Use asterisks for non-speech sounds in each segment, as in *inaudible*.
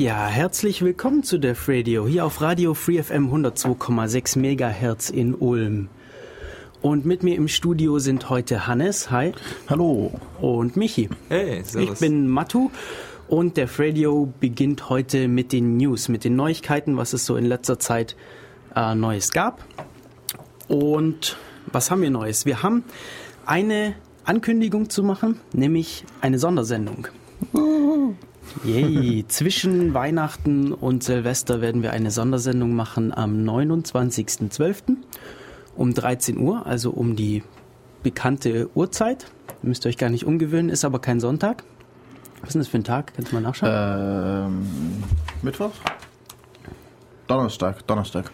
Ja, herzlich willkommen zu Def Radio, hier auf Radio Free FM 102,6 Megahertz in Ulm. Und mit mir im Studio sind heute Hannes, hi. Hallo. Und Michi. Hey, servus. Ich bin Matu und Def Radio beginnt heute mit den News, mit den Neuigkeiten, was es so in letzter Zeit äh, Neues gab. Und was haben wir Neues? Wir haben eine Ankündigung zu machen, nämlich eine Sondersendung. Yay. Zwischen Weihnachten und Silvester werden wir eine Sondersendung machen am 29.12. um 13 Uhr, also um die bekannte Uhrzeit. Müsst ihr euch gar nicht umgewöhnen, ist aber kein Sonntag. Was ist denn das für ein Tag? Kannst du mal nachschauen? Ähm, Mittwoch? Donnerstag, Donnerstag.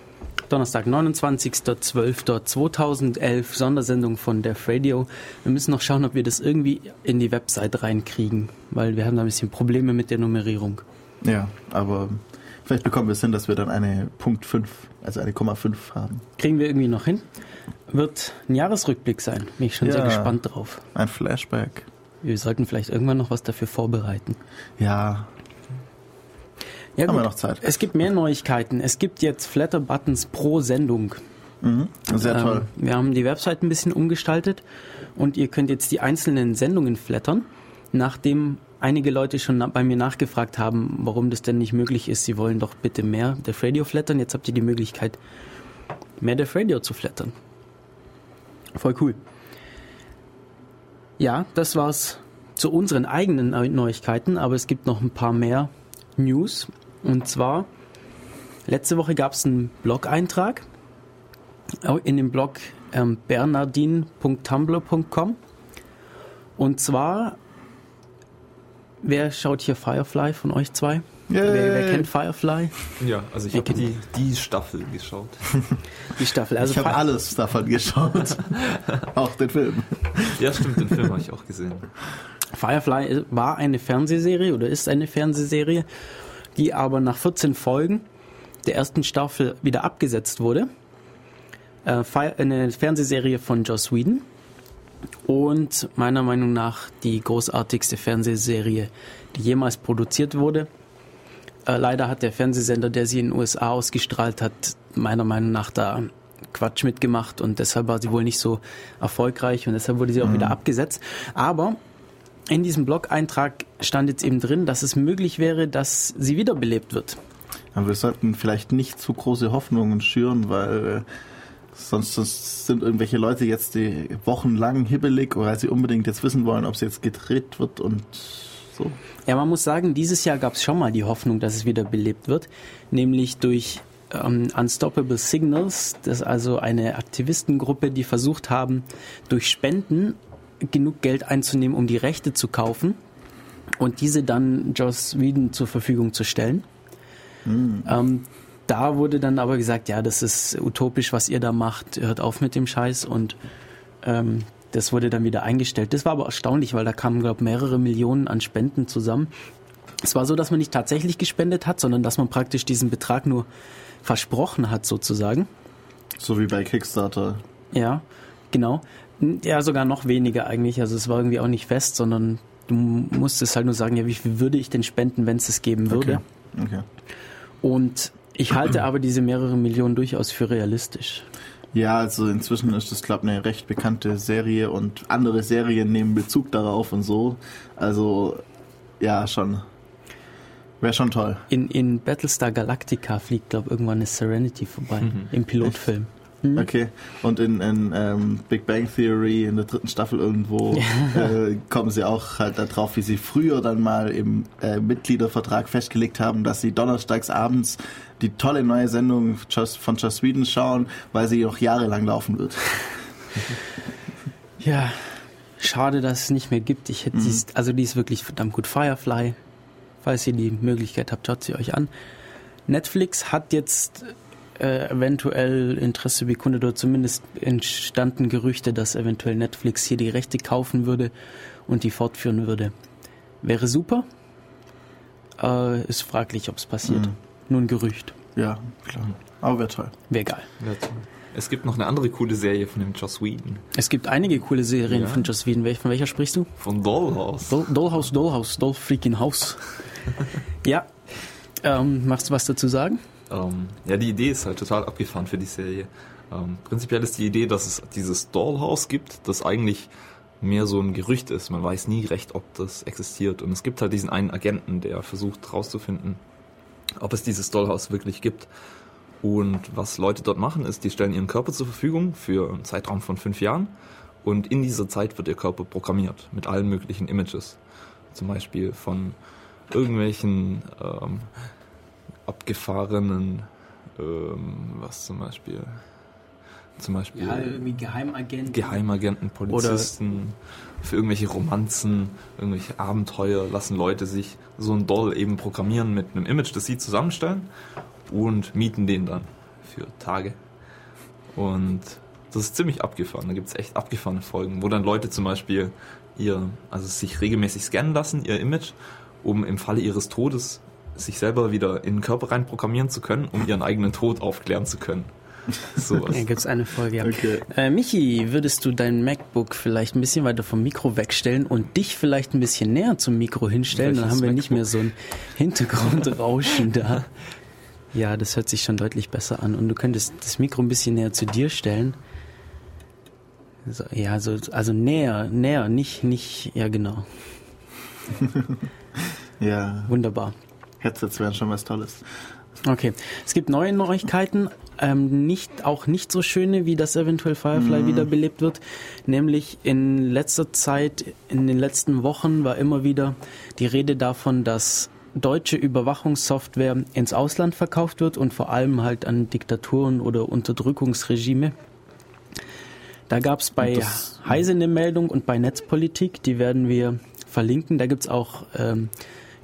Donnerstag, 29.12.2011, Sondersendung von Def Radio. Wir müssen noch schauen, ob wir das irgendwie in die Website reinkriegen, weil wir haben da ein bisschen Probleme mit der Nummerierung. Ja, aber vielleicht bekommen wir es hin, dass wir dann eine Punkt 5, also eine Komma 5 haben. Kriegen wir irgendwie noch hin. Wird ein Jahresrückblick sein. Bin ich schon sehr Ja. gespannt drauf. Ein Flashback. Wir sollten vielleicht irgendwann noch was dafür vorbereiten. Ja, Ja, Haben wir noch Zeit. Es gibt mehr Neuigkeiten. Es gibt jetzt Flatter-Buttons pro Sendung. mhm. sehr toll. Ähm, wir haben die Website ein bisschen umgestaltet und ihr könnt jetzt die einzelnen Sendungen flattern, nachdem einige Leute schon bei mir nachgefragt haben, warum das denn nicht möglich ist. Sie wollen doch bitte mehr Def Radio flattern. Jetzt habt ihr die Möglichkeit, mehr Def Radio zu flattern. Voll cool. Ja, das war's zu unseren eigenen Neu- Neuigkeiten, aber es gibt noch ein paar mehr News. Und zwar, letzte Woche gab es einen Blog-Eintrag in dem Blog ähm, bernardin.tumblr.com. Und zwar, wer schaut hier Firefly von euch zwei? Wer, wer kennt Firefly? Ja, also ich habe die, die Staffel geschaut. *laughs* Die Staffel. Also ich habe alles davon geschaut. *laughs* Auch den Film. Ja, stimmt, den Film habe ich auch gesehen. Firefly war eine Fernsehserie oder ist eine Fernsehserie, die aber nach 14 Folgen der ersten Staffel wieder abgesetzt wurde. Äh, eine Fernsehserie von Joss Whedon und meiner Meinung nach die großartigste Fernsehserie, die jemals produziert wurde. Äh, leider hat der Fernsehsender, der sie in den USA ausgestrahlt hat, meiner Meinung nach da Quatsch mitgemacht und deshalb war sie wohl nicht so erfolgreich und deshalb wurde sie auch wieder abgesetzt. Aber in diesem Blog-Eintrag stand jetzt eben drin, dass es möglich wäre, dass sie wiederbelebt wird. Aber wir sollten vielleicht nicht zu große Hoffnungen schüren, weil äh, sonst, sonst sind irgendwelche Leute jetzt die wochenlang hibbelig, weil sie unbedingt jetzt wissen wollen, ob sie jetzt gedreht wird und so. Ja, man muss sagen, dieses Jahr gab es schon mal die Hoffnung, dass es wieder belebt wird, nämlich durch ähm, Unstoppable Signals, das ist also eine Aktivistengruppe, die versucht haben, durch Spenden genug Geld einzunehmen, um die Rechte zu kaufen und diese dann Joss Whedon zur Verfügung zu stellen. Ähm, da wurde dann aber gesagt, ja, das ist utopisch, was ihr da macht, hört auf mit dem Scheiß und ähm, das wurde dann wieder eingestellt. Das war aber erstaunlich, weil da kamen, glaube ich, mehrere Millionen an Spenden zusammen. Es war so, dass man nicht tatsächlich gespendet hat, sondern dass man praktisch diesen Betrag nur versprochen hat, sozusagen. So wie bei Kickstarter. Ja, genau. Ja, sogar noch weniger eigentlich. Also es war irgendwie auch nicht fest, sondern du musstest halt nur sagen, ja, wie viel würde ich denn spenden, wenn es es geben würde. Okay. okay. Und ich halte aber diese mehrere Millionen durchaus für realistisch. Ja, also inzwischen ist das, glaube ich, eine recht bekannte Serie und andere Serien nehmen Bezug darauf und so. Also, ja, schon. Wäre schon toll. In, in Battlestar Galactica fliegt, glaube ich, irgendwann eine Serenity vorbei. Im Pilotfilm. Mhm. Okay. Und in, in ähm, Big Bang Theory in der dritten Staffel irgendwo äh, kommen sie auch halt darauf, wie sie früher dann mal im äh, Mitgliedervertrag festgelegt haben, dass sie donnerstags abends die tolle neue Sendung von Joss Whedon schauen, weil sie noch jahrelang laufen wird. *laughs* Ja, schade, dass es nicht mehr gibt. Ich hätte dies, also die ist wirklich verdammt gut. Firefly, falls ihr die Möglichkeit habt, schaut sie euch an. Netflix hat jetzt äh, eventuell Interesse bekundet oder zumindest entstanden Gerüchte, dass eventuell Netflix hier die Rechte kaufen würde und die fortführen würde. Wäre super. Äh, ist fraglich, ob es passiert. Mhm. Nur ein Gerücht. Ja, klar. Aber wäre toll. Wäre geil. Ja, toll. Es gibt noch eine andere coole Serie von dem Joss Whedon. Es gibt einige coole Serien Ja. von Joss Whedon. Von welcher sprichst du? Von Dollhouse. Doll, Dollhouse, Dollhouse, Doll freaking House. *laughs* ja, Ähm, magst du was dazu sagen? Ähm, ja, die Idee ist halt total abgefahren für die Serie. Ähm, prinzipiell ist die Idee, dass es dieses Dollhouse gibt, das eigentlich mehr so ein Gerücht ist. Man weiß nie recht, ob das existiert. Und es gibt halt diesen einen Agenten, der versucht herauszufinden, ob es dieses Dollhouse wirklich gibt. Und was Leute dort machen, ist, die stellen ihren Körper zur Verfügung für einen Zeitraum von fünf Jahren. Und in dieser Zeit wird ihr Körper programmiert mit allen möglichen Images. Zum Beispiel von irgendwelchen ähm, abgefahrenen, ähm, was zum Beispiel, zum Beispiel Ja, irgendwie Geheimagent. Geheimagenten, Polizisten, für irgendwelche Romanzen, irgendwelche Abenteuer lassen Leute sich so ein Doll eben programmieren mit einem Image, das sie zusammenstellen und mieten den dann für Tage. Und das ist ziemlich abgefahren. Da gibt es echt abgefahrene Folgen, wo dann Leute zum Beispiel ihr, also sich regelmäßig scannen lassen, ihr Image, um im Falle ihres Todes sich selber wieder in den Körper rein programmieren zu können, um ihren eigenen Tod aufklären zu können. Sowas. *laughs* Ja, gibt es eine Folge, ja. Okay. Äh, Michi, würdest du dein MacBook vielleicht ein bisschen weiter vom Mikro wegstellen und dich vielleicht ein bisschen näher zum Mikro hinstellen? Dann Welches haben wir nicht MacBook? mehr so ein Hintergrundrauschen da. Ja, das hört sich schon deutlich besser an. Und du könntest das Mikro ein bisschen näher zu dir stellen. So, ja, so, also näher, näher, nicht, nicht, ja genau. *laughs* Ja, Wunderbar. Headsets wären schon was Tolles. Okay, es gibt neue Neuigkeiten, ähm, nicht auch nicht so schöne, wie das eventuell Firefly wiederbelebt wird. Nämlich in letzter Zeit, in den letzten Wochen war immer wieder die Rede davon, dass deutsche Überwachungssoftware ins Ausland verkauft wird und vor allem halt an Diktaturen oder Unterdrückungsregime. Da gab es bei Heise eine Meldung und bei Netzpolitik, die werden wir verlinken. Da gibt's auch ähm,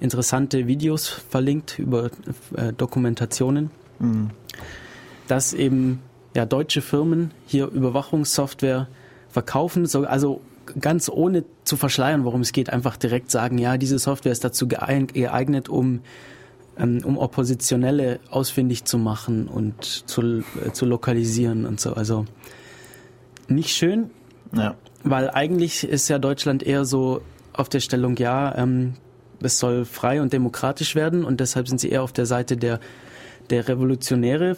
interessante Videos verlinkt über äh, Dokumentationen, Mhm. dass eben ja, deutsche Firmen hier Überwachungssoftware verkaufen, so, also ganz ohne zu verschleiern, worum es geht, einfach direkt sagen, ja, diese Software ist dazu geeign- geeignet, um ähm, um Oppositionelle ausfindig zu machen und zu, äh, zu lokalisieren und so. Also nicht schön, Ja. weil eigentlich ist ja Deutschland eher so auf der Stellung, ja, ähm, es soll frei und demokratisch werden und deshalb sind sie eher auf der Seite der, der Revolutionäre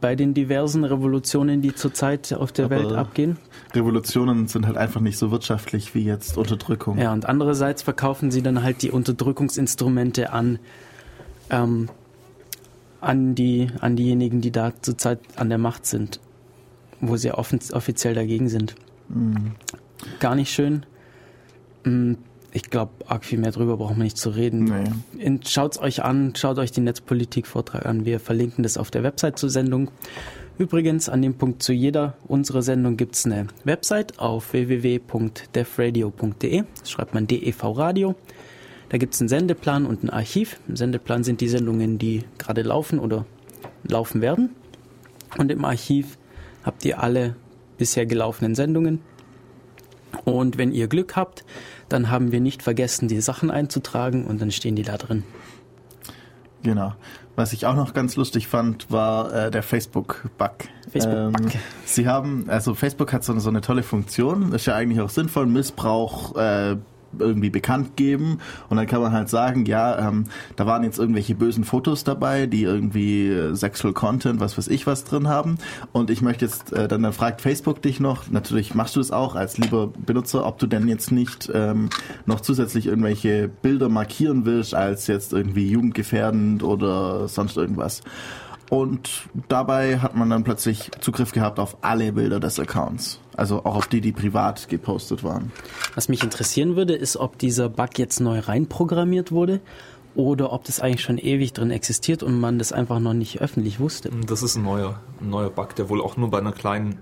bei den diversen Revolutionen, die zurzeit auf der Aber- Welt abgehen. Revolutionen sind halt einfach nicht so wirtschaftlich wie jetzt Unterdrückung. Ja, und andererseits verkaufen sie dann halt die Unterdrückungsinstrumente an, ähm, an, die, an diejenigen, die da zurzeit an der Macht sind, wo sie offiziell dagegen sind. Mhm. Gar nicht schön. Mm, Ich glaube, arg viel mehr drüber brauchen wir nicht zu reden. Nee. In- Schaut's euch an, schaut euch den Netzpolitik-Vortrag an. Wir verlinken das auf der Website zur Sendung. Übrigens, an dem Punkt zu jeder unserer Sendung gibt's eine Website auf www.defradio.de. Das schreibt man DEV Radio. Da gibt's einen Sendeplan und ein Archiv. Im Sendeplan sind die Sendungen, die gerade laufen oder laufen werden. Und im Archiv habt ihr alle bisher gelaufenen Sendungen. Und wenn ihr Glück habt, dann haben wir nicht vergessen, die Sachen einzutragen und dann stehen die da drin. Genau. Was ich auch noch ganz lustig fand, war äh, der Facebook-Bug. Facebook-Bug. Ähm, sie haben, also Facebook hat so, so eine tolle Funktion, ist ja eigentlich auch sinnvoll, Missbrauch äh, irgendwie bekannt geben. Und dann kann man halt sagen, ja, ähm, da waren jetzt irgendwelche bösen Fotos dabei, die irgendwie äh, Sexual Content, was weiß ich was drin haben. Und ich möchte jetzt, äh, dann, dann fragt Facebook dich noch, natürlich machst du es auch als lieber Benutzer, ob du denn jetzt nicht ähm, noch zusätzlich irgendwelche Bilder markieren willst als jetzt irgendwie jugendgefährdend oder sonst irgendwas. Und dabei hat man dann plötzlich Zugriff gehabt auf alle Bilder des Accounts. Also auch auf die, die privat gepostet waren. Was mich interessieren würde, ist, ob dieser Bug jetzt neu reinprogrammiert wurde oder ob das eigentlich schon ewig drin existiert und man das einfach noch nicht öffentlich wusste. Das ist ein neuer, ein neuer Bug, der wohl auch nur bei einer kleinen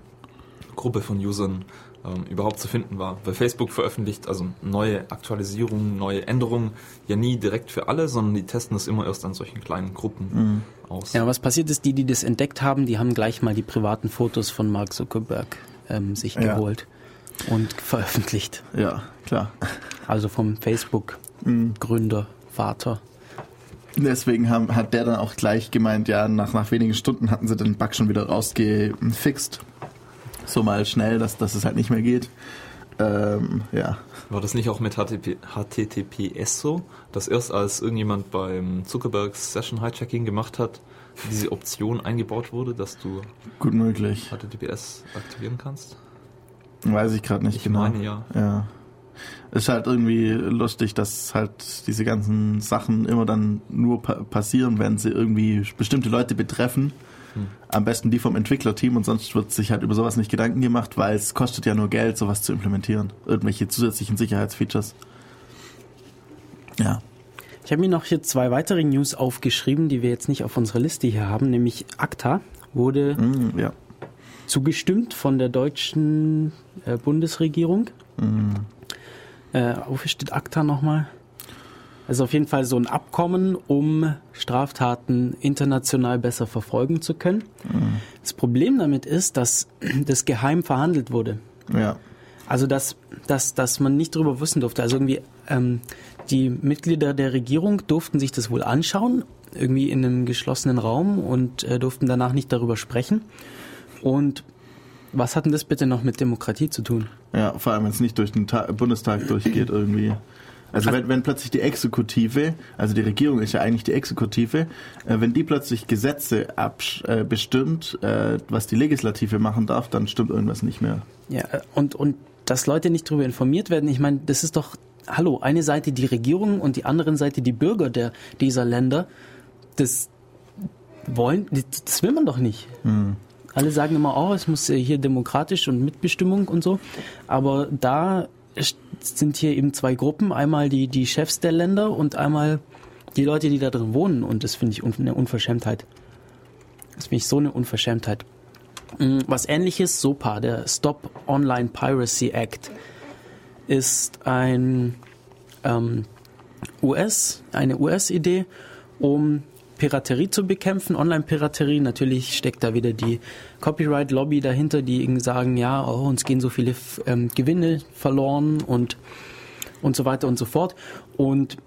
Gruppe von Usern ähm, überhaupt zu finden war. Weil Facebook veröffentlicht also neue Aktualisierungen, neue Änderungen ja nie direkt für alle, sondern die testen das immer erst an solchen kleinen Gruppen aus. Ja, was passiert ist, die, die das entdeckt haben, die haben gleich mal die privaten Fotos von Mark Zuckerberg ähm, sich Ja. geholt und veröffentlicht. Ja, klar. Also vom Facebook-Gründer, Vater. Deswegen haben, hat der dann auch gleich gemeint, ja, nach, nach wenigen Stunden hatten sie den Bug schon wieder rausgefixt. So mal schnell, dass, dass es halt nicht mehr geht. Ähm, ja. War das nicht auch mit HTTP, HTTPS so, dass erst als irgendjemand beim Zuckerbergs Session Hijacking gemacht hat, diese Option eingebaut wurde, dass du Gut möglich. HTTPS aktivieren kannst? Weiß ich gerade nicht Ich genau. meine ja. Ja. Ist halt irgendwie lustig, dass halt diese ganzen Sachen immer dann nur pa passieren, wenn sie irgendwie bestimmte Leute betreffen. Hm. Am besten die vom Entwicklerteam und sonst wird sich halt über sowas nicht Gedanken gemacht, weil es kostet ja nur Geld, sowas zu implementieren. Irgendwelche zusätzlichen Sicherheitsfeatures. Ja. Ich habe mir noch hier zwei weitere News aufgeschrieben, die wir jetzt nicht auf unserer Liste hier haben, nämlich ACTA wurde Mm, ja. zugestimmt von der deutschen äh, Bundesregierung. Mm. Äh, wofür steht ACTA nochmal? Also auf jeden Fall so ein Abkommen, um Straftaten international besser verfolgen zu können. Das Problem damit ist, dass *clears throat* das geheim verhandelt wurde. Ja. Also dass, dass, dass man nicht darüber wissen durfte. Also irgendwie ähm, die Mitglieder der Regierung durften sich das wohl anschauen, irgendwie in einem geschlossenen Raum und äh, durften danach nicht darüber sprechen. Und was hat denn das bitte noch mit Demokratie zu tun? Ja, vor allem wenn es nicht durch den Ta Bundestag durchgeht irgendwie. Also wenn, wenn plötzlich die Exekutive, also die Regierung ist ja eigentlich die Exekutive, äh, wenn die plötzlich Gesetze absch- äh, bestimmt, äh, was die Legislative machen darf, dann stimmt irgendwas nicht mehr. Ja, äh, und, und dass Leute nicht darüber informiert werden, ich meine, das ist doch, hallo, eine Seite die Regierung und die andere Seite die Bürger der, dieser Länder, das wollen, das will man doch nicht. Alle sagen immer, oh, es muss hier demokratisch und Mitbestimmung und so, aber da sind hier eben zwei Gruppen, einmal die, die Chefs der Länder und einmal die Leute, die da drin wohnen und das finde ich eine Unverschämtheit. Das finde ich so eine Unverschämtheit. Mm, Was ähnliches, SOPA, der Stop Online Piracy Act, ist ein ähm, US, eine US-Idee, um Piraterie zu bekämpfen, Online-Piraterie. Natürlich steckt da wieder die Copyright-Lobby dahinter, die sagen, ja, oh, uns gehen so viele ähm, Gewinne verloren und, und so weiter und so fort. Und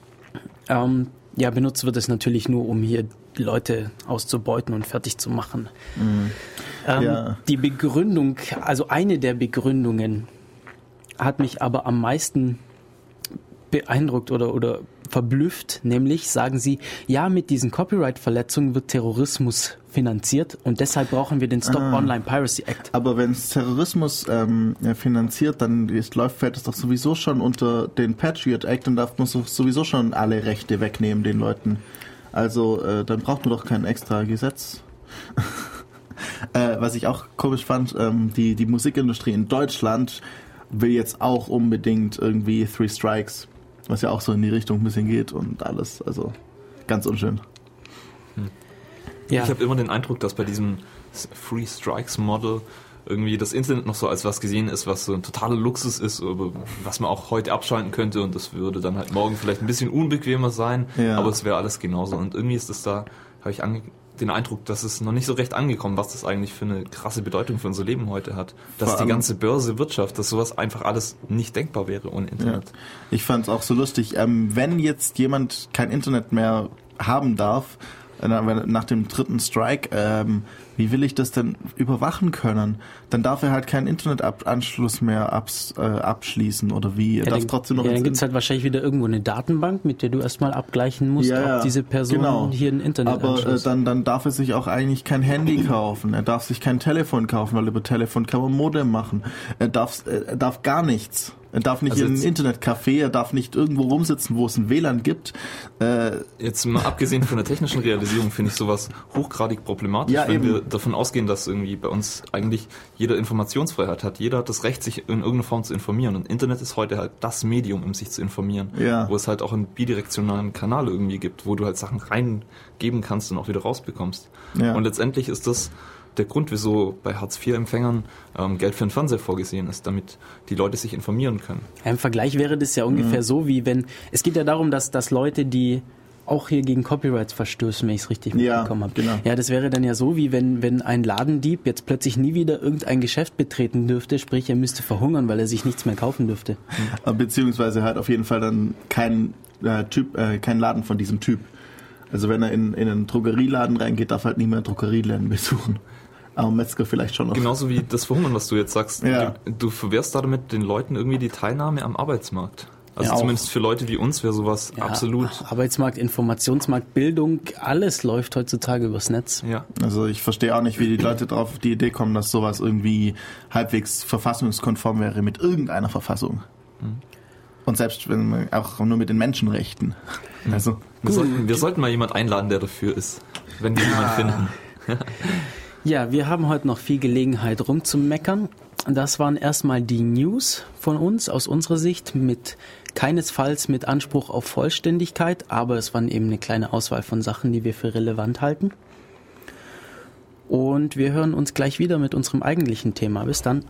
*clears throat* ähm, ja, benutzt wird es natürlich nur, um hier Leute auszubeuten und fertig zu machen. Ähm, Ja. Die Begründung, also eine der Begründungen, hat mich aber am meisten beeindruckt oder, oder verblüfft, nämlich sagen sie, ja, mit diesen Copyright-Verletzungen wird Terrorismus finanziert und deshalb brauchen wir den Stop Online Piracy Act. Aber wenn es Terrorismus ähm, finanziert, dann ist, läuft fällt es doch sowieso schon unter den Patriot Act und darf man so, sowieso schon alle Rechte wegnehmen den Leuten. Also äh, dann braucht man doch kein extra Gesetz. *laughs* äh, was ich auch komisch fand, ähm, die, die Musikindustrie in Deutschland will jetzt auch unbedingt irgendwie Three Strikes, was ja auch so in die Richtung ein bisschen geht und alles. Also ganz unschön. Ja, Ich habe immer den Eindruck, dass bei diesem Free Strikes Model irgendwie das Internet noch so als was gesehen ist, was so ein totaler Luxus ist, was man auch heute abschalten könnte und das würde dann halt morgen vielleicht ein bisschen unbequemer sein, Ja. aber es wäre alles genauso. Und irgendwie ist es da, habe ich ange den Eindruck, dass es noch nicht so recht angekommen, was das eigentlich für eine krasse Bedeutung für unser Leben heute hat. Dass die ganze Börse, Wirtschaft, dass sowas einfach alles nicht denkbar wäre ohne Ja. Internet. Ich fand es auch so lustig. Ähm, wenn jetzt jemand kein Internet mehr haben darf, äh, nach dem dritten Strike, ähm, wie will ich das denn überwachen können? Dann darf er halt keinen Internetanschluss mehr abs, äh, abschließen oder wie? Er ja, darf dann, trotzdem noch ja, dann gibt es halt wahrscheinlich wieder irgendwo eine Datenbank, mit der du erstmal abgleichen musst, Ja, ob diese Person genau. hier ein Internet Aber äh, dann, dann darf er sich auch eigentlich kein Handy *clears throat* kaufen. Er darf sich kein Telefon kaufen, weil über Telefon kann man Modem machen. Er darf, äh, er darf gar nichts. Er darf nicht Also jetzt- Internetcafé, er darf nicht irgendwo rumsitzen, wo es ein WLAN gibt. Äh, Jetzt mal abgesehen von der technischen Realisierung finde ich sowas hochgradig problematisch, Ja, wenn eben. wir davon ausgehen, dass irgendwie bei uns eigentlich jeder Informationsfreiheit hat. Jeder hat das Recht, sich in irgendeiner Form zu informieren. Und Internet ist heute halt das Medium, um sich zu informieren. Ja. Wo es halt auch einen bidirektionalen Kanal irgendwie gibt, wo du halt Sachen reingeben kannst und auch wieder rausbekommst. Ja. Und letztendlich ist das der Grund, wieso bei Hartz-IV-Empfängern ähm, Geld für den Fernseher vorgesehen ist, damit die Leute sich informieren können. Ja, Im Vergleich wäre das ja ungefähr so, wie wenn. Es geht ja darum, dass, dass Leute, die auch hier gegen Copyrights verstößen, wenn ich es richtig Ja, mitbekommen habe. genau. Ja, das wäre dann ja so, wie wenn, wenn ein Ladendieb jetzt plötzlich nie wieder irgendein Geschäft betreten dürfte, sprich er müsste verhungern, weil er sich nichts mehr kaufen dürfte. Äh, Beziehungsweise halt auf jeden Fall dann kein äh, Typ, äh, kein Laden von diesem Typ. Also wenn er in, in einen Drogerieladen reingeht, darf er halt nie mehr Drogerieläden besuchen. Aber Metzger vielleicht schon noch. Genauso wie das Verhungern, was du jetzt sagst. Ja. Du, du verwehrst damit den Leuten irgendwie die Teilnahme am Arbeitsmarkt. Also Ja, auch. zumindest für Leute wie uns wäre sowas Ja, absolut. Arbeitsmarkt, Informationsmarkt, Bildung, alles läuft heutzutage übers Netz. Ja. Also ich verstehe auch nicht, wie die Leute drauf auf die Idee kommen, dass sowas irgendwie halbwegs verfassungskonform wäre mit irgendeiner Verfassung. Und selbst wenn man auch nur mit den Menschenrechten. Also Wir sollten, wir sollten mal jemand einladen, der dafür ist. Wenn wir jemanden finden. *laughs* Ja, wir haben heute noch viel Gelegenheit rumzumeckern. Das waren erstmal die News von uns aus unserer Sicht mit keinesfalls mit Anspruch auf Vollständigkeit, aber es waren eben eine kleine Auswahl von Sachen, die wir für relevant halten. Und wir hören uns gleich wieder mit unserem eigentlichen Thema. Bis dann.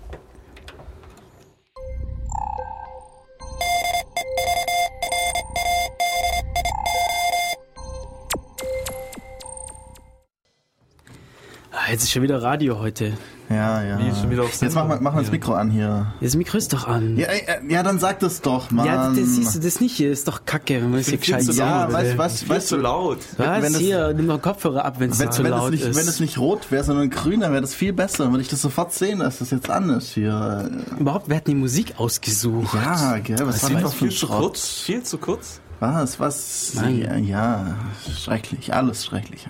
Jetzt ist schon wieder Radio heute. ja, ja. Wie, schon wieder auf Jetzt machen wir, machen wir das Mikro an hier. Das Mikro ist doch an. Ja, äh, ja, dann sag das doch, Mann. Ja, das siehst du das nicht hier, ist doch kacke, wenn man das hier gescheit zu ja, laut, weißt ey. was, weißt du, laut. Was? wenn das- hier, nimm mal Kopfhörer ab, wenn es zu wenn, laut nicht, ist. wenn es nicht rot wäre, sondern grün, dann wäre das viel besser. Dann würde ich das sofort sehen, dass das jetzt an ist hier. Überhaupt, wer hat die Musik ausgesucht? Ja, gell, was war Viel, das für ein viel zu kurz. Viel zu kurz. Was, was? Nein. Ja, ja, schrecklich, alles schrecklich.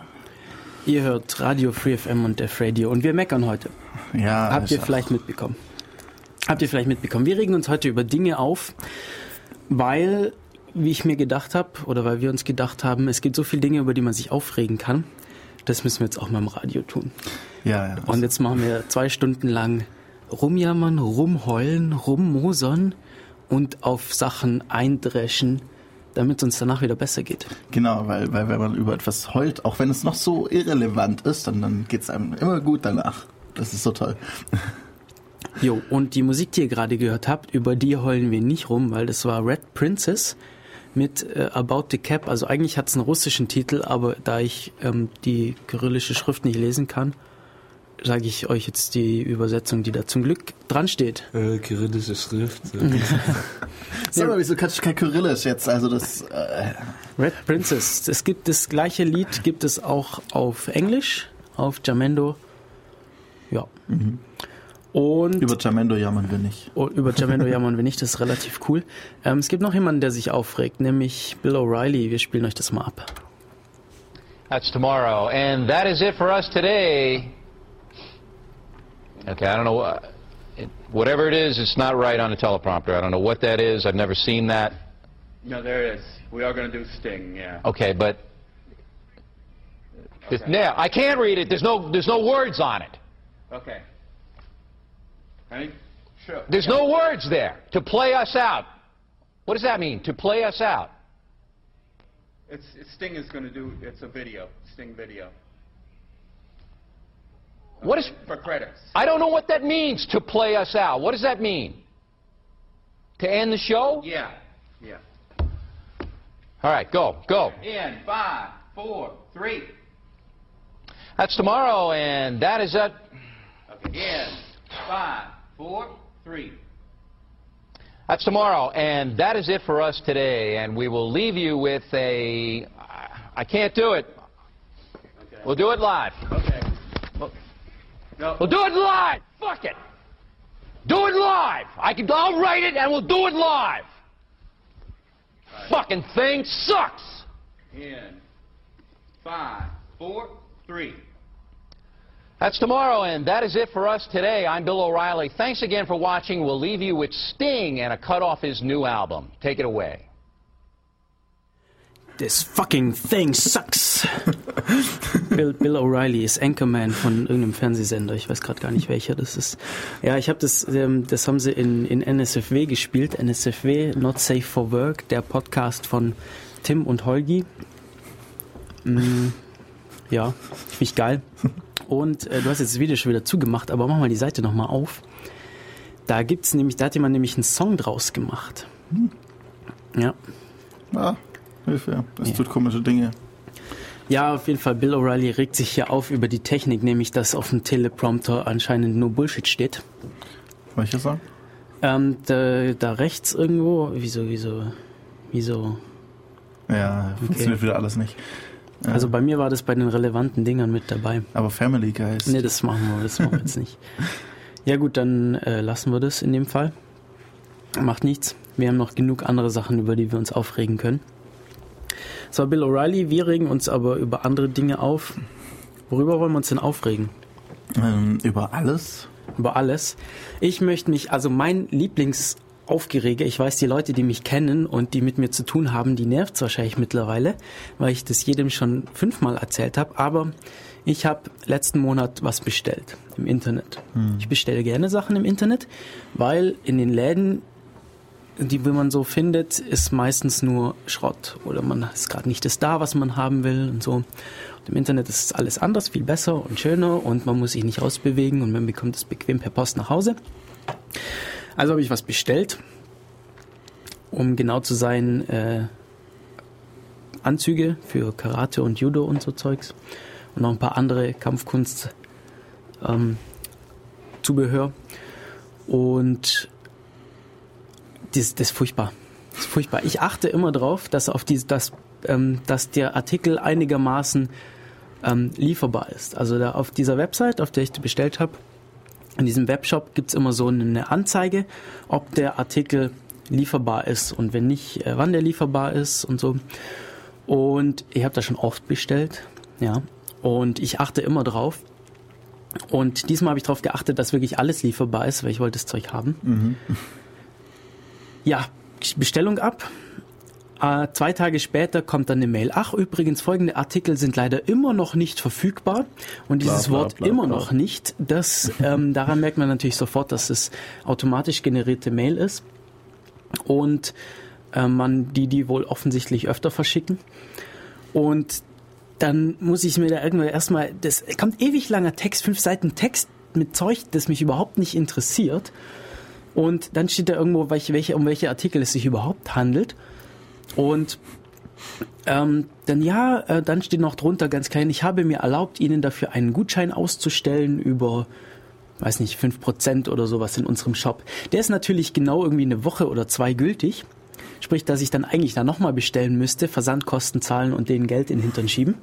Ihr hört Radio Free FM und Def Radio und wir meckern heute. Ja, Habt ihr vielleicht mitbekommen? Habt ihr vielleicht mitbekommen? Wir regen uns heute über Dinge auf, weil, wie ich mir gedacht habe, oder weil wir uns gedacht haben, es gibt so viele Dinge, über die man sich aufregen kann. Das müssen wir jetzt auch mal im Radio tun. Ja, ja. Und jetzt machen wir zwei Stunden lang rumjammern, rumheulen, rummosern und auf Sachen eindreschen, damit es uns danach wieder besser geht. Genau, weil, weil wenn man über etwas heult, auch wenn es noch so irrelevant ist, dann, dann geht's einem immer gut danach. Das ist so toll. *laughs* Jo, und die Musik, die ihr gerade gehört habt, über die heulen wir nicht rum, weil das war Red Princess mit äh, About the Cap. Also eigentlich hat es einen russischen Titel, aber da ich ähm, die kyrillische Schrift nicht lesen kann, sage ich euch jetzt die Übersetzung, die da zum Glück dran steht. Äh, kyrillische Schrift. *laughs* Sag mal, wieso kannst du kein Kyrillisch jetzt? Also das, äh, Red Princess. Es gibt das gleiche Lied, gibt es auch auf Englisch, auf Jamendo. Ja. Und über Jamendo jammern wir nicht. Oh, über Jamendo jammern wir nicht, das ist relativ cool. Ähm, es gibt noch jemanden, der sich aufregt, nämlich Bill O'Reilly. Wir spielen euch das mal ab. That's tomorrow. And that is it for us today. Okay, I don't know. Uh, it, whatever it is, it's not right on the teleprompter. I don't know what that is. I've never seen that. No, there it is. We are going to do Sting, yeah. Okay, but. It's, yeah, I can't read it. There's no, there's no words on it. Okay. Ready? Sure. There's no words there to play us out. What does that mean, to play us out? It's, it's Sting is going to do, it's a video, Sting video. What is. For credits. I don't know what that means, to play us out. What does that mean? To end the show? Yeah, yeah. All right, go, go. In five, four, three. That's tomorrow, and that is it. Okay. In five, four, three. That's tomorrow, and that is it for us today. And we will leave you with a. I can't do it. Okay. We'll do it live. Okay. No. We'll do it live. Fuck it. Do it live. I can. I'll write it, and we'll do it live. Fucking thing sucks. In five, four, three. That's tomorrow, and that is it for us today. I'm Bill O'Reilly. Thanks again for watching. We'll leave you with Sting and a cut off his new album. Take it away. This fucking thing sucks. Bill, Bill O'Reilly ist Anchorman von irgendeinem Fernsehsender. Ich weiß gerade gar nicht welcher das ist. Ja, ich habe das, ähm, das haben sie in, in NSFW gespielt. NSFW, Not Safe for Work, der Podcast von Tim und Holgi. Mm, ja, finde ich geil. Und äh, du hast jetzt das Video schon wieder zugemacht, aber mach mal die Seite nochmal auf. Da gibt's nämlich, da hat jemand nämlich einen Song draus gemacht. Ja. Ja, Hilfe. Das tut komische Dinge. Ja, auf jeden Fall. Bill O'Reilly regt sich hier auf über die Technik, nämlich dass auf dem Teleprompter anscheinend nur Bullshit steht. Welcher Song? Ähm, da, da rechts irgendwo, wieso, wieso, wieso? Ja, funktioniert wieder alles nicht. Also bei mir war das bei den relevanten Dingern mit dabei. Aber Family Guys. Nee, das machen wir, das machen wir jetzt nicht. Ja gut, dann äh, lassen wir das in dem Fall. Macht nichts. Wir haben noch genug andere Sachen, über die wir uns aufregen können. War Bill O'Reilly. Wir regen uns aber über andere Dinge auf. Worüber wollen wir uns denn aufregen? Ähm, über alles. Über alles. Ich möchte mich, also mein Lieblingsaufgerege, ich weiß, die Leute, die mich kennen und die mit mir zu tun haben, die nervt wahrscheinlich mittlerweile, weil ich das jedem schon fünfmal erzählt habe, aber ich habe letzten Monat was bestellt im Internet. Ich bestelle gerne Sachen im Internet, weil in den Läden, die man so findet, ist meistens nur Schrott oder man ist gerade nicht das da, was man haben will und so. Und im Internet ist alles anders, viel besser und schöner und man muss sich nicht rausbewegen und man bekommt es bequem per Post nach Hause. Also habe ich was bestellt, um genau zu sein, äh, Anzüge für Karate und Judo und so Zeugs und noch ein paar andere Kampfkunst ähm, Zubehör und das, das ist furchtbar. Das ist furchtbar. Ich achte immer drauf, dass auf die, dass, ähm, dass der Artikel einigermaßen ähm, lieferbar ist. Also da auf dieser Website, auf der ich bestellt habe, in diesem Webshop gibt's immer so eine Anzeige, ob der Artikel lieferbar ist und wenn nicht, äh, wann der lieferbar ist und so. Und ich habe das schon oft bestellt, ja. Und ich achte immer drauf. Und diesmal habe ich darauf geachtet, dass wirklich alles lieferbar ist, weil ich wollte das Zeug haben. Ja, Bestellung ab. Äh, zwei Tage später kommt dann eine Mail. Ach, übrigens, folgende Artikel sind leider immer noch nicht verfügbar. Und Bla, dieses bla, Wort bla, immer bla. noch nicht, das, ähm, *laughs* daran merkt man natürlich sofort, dass es automatisch generierte Mail ist. Und äh, man die, die wohl offensichtlich öfter verschicken. Und dann muss ich mir da irgendwann erstmal, das kommt ewig langer Text, fünf Seiten Text mit Zeug, das mich überhaupt nicht interessiert. Und dann steht da irgendwo, welche, welche, um welche Artikel es sich überhaupt handelt. Und ähm, dann ja, äh, dann steht noch drunter ganz klein, ich habe mir erlaubt, Ihnen dafür einen Gutschein auszustellen über, weiß nicht, 5% oder sowas in unserem Shop. Der ist natürlich genau irgendwie eine Woche oder zwei gültig. Sprich, dass ich dann eigentlich da nochmal bestellen müsste, Versandkosten zahlen und denen Geld in den Hintern schieben.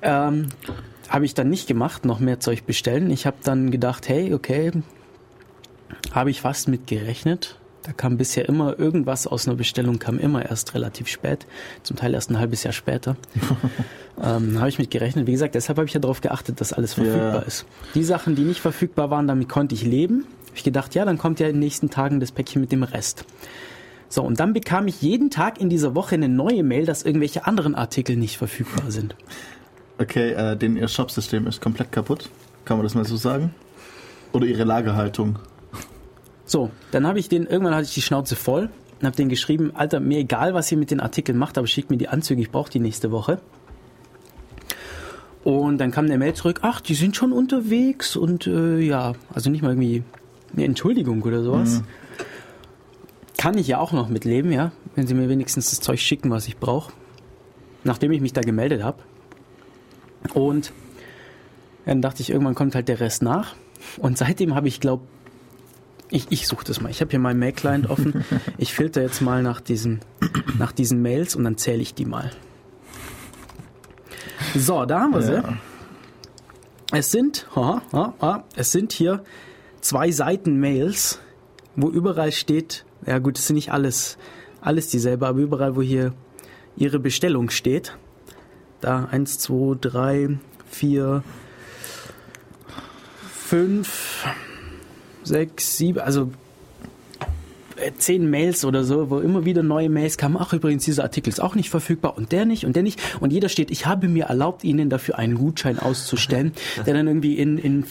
Ähm, habe ich dann nicht gemacht, noch mehr Zeug bestellen. Ich habe dann gedacht, hey, okay, habe ich fast mit gerechnet. Da kam bisher immer irgendwas aus einer Bestellung, kam immer erst relativ spät, zum Teil erst ein halbes Jahr später. *laughs* ähm, habe ich mit gerechnet. Wie gesagt, deshalb habe ich ja darauf geachtet, dass alles verfügbar Ja. ist. Die Sachen, die nicht verfügbar waren, damit konnte ich leben. Habe ich gedacht, ja, dann kommt ja in den nächsten Tagen das Päckchen mit dem Rest. So, und dann bekam ich jeden Tag in dieser Woche eine neue Mail, dass irgendwelche anderen Artikel nicht verfügbar sind. Okay, äh, denn ihr Shopsystem ist komplett kaputt. Kann man das mal so sagen? Oder ihre Lagerhaltung? So, dann habe ich den, irgendwann hatte ich die Schnauze voll und habe den geschrieben, Alter, mir egal, was ihr mit den Artikeln macht, aber schickt mir die Anzüge, ich brauche die nächste Woche. Und dann kam der Mail zurück, ach, die sind schon unterwegs und äh, ja, also nicht mal irgendwie eine Entschuldigung oder sowas. Kann ich ja auch noch mitleben, ja, wenn sie mir wenigstens das Zeug schicken, was ich brauche. Nachdem ich mich da gemeldet habe. Und dann dachte ich, irgendwann kommt halt der Rest nach. Und seitdem habe ich, glaube ich, ich suche das mal. Ich habe hier meinen Mail-Client *laughs* offen. Ich filter jetzt mal nach diesen, nach diesen Mails und dann zähle ich die mal. So, da haben wir sie. Ja. Es sind, ha, ha, ha, es sind hier zwei Seiten Mails, wo überall steht, ja gut, es sind nicht alles, alles dieselbe, aber überall, wo hier ihre Bestellung steht. Da eins, zwei, drei, vier, fünf, sechs, sieben, also äh, zehn Mails oder so, wo immer wieder neue Mails kamen. Ach, übrigens, dieser Artikel ist auch nicht verfügbar und der nicht und der nicht. Und jeder steht, ich habe mir erlaubt, Ihnen dafür einen Gutschein auszustellen, *laughs* der dann irgendwie in, in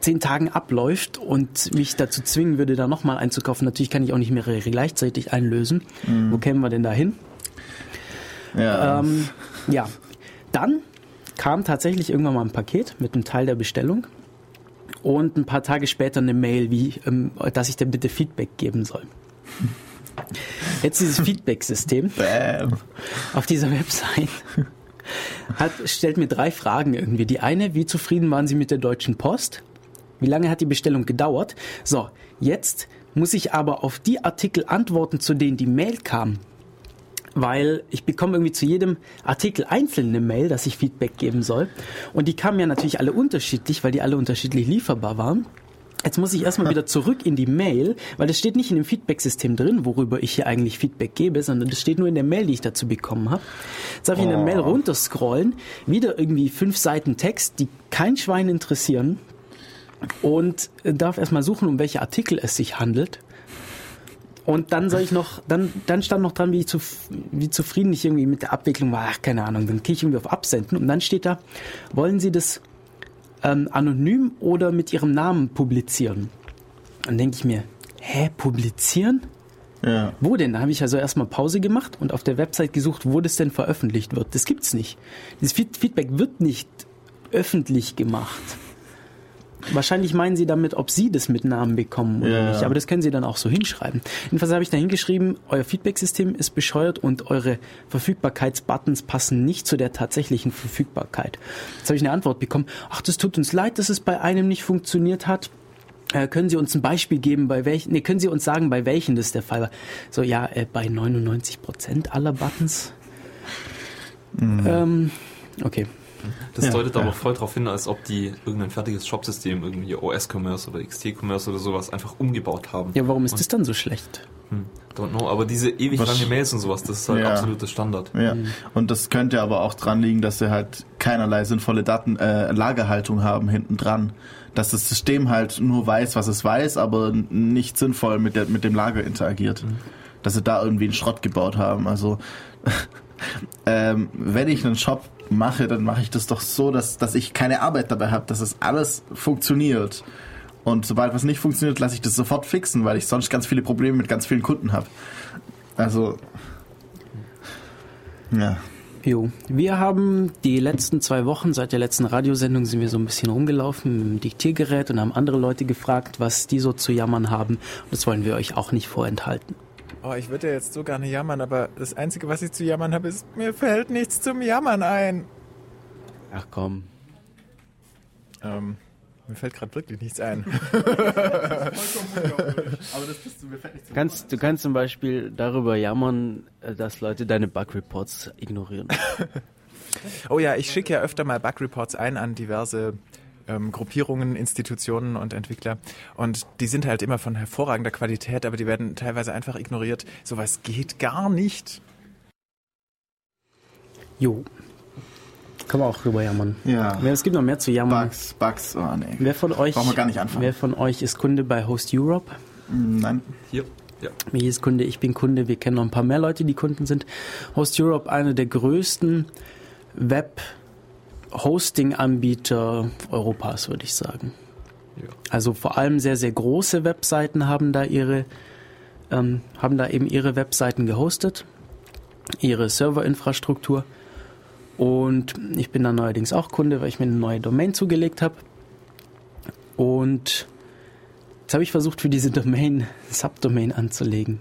zehn Tagen abläuft und mich dazu zwingen würde, da nochmal einzukaufen. Natürlich kann ich auch nicht mehrere gleichzeitig einlösen. Wo kämen wir denn da hin? Ja. Ähm, ja, dann kam tatsächlich irgendwann mal ein Paket mit einem Teil der Bestellung und ein paar Tage später eine Mail, wie, ähm, dass ich dem bitte Feedback geben soll. Jetzt dieses Feedback-System auf dieser Website hat, stellt mir drei Fragen irgendwie. Die eine, wie zufrieden waren Sie mit der Deutschen Post? Wie lange hat die Bestellung gedauert? So, jetzt muss ich aber auf die Artikel antworten, zu denen die Mail kam. Weil ich bekomme irgendwie zu jedem Artikel einzeln eine Mail, dass ich Feedback geben soll. Und die kamen ja natürlich alle unterschiedlich, weil die alle unterschiedlich lieferbar waren. Jetzt muss ich erstmal wieder zurück in die Mail, weil das steht nicht in dem Feedback-System drin, worüber ich hier eigentlich Feedback gebe, sondern das steht nur in der Mail, die ich dazu bekommen habe. Jetzt darf ich in der Mail runterscrollen, wieder irgendwie fünf Seiten Text, die kein Schwein interessieren und darf erstmal suchen, um welche Artikel es sich handelt. Und dann soll ich noch, dann, dann stand noch dran, wie, ich zu, wie zufrieden ich irgendwie mit der Abwicklung war. Ach, keine Ahnung. Dann klicke ich irgendwie auf Absenden und dann steht da, wollen Sie das ähm, anonym oder mit Ihrem Namen publizieren? Dann denke ich mir, hä, publizieren? Ja. Wo denn? Da habe ich also erstmal Pause gemacht und auf der Website gesucht, wo das denn veröffentlicht wird. Das gibt's nicht. Feed- Feedback wird nicht öffentlich gemacht. Wahrscheinlich meinen Sie damit, ob Sie das mit Namen bekommen oder Ja. nicht. Aber das können Sie dann auch so hinschreiben. Jedenfalls habe ich da hingeschrieben, euer Feedback-System ist bescheuert und eure Verfügbarkeitsbuttons passen nicht zu der tatsächlichen Verfügbarkeit. Jetzt habe ich eine Antwort bekommen. Ach, das tut uns leid, dass es bei einem nicht funktioniert hat. Äh, können Sie uns ein Beispiel geben, bei welchen, nee, können Sie uns sagen, bei welchen das der Fall war? So, ja, äh, bei 99 Prozent aller Buttons. Ähm, okay. Das Ja, deutet ja. aber voll darauf hin, als ob die irgendein fertiges Shopsystem, irgendwie OS-Commerce oder XT-Commerce oder sowas, einfach umgebaut haben. Ja, warum ist Und- das dann so schlecht? Hm, don't know, aber diese ewig Was- lange Mails und sowas, das ist halt Ja. absoluter Standard. Ja, und das könnte aber auch dran liegen, dass sie halt keinerlei sinnvolle Daten, äh, Lagerhaltung haben hinten dran. Dass das System halt nur weiß, was es weiß, aber nicht sinnvoll mit, der, mit dem Lager interagiert. Dass sie da irgendwie einen Schrott gebaut haben. Also, *laughs* ähm, wenn ich einen Shop mache, dann mache ich das doch so, dass, dass ich keine Arbeit dabei habe, dass es alles funktioniert. Und sobald was nicht funktioniert, lasse ich das sofort fixen, weil ich sonst ganz viele Probleme mit ganz vielen Kunden habe. Also, ja. Jo, wir haben die letzten zwei Wochen, seit der letzten Radiosendung sind wir so ein bisschen rumgelaufen mit dem Diktiergerät und haben andere Leute gefragt, was die so zu jammern haben. Und das wollen wir euch auch nicht vorenthalten. Oh, ich würde ja jetzt so gerne jammern, aber das Einzige, was ich zu jammern habe, ist, mir fällt nichts zum Jammern ein. Ach komm. Ähm, mir fällt gerade wirklich nichts ein. *laughs* Du kannst, du kannst zum Beispiel darüber jammern, äh, dass Leute deine Bug-Reports ignorieren. *laughs* Oh ja, ich schicke ja öfter mal Bug-Reports ein an diverse ähm, Gruppierungen, Institutionen und Entwickler. Und die sind halt immer von hervorragender Qualität, aber die werden teilweise einfach ignoriert. Sowas geht gar nicht. Jo. Kann man auch drüber jammern. Ja. Es gibt noch mehr zu jammern. Bugs, Bugs, oh nee. Wer von euch, Brauchen wir gar nicht anfangen. wer von euch ist Kunde bei Host Europe? Nein. Hier, ja. Michi ist Kunde, ich bin Kunde. Wir kennen noch ein paar mehr Leute, die Kunden sind. Host Europe, einer der größten Web-Hosting-Anbieter Europas, würde ich sagen. Ja. Also vor allem sehr, sehr große Webseiten haben da ihre, ähm, haben da eben ihre Webseiten gehostet, ihre Serverinfrastruktur. Und ich bin dann neuerdings auch Kunde, weil ich mir eine neue Domain zugelegt habe. Und jetzt habe ich versucht, für diese Domain *laughs* Subdomain anzulegen.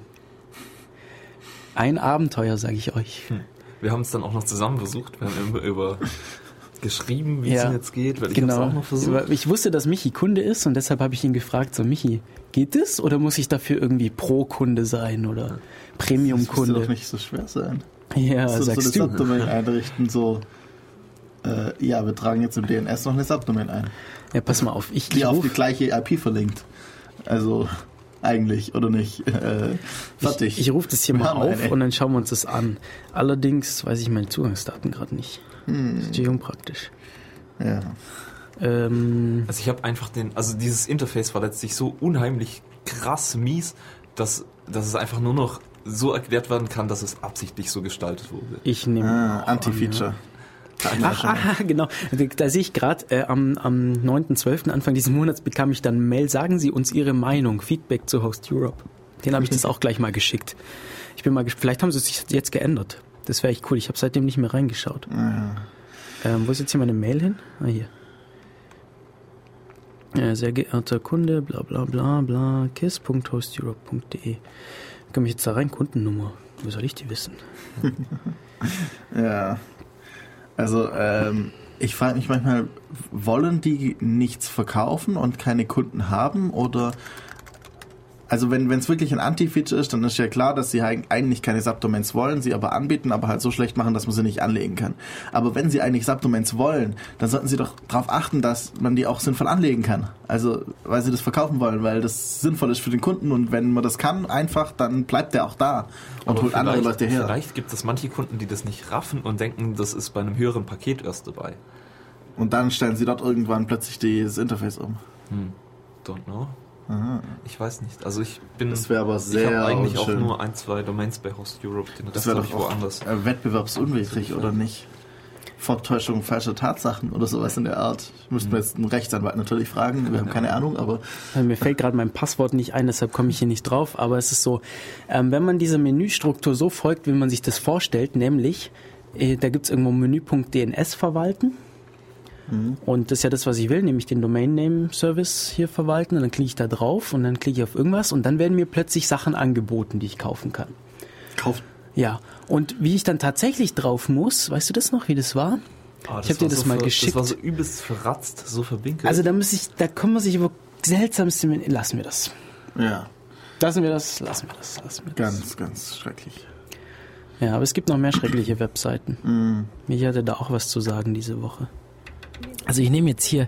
Ein Abenteuer, sage ich euch. Wir haben es dann auch noch zusammen versucht. Wir haben über geschrieben, wie Ja, es denn jetzt geht, weil ich Genau. auch noch versucht. Ich wusste, dass Michi Kunde ist und deshalb habe ich ihn gefragt, so Michi, geht es oder muss ich dafür irgendwie Pro-Kunde sein oder Das müsste Premium-Kunde? doch nicht so schwer sein. Ja, so, so eine sagst. Subdomain *laughs* einrichten, so. Äh, ja, wir tragen jetzt im DNS noch eine Subdomain ein, Ja, pass mal auf. Ich, die ich auf die gleiche IP verlinkt. Also eigentlich oder nicht? *laughs* Äh, fertig. ich, ich rufe das hier Wir mal auf eine. und dann schauen wir uns das an. Allerdings weiß ich meine Zugangsdaten gerade nicht. Hm. Das ist natürlich unpraktisch. ja. Ähm, Also ich habe einfach den, also dieses Interface war letztlich so unheimlich krass mies, dass, dass es einfach nur noch so erklärt werden kann, dass es absichtlich so gestaltet wurde. ich nehme. Ah, Anti-Feature. Ach, ah, genau. Da, sehe ich gerade, äh, am, am 9.12., Anfang dieses Monats, bekam ich dann eine Mail. Sagen Sie uns Ihre Meinung, Feedback zu Host Europe. Den habe ich das auch gleich mal geschickt. Ich bin mal. Vielleicht haben sie sich jetzt geändert. Das wäre echt cool. Ich habe seitdem nicht mehr reingeschaut. Ja. Ähm, wo ist jetzt hier meine Mail hin? Ah, hier. Äh, sehr geehrter Kunde, bla bla bla bla, kiss.hosteurope.de. Komme ich jetzt da rein? Kundennummer. Wo soll ich die wissen? *laughs* Ja. Also, ähm, ich frage mich manchmal, wollen die nichts verkaufen und keine Kunden haben oder also wenn es wirklich ein Anti-Feature ist, dann ist ja klar, dass sie eigentlich keine Subdomains wollen, sie aber anbieten, aber halt so schlecht machen, dass man sie nicht anlegen kann. Aber wenn sie eigentlich Subdomains wollen, dann sollten sie doch darauf achten, dass man die auch sinnvoll anlegen kann. Also weil sie das verkaufen wollen, weil das sinnvoll ist für den Kunden und wenn man das kann, einfach, dann bleibt der auch da und Aber holt andere Leute her. Vielleicht gibt es manche Kunden, die das nicht raffen und denken, das ist bei einem höheren Paket erst dabei. Und dann stellen sie dort irgendwann plötzlich das Interface um. Hm. Don't know. Ich weiß nicht. Also ich bin. Das wäre aber Ich sehr habe eigentlich auch nur ein, zwei Domains bei Host Europe. Den Das wäre doch ich auch woanders. äh, wettbewerbsunwidrig, oder nicht? Vortäuschung falscher Tatsachen oder sowas in der Art. Müssten wir jetzt einen Rechtsanwalt natürlich fragen. Wir haben keine Ahnung, aber *laughs* mir fällt gerade mein Passwort nicht ein, deshalb komme ich hier nicht drauf. Aber es ist so, ähm, wenn man dieser Menüstruktur so folgt, wie man sich das vorstellt, nämlich, äh, da gibt es irgendwo Menüpunkt DNS verwalten. Und das ist ja das, was ich will, nämlich den Domain Name Service hier verwalten. Und dann klicke ich da drauf und dann klicke ich auf irgendwas und dann werden mir plötzlich Sachen angeboten, die ich kaufen kann. kauft. Ja. Und wie ich dann tatsächlich drauf muss, weißt du das noch, wie das war? Ah, Ich hab dir das so mal ver- geschickt. Das war so übelst verratzt, so verwinkelt. Also da muss ich, da kann man sich über seltsamste, lassen wir das. Ja, Lassen wir das, lassen wir das, lassen wir das. ganz, ganz schrecklich. Ja, aber es gibt noch mehr schreckliche Webseiten. Mhm. Mich hatte da auch was zu sagen diese Woche. Also ich nehme jetzt hier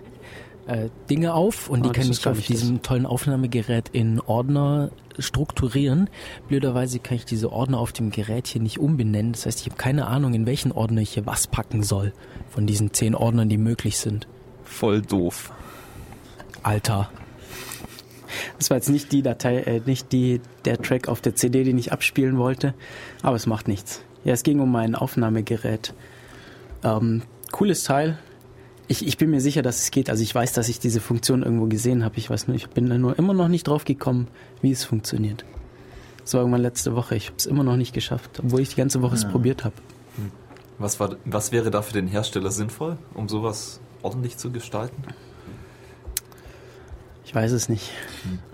äh, Dinge auf und Ah, die das kann ich auf diesem tollen Aufnahmegerät in Ordner strukturieren. Blöderweise kann ich diese Ordner auf dem Gerät hier nicht umbenennen. Das heißt, ich habe keine Ahnung, in welchen Ordner ich hier was packen soll. Von diesen zehn Ordnern, die möglich sind. voll doof. Alter. Das war jetzt nicht die Datei, äh, nicht die, der Track auf der CD, den ich abspielen wollte, aber es macht nichts. Ja, es ging um mein Aufnahmegerät. Ähm, cooles Teil. Ich, ich bin mir sicher, dass es geht. Also ich weiß, dass ich diese Funktion irgendwo gesehen habe. Ich weiß nur, ich bin da nur immer noch nicht drauf gekommen, wie es funktioniert. Das war irgendwann letzte Woche. Ich habe es immer noch nicht geschafft, obwohl ich die ganze Woche es probiert habe. Was, war, was wäre da für den Hersteller sinnvoll, um sowas ordentlich zu gestalten? Ich weiß es nicht.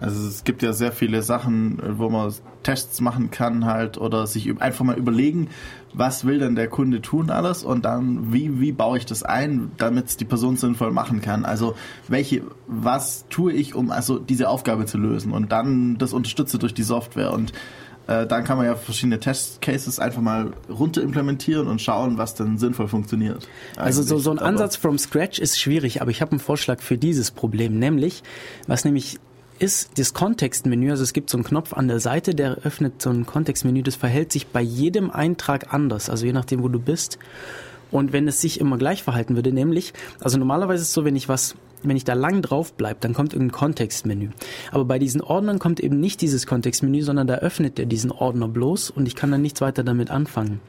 Also es gibt ja sehr viele Sachen, wo man Tests machen kann halt oder sich einfach mal überlegen, was will denn der Kunde tun alles? Und dann wie, wie baue ich das ein, damit es die Person sinnvoll machen kann. Also welche, was tue ich, um also diese Aufgabe zu lösen? Und dann das unterstütze durch die Software. Und äh, dann kann man ja verschiedene Testcases einfach mal runter implementieren und schauen, was dann sinnvoll funktioniert. Also so, so ein Aber- Ansatz from scratch ist schwierig, aber ich habe einen Vorschlag für dieses Problem, nämlich, was nämlich ist das Kontextmenü, also es gibt so einen Knopf an der Seite, der öffnet so ein Kontextmenü, das verhält sich bei jedem Eintrag anders, also je nachdem, wo du bist. Und wenn es sich immer gleich verhalten würde, nämlich, also normalerweise ist es so, wenn ich was, wenn ich da lang drauf bleibe, dann kommt irgendein Kontextmenü. Aber bei diesen Ordnern kommt eben nicht dieses Kontextmenü, sondern da öffnet er diesen Ordner bloß und ich kann dann nichts weiter damit anfangen.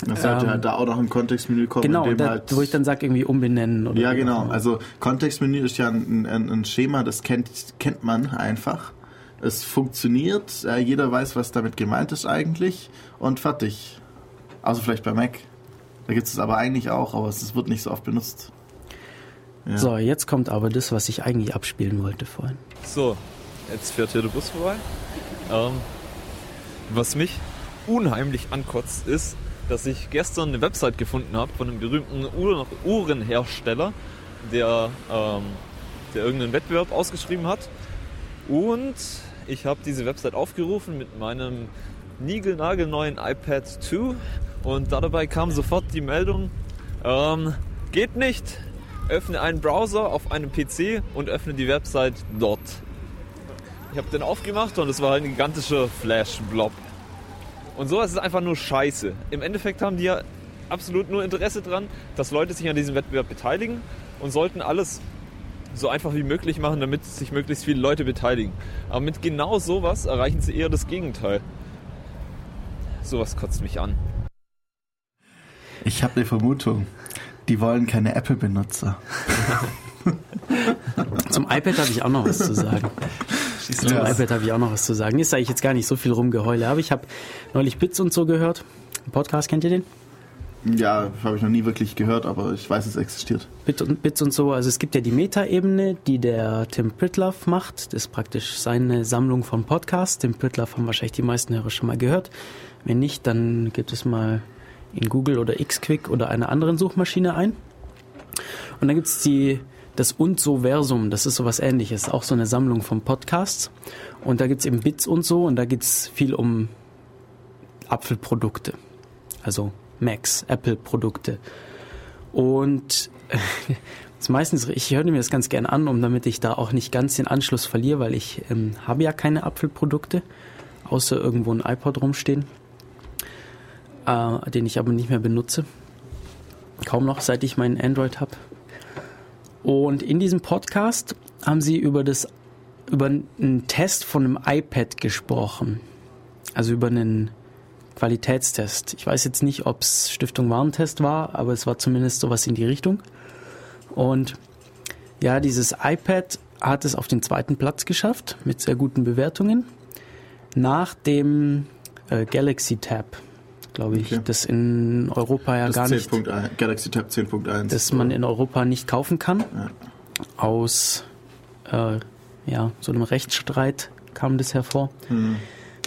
Das sollte ähm, halt da auch noch ein Kontextmenü kommen, Genau, in dem da, halt wo ich dann sage, irgendwie umbenennen oder Ja, genau. Also Kontextmenü ist ja ein, ein, ein Schema, das kennt, kennt man einfach. Es funktioniert, äh, jeder weiß, was damit gemeint ist eigentlich und fertig. Also vielleicht bei Mac. Da gibt es aber eigentlich auch, aber es wird nicht so oft benutzt. Ja. So, jetzt kommt aber das, was ich eigentlich abspielen wollte vorhin. So, jetzt fährt hier der Bus vorbei. Ähm, was mich unheimlich ankotzt, ist, dass ich gestern eine Website gefunden habe von einem berühmten Uhr Uhrenhersteller, der, ähm, der irgendeinen Wettbewerb ausgeschrieben hat. Und ich habe diese Website aufgerufen mit meinem niegelnagelneuen iPad 2 und dabei kam sofort die Meldung, ähm, geht nicht, öffne einen Browser auf einem PC und öffne die Website dort. Ich habe den aufgemacht und es war ein gigantischer Flash-Blob. Und sowas ist einfach nur scheiße. Im Endeffekt haben die ja absolut nur Interesse dran, dass Leute sich an diesem Wettbewerb beteiligen und sollten alles so einfach wie möglich machen, damit sich möglichst viele Leute beteiligen. Aber mit genau sowas erreichen sie eher das Gegenteil. Sowas kotzt mich an. Ich habe eine Vermutung. Die wollen keine Apple-Benutzer. *laughs* *laughs* Zum iPad habe ich auch noch was zu sagen. Zum iPad habe ich auch noch was zu sagen. Jetzt sage ich jetzt gar nicht so viel rumgeheule, aber ich habe neulich Bits und so gehört. Ein Podcast, kennt ihr den? Ja, habe ich noch nie wirklich gehört, aber ich weiß, es existiert. Bit und, Bits und so. Also es gibt ja die Meta-Ebene, die der Tim Pritloff macht. Das ist praktisch seine Sammlung von Podcasts. Tim Pritloff haben wahrscheinlich die meisten Hörer schon mal gehört. Wenn nicht, dann gibt es mal in Google oder Xquick oder einer anderen Suchmaschine ein. Und dann gibt es die das und so Versum, das ist sowas ähnliches, auch so eine Sammlung von Podcasts. Und da gibt's eben Bits und so und da geht's viel um Apfelprodukte. Also Macs, Apple-Produkte. Und *laughs* meistens, ich höre mir das ganz gern an, um damit ich da auch nicht ganz den Anschluss verliere, weil ich ähm, habe ja keine Apfelprodukte, außer irgendwo ein iPod rumstehen, äh, den ich aber nicht mehr benutze. Kaum noch, seit ich meinen Android habe. Und in diesem Podcast haben sie über das über einen Test von einem iPad gesprochen. Also über einen Qualitätstest. Ich weiß jetzt nicht, ob es Stiftung Warentest war, aber es war zumindest sowas in die Richtung. Und ja, dieses iPad hat es auf den zweiten Platz geschafft mit sehr guten Bewertungen. Nach dem äh, Galaxy Tab, glaube ich, Okay. das in Europa ja Das gar nicht 10.1, Galaxy Tab 10.1. das man in Europa nicht kaufen kann. Ja. Aus äh, ja, so einem Rechtsstreit kam das hervor. Mhm.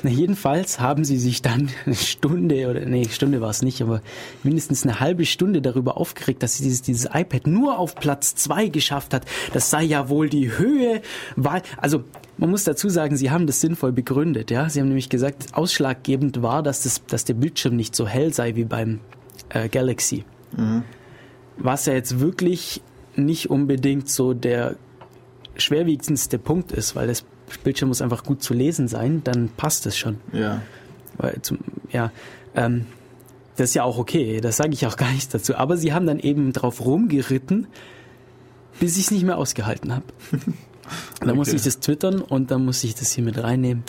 Na, jedenfalls haben sie sich dann *laughs* eine Stunde oder nee, Stunde war es nicht, aber mindestens eine halbe Stunde darüber aufgeregt, dass sie dieses, dieses iPad nur auf Platz zwei geschafft hat. Das sei ja wohl die Höhe, weil also man muss dazu sagen, sie haben das sinnvoll begründet, ja. Sie haben nämlich gesagt, ausschlaggebend war, dass das, dass der Bildschirm nicht so hell sei wie beim äh, Galaxy was ja jetzt wirklich nicht unbedingt so der schwerwiegendste Punkt ist, weil das Bildschirm muss einfach gut zu lesen sein, dann passt es schon. Ja. Weil zum, ja, ähm, das ist ja auch okay, das sage ich auch gar nicht dazu. Aber sie haben dann eben drauf rumgeritten, bis ich es nicht mehr ausgehalten habe. *laughs* Dann muss Okay. ich das twittern und dann muss ich das hier mit reinnehmen.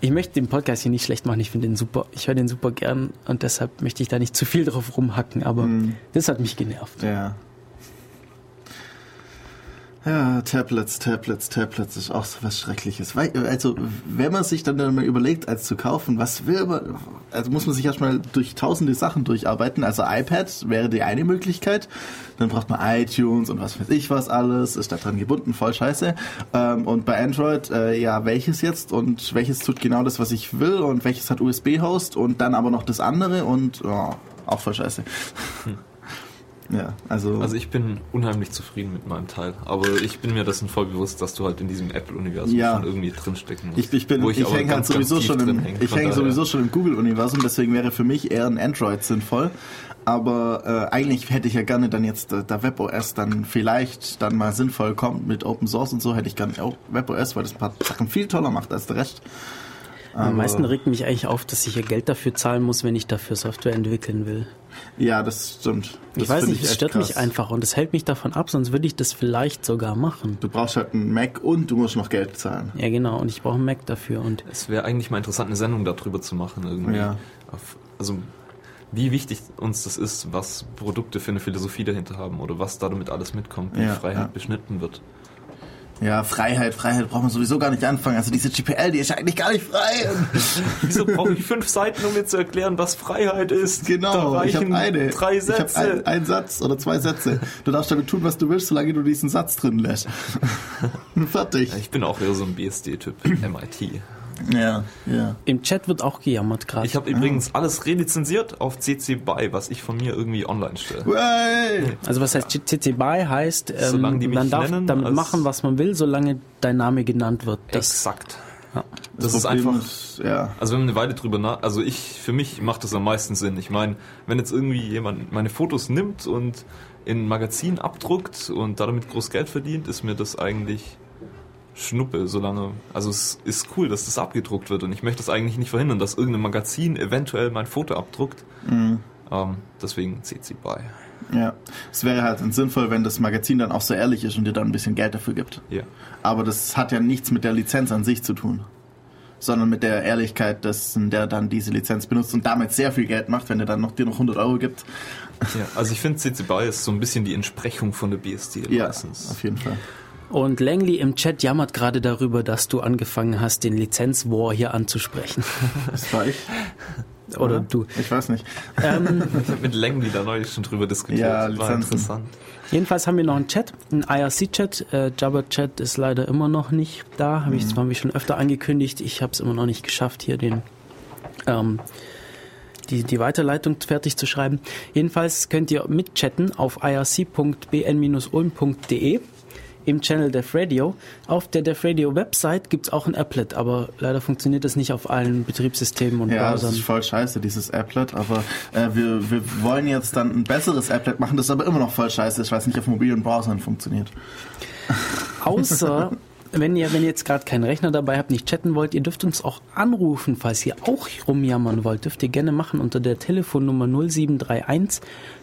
Ich möchte den Podcast hier nicht schlecht machen, ich finde den super, ich höre den super gern und deshalb möchte ich da nicht zu viel drauf rumhacken, aber das hat mich genervt. Ja. Ja, Tablets, Tablets, Tablets ist auch so was Schreckliches. Also, wenn man sich dann, mal überlegt, als zu kaufen, was will man, also muss man sich erstmal durch tausende Sachen durcharbeiten. Also iPad wäre die eine Möglichkeit. Dann braucht man iTunes und was weiß ich was alles, ist da dran gebunden, voll scheiße. Ähm, und bei Android, äh, ja, welches jetzt und welches tut genau das, was ich will und welches hat USB-Host und dann aber noch das andere und oh, auch voll scheiße. Ja, also, Also ich bin unheimlich zufrieden mit meinem Teil, aber ich bin mir dessen voll bewusst, dass du halt in diesem Apple-Universum Ja. schon irgendwie drinstecken musst. Ich, ich bin, Wo ich, aber hänge halt sowieso schon im, häng. ich daher- sowieso schon im Google-Universum, deswegen wäre für mich eher ein Android sinnvoll. Aber äh, eigentlich hätte ich ja gerne dann jetzt, äh, da WebOS dann vielleicht dann mal sinnvoll kommt mit Open Source und so, hätte ich gerne auch WebOS, weil das ein paar Sachen viel toller macht als der Rest. Am meisten regt mich eigentlich auf, dass ich ja Geld dafür zahlen muss, wenn ich dafür Software entwickeln will. Ja, das stimmt. Das ich weiß finde nicht, es stört krass. mich einfach und es hält mich davon ab, sonst würde ich das vielleicht sogar machen. Du brauchst halt einen Mac und du musst noch Geld zahlen. Ja, genau, und ich brauche einen Mac dafür und Es wäre eigentlich mal interessant, eine Sendung darüber zu machen irgendwie. Ja. Auf, also wie wichtig uns das ist, was Produkte für eine Philosophie dahinter haben oder was da damit alles mitkommt, wie Ja, Freiheit ja. beschnitten wird. Ja, Freiheit, Freiheit braucht man sowieso gar nicht anfangen. Also diese GPL, die ist ja eigentlich gar nicht frei. *laughs* Wieso brauche ich fünf Seiten, um mir zu erklären, was Freiheit ist? Genau, ich habe eine. drei Ich habe Sätze. ein, einen Satz oder zwei Sätze. Du darfst damit tun, was du willst, solange du diesen Satz drin lässt. *laughs* Fertig. Ich bin auch eher so ein BSD-Typ, MIT. Ja, ja. im Chat wird auch gejammert gerade. Ich habe übrigens alles relizenziert auf CC BY, was ich von mir irgendwie online stelle. Way. Also was heißt CC BY heißt, ähm, Solange die mich man darf nennen damit machen, was man will, solange dein Name genannt wird. Das, Exakt. ja. Das, ist Problem einfach. Ist, ja. Also wenn man eine Weile drüber nach, also ich, für mich macht das am meisten Sinn. Ich meine, wenn jetzt irgendwie jemand meine Fotos nimmt und in ein Magazin abdruckt und damit groß Geld verdient, ist mir das eigentlich Schnuppe, solange, also es ist cool, dass das abgedruckt wird und ich möchte das eigentlich nicht verhindern, dass irgendein Magazin eventuell mein Foto abdruckt. Mhm. Ähm, deswegen CC BY. Ja. Es wäre halt sinnvoll, wenn das Magazin dann auch so ehrlich ist und dir dann ein bisschen Geld dafür gibt. Ja. Aber das hat ja nichts mit der Lizenz an sich zu tun. Sondern mit der Ehrlichkeit, dass der dann diese Lizenz benutzt und damit sehr viel Geld macht, wenn er dann noch, dir noch 100 Euro gibt. ja. Also ich finde CC BY ist so ein bisschen die Entsprechung von der BSD Ja, auf jeden Fall. Und Langley im Chat jammert gerade darüber, dass du angefangen hast, den Lizenzwar hier anzusprechen. *laughs* Das war ich. Oder du. Ich weiß nicht. Ähm, *laughs* Ich habe mit Langley da neulich schon drüber diskutiert. Ja, War Lizenzen. interessant. jedenfalls haben wir noch einen Chat, einen IRC-Chat. Äh, Jabber-Chat ist leider immer noch nicht da. Habe ich zwar schon öfter angekündigt. Ich habe es immer noch nicht geschafft, hier den ähm, die, die Weiterleitung fertig zu schreiben. Jedenfalls könnt ihr mitchatten auf irc.bn-ulm.de im Channel Def Radio. Auf der Def Radio Website gibt's auch ein Applet, aber leider funktioniert das nicht auf allen Betriebssystemen und Ja, das Browsern. ist voll scheiße, dieses Applet, aber äh, wir, wir wollen jetzt dann ein besseres Applet machen, das aber immer noch voll scheiße ist, weil es nicht auf mobilen Browsern funktioniert. Außer, *laughs* wenn ihr, wenn ihr jetzt gerade keinen Rechner dabei habt, nicht chatten wollt, ihr dürft uns auch anrufen, falls ihr auch rumjammern wollt. Dürft ihr gerne machen unter der Telefonnummer 0731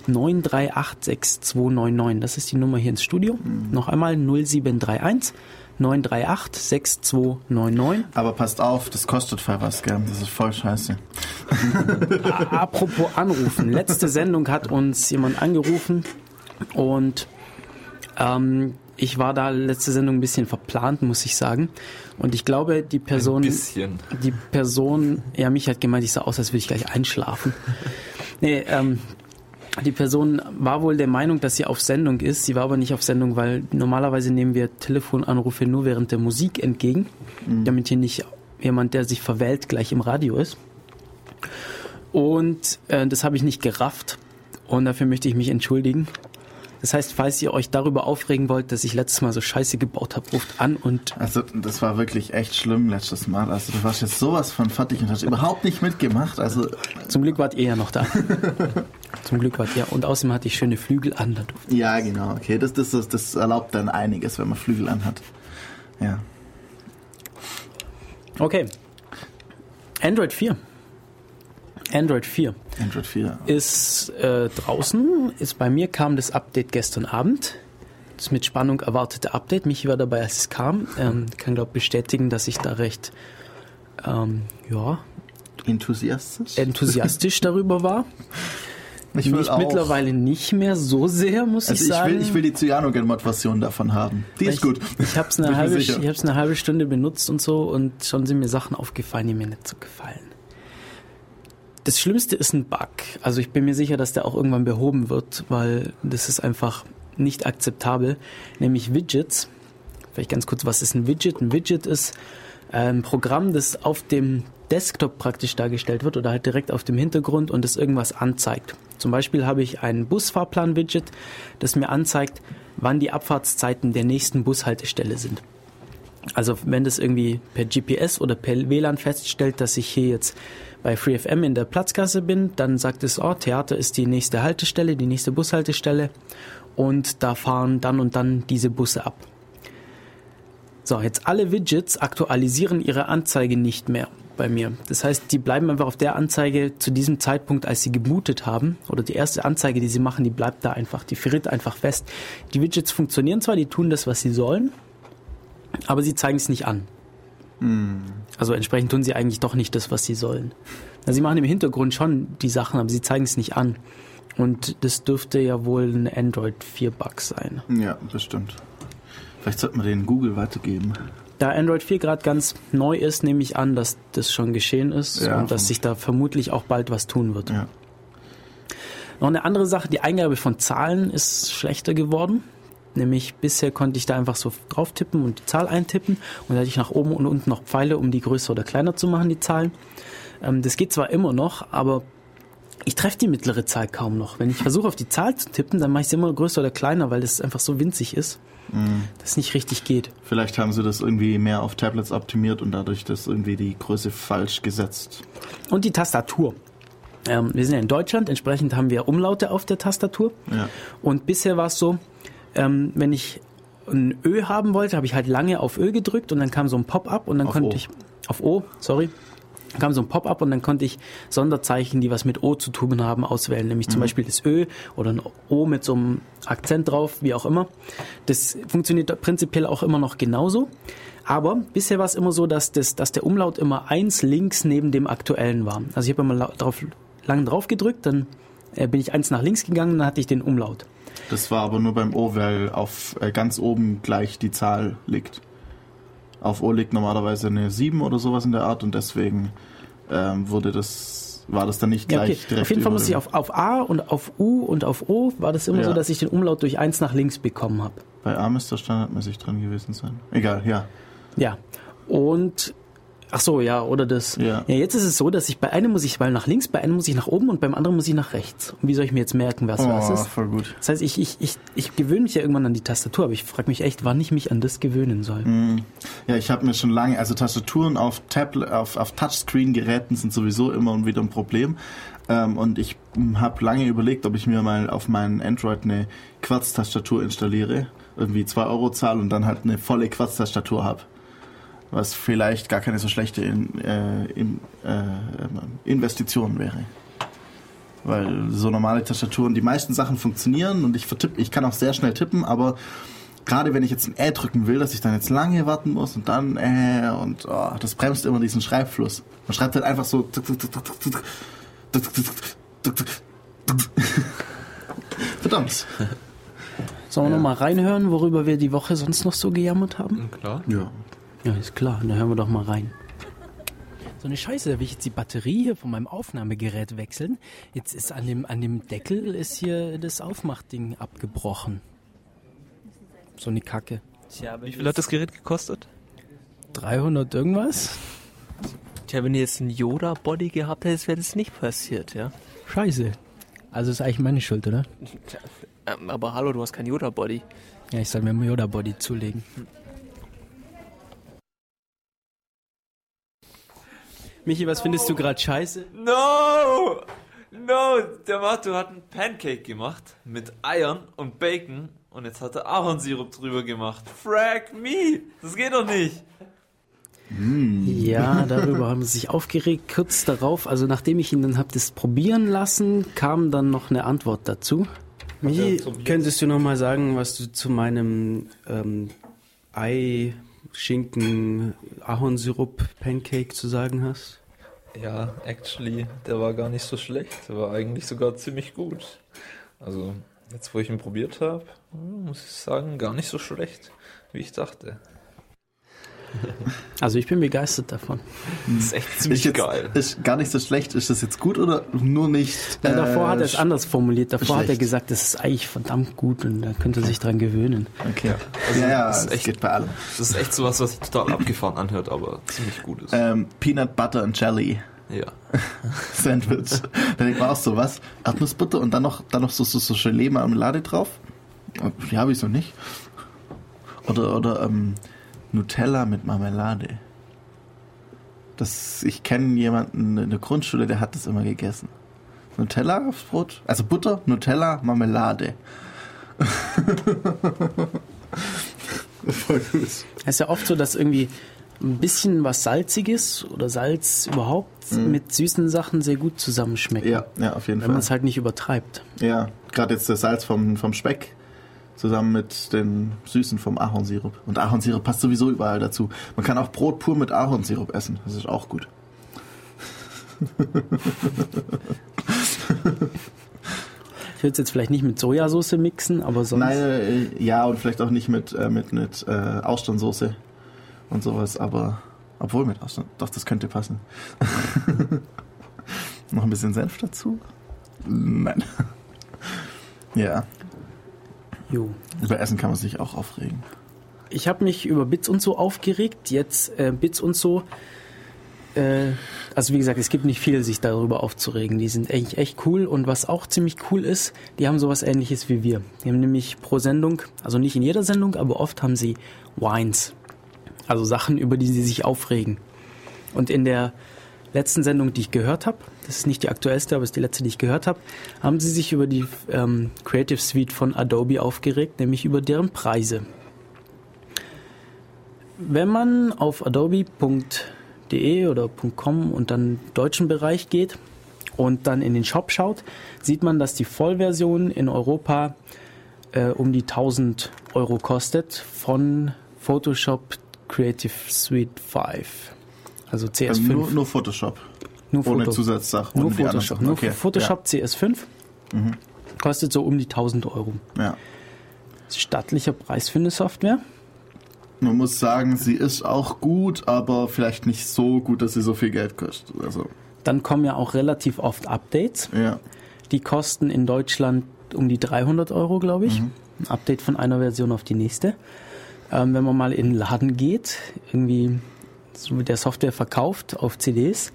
938 6299. Das ist die Nummer hier ins Studio. Noch einmal 0731 938 6299. Aber passt auf, das kostet voll was, gell? Das ist voll scheiße. *laughs* Apropos anrufen. Letzte Sendung hat uns jemand angerufen und ähm, ich war da letzte Sendung ein bisschen verplant, muss ich sagen. Und ich glaube, die Person, Ein bisschen. die Person, ja, mich hat gemeint, ich sah aus, als würde ich gleich einschlafen. *laughs* nee, ähm, die Person war wohl der Meinung, dass sie auf Sendung ist. Sie war aber nicht auf Sendung, weil normalerweise nehmen wir Telefonanrufe nur während der Musik entgegen, damit hier nicht jemand, der sich verwählt, gleich im Radio ist. Und äh, das habe ich nicht gerafft. Und dafür möchte ich mich entschuldigen. Das heißt, falls ihr euch darüber aufregen wollt, dass ich letztes Mal so scheiße gebaut habe, ruft an und Also, das war wirklich echt schlimm letztes Mal. Also, du warst jetzt sowas von fertig und hast überhaupt nicht mitgemacht. Also, zum Glück wart ihr ja noch da. *laughs* zum Glück wart ihr. Und außerdem hatte ich schöne Flügel an. Da ja, genau, okay. Das, das, das, das erlaubt dann einiges, wenn man Flügel anhat. Ja. Okay. Android 4. Android 4 Android 4. ist äh, draußen. Ist bei mir kam das Update gestern Abend. Das mit Spannung erwartete Update. Michi war dabei, als es kam. Ähm, kann glaube bestätigen, dass ich da recht ähm, ja, Enthusiastisch? enthusiastisch darüber war. *laughs* ich will Mich auch. mittlerweile nicht mehr so sehr, muss Also ich ich sagen. will, ich will die Cyanogen-Mod-Version davon haben. Die ist ich, gut. Ich habe es eine, *laughs* halbe, ich eine halbe Stunde benutzt und so und schon sind mir Sachen aufgefallen, die mir nicht so gefallen. Das Schlimmste ist ein Bug. Also ich bin mir sicher, dass der auch irgendwann behoben wird, weil das ist einfach nicht akzeptabel. Nämlich Widgets. Vielleicht ganz kurz, was ist ein Widget? Ein Widget ist ein Programm, das auf dem Desktop praktisch dargestellt wird oder halt direkt auf dem Hintergrund und das irgendwas anzeigt. Zum Beispiel habe ich ein Busfahrplan-Widget, das mir anzeigt, wann die Abfahrtszeiten der nächsten Bushaltestelle sind. Also wenn das irgendwie per GPS oder per WLAN feststellt, dass ich hier jetzt bei FreeFM in der Platzgasse bin, dann sagt es, oh, Theater ist die nächste Haltestelle, die nächste Bushaltestelle und da fahren dann und dann diese Busse ab. So, jetzt alle Widgets aktualisieren ihre Anzeige nicht mehr bei mir. Das heißt, die bleiben einfach auf der Anzeige zu diesem Zeitpunkt, als sie gebootet haben, oder die erste Anzeige, die sie machen, die bleibt da einfach, die friert einfach fest. Die Widgets funktionieren zwar, die tun das, was sie sollen, aber sie zeigen es nicht an. Also entsprechend tun sie eigentlich doch nicht das, was sie sollen. Also sie machen im Hintergrund schon die Sachen, aber sie zeigen es nicht an. Und das dürfte ja wohl ein Android 4 Bug sein. Ja, bestimmt. Vielleicht sollten wir den Google weitergeben. Da Android 4 gerade ganz neu ist, nehme ich an, dass das schon geschehen ist Ja, und dass sich da vermutlich auch bald was tun wird. Ja. Noch eine andere Sache, die Eingabe von Zahlen ist schlechter geworden. Nämlich bisher konnte ich da einfach so drauf tippen und die Zahl eintippen und da hatte ich nach oben und unten noch Pfeile, um die größer oder kleiner zu machen, die Zahlen. Ähm, das geht zwar immer noch, aber ich treffe die mittlere Zahl kaum noch. Wenn ich versuche auf die Zahl zu tippen, dann mache ich sie immer größer oder kleiner, weil das einfach so winzig ist, dass es nicht richtig geht. Vielleicht haben sie das irgendwie mehr auf Tablets optimiert und dadurch das irgendwie die Größe falsch gesetzt. Und die Tastatur. Ähm, wir sind ja in Deutschland, entsprechend haben wir Umlaute auf der Tastatur. Ja. Und bisher war es so, ähm, wenn ich ein Ö haben wollte, habe ich halt lange auf Ö gedrückt und dann kam so ein Pop-up und dann Auf konnte O. ich auf O, sorry, kam so ein Pop-up und dann konnte ich Sonderzeichen, die was mit O zu tun haben, auswählen, nämlich Mhm. zum Beispiel das Ö oder ein O mit so einem Akzent drauf, wie auch immer. Das funktioniert prinzipiell auch immer noch genauso. Aber bisher war es immer so, dass, das, dass der Umlaut immer eins links neben dem aktuellen war. Also ich habe immer drauf, lang drauf gedrückt, dann äh, bin ich eins nach links gegangen, dann hatte ich den Umlaut. Das war aber nur beim O, weil auf äh, ganz oben gleich die Zahl liegt. Auf O liegt normalerweise eine 7 oder sowas in der Art und deswegen ähm, wurde das, war das dann nicht Ja, gleich okay. direkt Auf jeden Fall muss ich auf, auf A und auf U und auf O war das immer Ja. so, dass ich den Umlaut durch eins nach links bekommen habe. Bei A müsste standardmäßig dran gewesen sein. Egal, ja. Ja. Und Ach so, ja, oder das. Ja. ja, jetzt ist es so, dass ich bei einem muss ich mal nach links, bei einem muss ich nach oben und beim anderen muss ich nach rechts. Und wie soll ich mir jetzt merken, was was Oh, ist? voll gut. Das heißt, ich, ich, ich, ich gewöhne mich ja irgendwann an die Tastatur, aber ich frage mich echt, wann ich mich an das gewöhnen soll. Ja, ich habe mir schon lange, also Tastaturen auf Tablet, auf, auf Touchscreen-Geräten sind sowieso immer und wieder ein Problem. Ähm, und ich habe lange überlegt, ob ich mir mal auf meinen Android eine Quarz-Tastatur installiere, irgendwie 2 Euro zahle und dann halt eine volle Quarz-Tastatur habe. Was vielleicht gar keine so schlechte in, äh, in, äh, Investition wäre. Weil so normale Tastaturen, die meisten Sachen funktionieren und ich vertipp, ich kann auch sehr schnell tippen, aber gerade wenn ich jetzt ein Ä drücken will, dass ich dann jetzt lange warten muss und dann äh und oh, das bremst immer diesen Schreibfluss. Man schreibt halt einfach so Verdammt. Sollen wir noch mal reinhören, worüber wir die Woche sonst noch so gejammert haben? Klar. Ja. Ja, ist klar, dann hören wir doch mal rein. So eine Scheiße, da will ich jetzt die Batterie hier von meinem Aufnahmegerät wechseln. Jetzt ist an dem, an dem Deckel ist hier das Aufmachding abgebrochen. So eine Kacke. Tja, Wie viel hat das Gerät gekostet? 300 irgendwas? Tja, wenn ihr jetzt einen Yoda-Body gehabt hättet, wäre das nicht passiert, ja? Scheiße. Also ist eigentlich meine Schuld, oder? *laughs* Ähm, aber hallo, du hast kein Yoda-Body. Ja, ich soll mir einen Yoda Body zulegen. Michi, was findest du gerade scheiße? No! No! Der Matto hat einen Pancake gemacht mit Eiern und Bacon und jetzt hat er Ahornsirup drüber gemacht. Frag me! Das geht doch nicht! Ja, darüber haben sie sich aufgeregt. Kurz darauf, also nachdem ich ihn dann hab das probieren lassen, kam dann noch eine Antwort dazu. Michi, könntest du noch mal sagen, was du zu meinem ähm, Ei, Schinken, Ahornsirup, Pancake zu sagen hast? Ja, actually, der war gar nicht so schlecht. Der war eigentlich sogar ziemlich gut. Also, jetzt wo ich ihn probiert habe, muss ich sagen, gar nicht so schlecht, wie ich dachte. *laughs* Also ich bin begeistert davon. Das ist echt Ist ziemlich jetzt geil. ist gar nicht so schlecht. Ist das jetzt gut oder nur nicht? Davor äh, hat er es anders formuliert. Davor hat er schlecht. gesagt, das ist eigentlich verdammt gut und da könnte er sich dran gewöhnen. Okay. ja, ja, das ist das echt- geht bei allem. Das ist echt sowas, was sich total abgefahren anhört, aber ziemlich gut ist. Ähm, Peanut Butter and Jelly Ja. *laughs* Sandwich. da denkt man auch so, was? Erdnussbutter und dann noch, dann noch so, so, so Gelee-Marmelade drauf? Ja, wieso nicht? Oder, oder ähm, Nutella mit Marmelade. Das, ich kenne jemanden in der Grundschule, der hat das immer gegessen. Nutella aufs Brot? Also Butter, Nutella, Marmelade. *laughs* Voll gut. Es ist ja oft so, dass irgendwie ein bisschen was Salziges oder Salz überhaupt mit süßen Sachen sehr gut zusammenschmeckt. Ja, ja, auf jeden Wenn man Fall. es halt nicht übertreibt. Ja, gerade jetzt das Salz vom, vom Speck zusammen mit den Süßen vom Ahornsirup. Und Ahornsirup passt sowieso überall dazu. Man kann auch Brot pur mit Ahornsirup essen. Das ist auch gut. *laughs* Ich würde es jetzt vielleicht nicht mit Sojasauce mixen, aber sonst. Nein, äh, ja, und vielleicht auch nicht mit, äh, mit, mit äh, Austernsoße und sowas, aber obwohl mit Austern. Doch, das könnte passen. *laughs* Noch ein bisschen Senf dazu? Nein. *laughs* ja, Jo. über Essen kann man sich auch aufregen. Ich habe mich über Bits und so aufgeregt. Jetzt äh, Bits und so. Äh, also wie gesagt, es gibt nicht viel, sich darüber aufzuregen. Die sind eigentlich echt cool. Und was auch ziemlich cool ist, die haben sowas ähnliches wie wir. Die haben nämlich pro Sendung, also nicht in jeder Sendung, aber oft haben sie Wines. Also Sachen, über die sie sich aufregen. Und in der letzten Sendung, die ich gehört habe, das ist nicht die aktuellste, aber es ist die letzte, die ich gehört habe, haben sie sich über die ähm, Creative Suite von Adobe aufgeregt, nämlich über deren Preise. Wenn man auf adobe.de oder .com und dann deutschen Bereich geht und dann in den Shop schaut, sieht man, dass die Vollversion in Europa äh, um die 1000 Euro kostet von Photoshop Creative Suite 5. Also CS5. Also nur, nur Photoshop. Nur Ohne Foto. Zusatzsachen. Nur Photoshop. Nur Okay, Photoshop CS5 kostet so um die 1000 Euro. Ja. ja. Stattlicher Preis für eine Software. Man muss sagen, sie ist auch gut, aber vielleicht nicht so gut, dass sie so viel Geld kostet. Also, Dann kommen ja auch relativ oft Updates. ja. Die kosten in Deutschland um die 300 Euro, glaube ich. Ein Update von einer Version auf die nächste. Ähm, wenn man mal in den Laden geht, irgendwie so mit der Software verkauft auf CDs.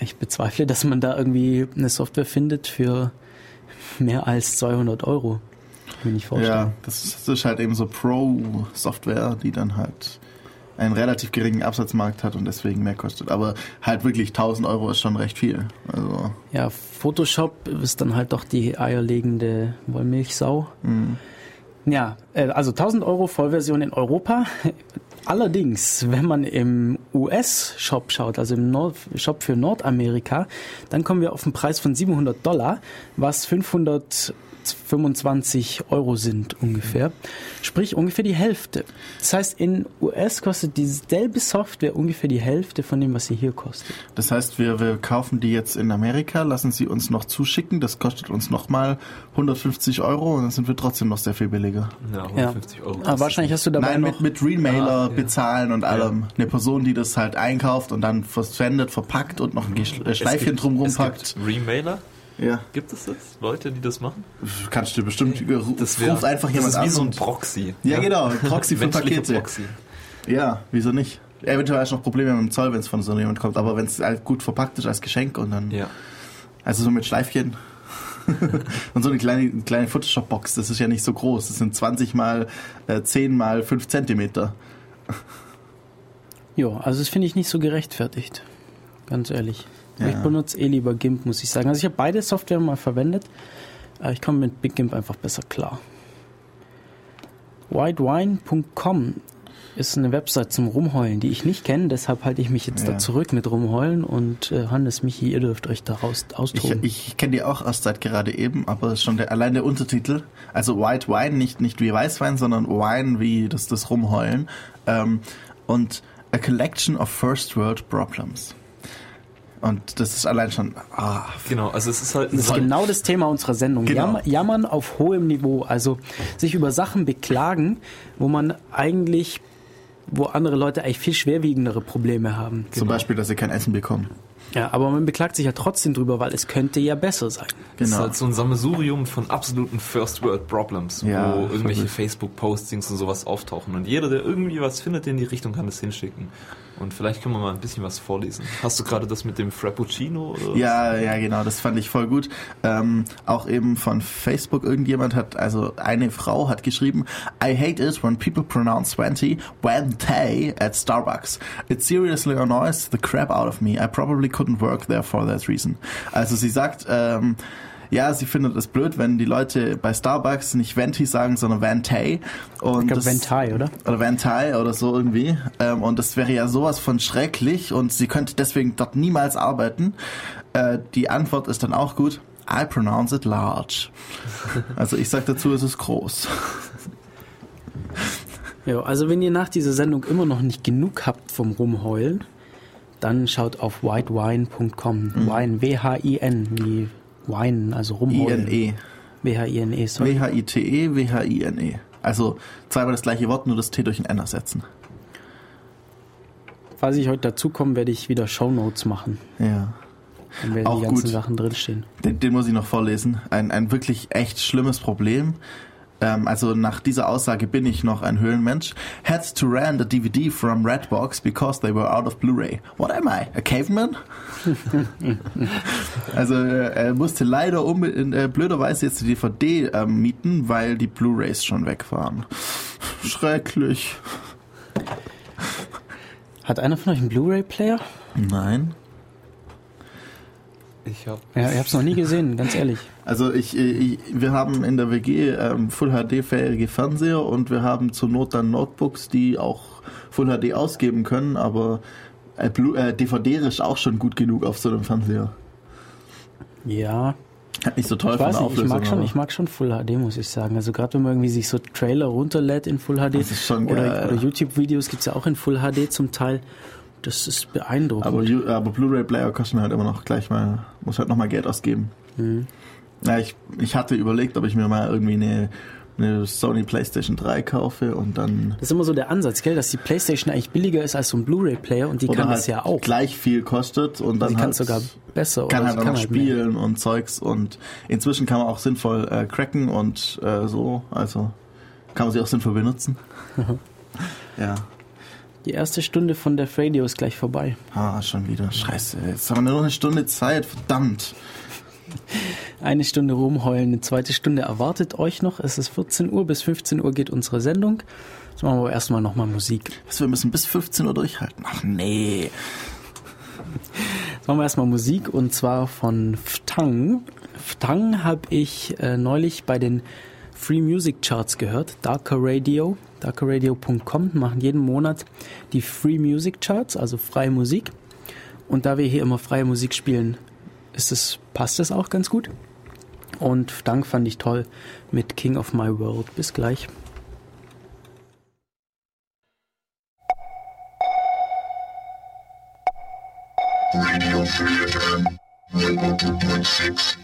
Ich bezweifle, dass man da irgendwie eine Software findet für mehr als 200 Euro. Kann ich vorstellen. Ja, das ist, halt eben so Pro-Software, die dann halt einen relativ geringen Absatzmarkt hat und deswegen mehr kostet. Aber halt wirklich 1000 Euro ist schon recht viel. Also, Ja, Photoshop ist dann halt doch die eierlegende Wollmilchsau. Ja, äh, also 1000 Euro Vollversion in Europa. Allerdings, wenn man im US-Shop schaut, also im Nord Shop für Nordamerika, dann kommen wir auf einen Preis von 700 Dollar, was 525 Euro sind ungefähr. Sprich ungefähr die Hälfte. Das heißt, in US kostet dieselbe Software ungefähr die Hälfte von dem, was sie hier kostet. das heißt, wir, wir kaufen die jetzt in Amerika, lassen sie uns noch zuschicken. Das kostet uns nochmal 150 Euro und dann sind wir trotzdem noch sehr viel billiger. Ja, 150 Euro. Aber wahrscheinlich hast du dabei Nein, noch mit, mit Remailer Ah, ja. bezahlen und allem. Eine Person, die das halt einkauft und dann versendet, verpackt und noch ein äh, Schleifchen gibt- drumrum es packt. Gibt Remailer? Ja. Gibt es das? Leute, die das machen? Kannst du bestimmt, Das ruf einfach jemand das ist wie an so ein Proxy. Ja, genau, ein Proxy für *laughs* Pakete. Proxy. Ja, wieso nicht? Eventuell hast du noch Probleme mit dem Zoll, wenn es von so jemand kommt, aber wenn es halt gut verpackt ist als Geschenk und dann, Ja. also so mit Schleifchen. *laughs* und so eine kleine, kleine Photoshop-Box, das ist ja nicht so groß. Das sind 20 mal äh, 10 mal 5 Zentimeter. Ja, also das finde ich nicht so gerechtfertigt. Ganz ehrlich. Ja. Ich benutze eh lieber GIMP, muss ich sagen. Also ich habe beide Software mal verwendet. aber Ich komme mit Big GIMP einfach besser klar. Whitewine.com ist eine Website zum Rumheulen, die ich nicht kenne. Deshalb halte ich mich jetzt Ja. da zurück mit Rumheulen. Und äh, Hannes, Michi, ihr dürft euch daraus Ich, austoben. ich kenne die auch erst seit gerade eben, aber das ist schon der, allein der Untertitel. Also White Wine, nicht, nicht wie Weißwein, sondern Wine wie das, das Rumheulen. Ähm, und A Collection of First World Problems. Und das ist allein schon, ah, Genau, also es ist halt Das ist genau das Thema unserer Sendung. Genau. Jammer, jammern auf hohem Niveau. Also sich über Sachen beklagen, wo man eigentlich, wo andere Leute eigentlich viel schwerwiegendere Probleme haben. zum Beispiel, dass sie kein Essen bekommen. Ja, aber man beklagt sich ja trotzdem drüber, weil es könnte ja besser sein. Es ist Genau. halt so ein Sammelsurium von absoluten First World Problems, Ja, wo irgendwelche. Facebook-Postings und sowas auftauchen. Und jeder, der irgendwie was findet in die Richtung, kann das hinschicken. Und vielleicht können wir mal ein bisschen was vorlesen. Hast du gerade das mit dem Frappuccino? Ja, ja, genau, das fand ich voll gut. Ähm, auch eben von Facebook irgendjemand hat, also eine Frau hat geschrieben, I hate it when people pronounce 20 Wente at Starbucks. It seriously annoys the crap out of me. I probably couldn't work there for that reason. Also sie sagt, ähm, ja, sie findet es blöd, wenn die Leute bei Starbucks nicht Venti sagen, sondern Vente. Und Ich glaube, Ventai, oder? oder Ventai oder so irgendwie. Ähm, und das wäre ja sowas von schrecklich und sie könnte deswegen dort niemals arbeiten. Äh, die Antwort ist dann auch gut. I pronounce it large. *laughs* Also ich sag dazu, es ist groß. *laughs* Ja, also wenn ihr nach dieser Sendung immer noch nicht genug habt vom Rumheulen, dann schaut auf whitewine.com. Wine, W-H-I-N, wie Wine, also Rumheulen. I-N-E. W-H-I-N-E, sorry. W-H-I-T-E, W-H-I-N-E. Also zweimal das gleiche Wort, nur das T durch ein N ersetzen. Falls ich heute dazukomme, werde ich wieder Shownotes machen. Ja. Dann werden Auch die ganzen gut. Sachen drinstehen. Den, den muss ich noch vorlesen. Ein, ein wirklich echt schlimmes Problem. Ähm, also nach dieser Aussage bin ich noch ein Höhlenmensch. Had to rent a DVD from Redbox because they were out of Blu-ray. What am I? A caveman? *laughs* also äh, er musste leider um, äh, blöderweise jetzt die DVD ähm, mieten, weil die Blu-rays schon weg waren. *laughs* Schrecklich. Hat einer von euch einen Blu-ray-Player? Nein. Ich hab. Ja, ich habe es noch nie gesehen, ganz *laughs* ehrlich. Also ich, ich, wir haben in der WG ähm, Full HD-fähige Fernseher und wir haben zur Not dann Notebooks, die auch Full HD ausgeben können, aber äh, äh, DVD ist auch schon gut genug auf so einem Fernseher. Ja, nicht so toll ich von weiß der nicht, ich Auflösung. mag schon, aber ich mag schon Full HD, muss ich sagen. Also gerade wenn man irgendwie sich so Trailer runterlädt in Full HD Das ist schon oder, geil. oder YouTube-Videos gibt's ja auch in Full HD zum Teil. Das ist beeindruckend. aber, aber Blu-ray-Player kosten halt immer noch gleich mal, muss halt nochmal Geld ausgeben. Mhm. Ja, ich, ich hatte überlegt, ob ich mir mal irgendwie eine, eine Sony Playstation 3 kaufe und dann das ist immer so der Ansatz, gell, dass die Playstation eigentlich billiger ist als so ein Blu-ray-Player und die kann halt das ja auch. gleich viel kostet und dann sie kann halt es sogar besser kann oder halt auch noch halt mehr. spielen und Zeugs und inzwischen kann man auch sinnvoll äh, cracken und äh, so, also kann man sie auch sinnvoll benutzen. *laughs* ja. Die erste Stunde von der Radio ist gleich vorbei. Ah, schon wieder. Scheiße. Jetzt haben wir nur noch eine Stunde Zeit. Verdammt. Eine Stunde rumheulen, eine zweite Stunde erwartet euch noch. Es ist 14 Uhr, bis 15 Uhr geht unsere Sendung. Jetzt machen wir aber erstmal nochmal Musik. Was, wir müssen bis 15 Uhr durchhalten. Ach nee. Jetzt machen wir erstmal Musik und zwar von Ftang. Ftang habe ich äh, neulich bei den Free Music Charts gehört. Darker Radio, darkerradio.com machen jeden Monat die Free Music Charts, also freie Musik. Und da wir hier immer freie Musik spielen, ist es, passt es auch ganz gut. Und Ftang fand ich toll mit King of My World. Bis gleich. Radio Free FM 102.6.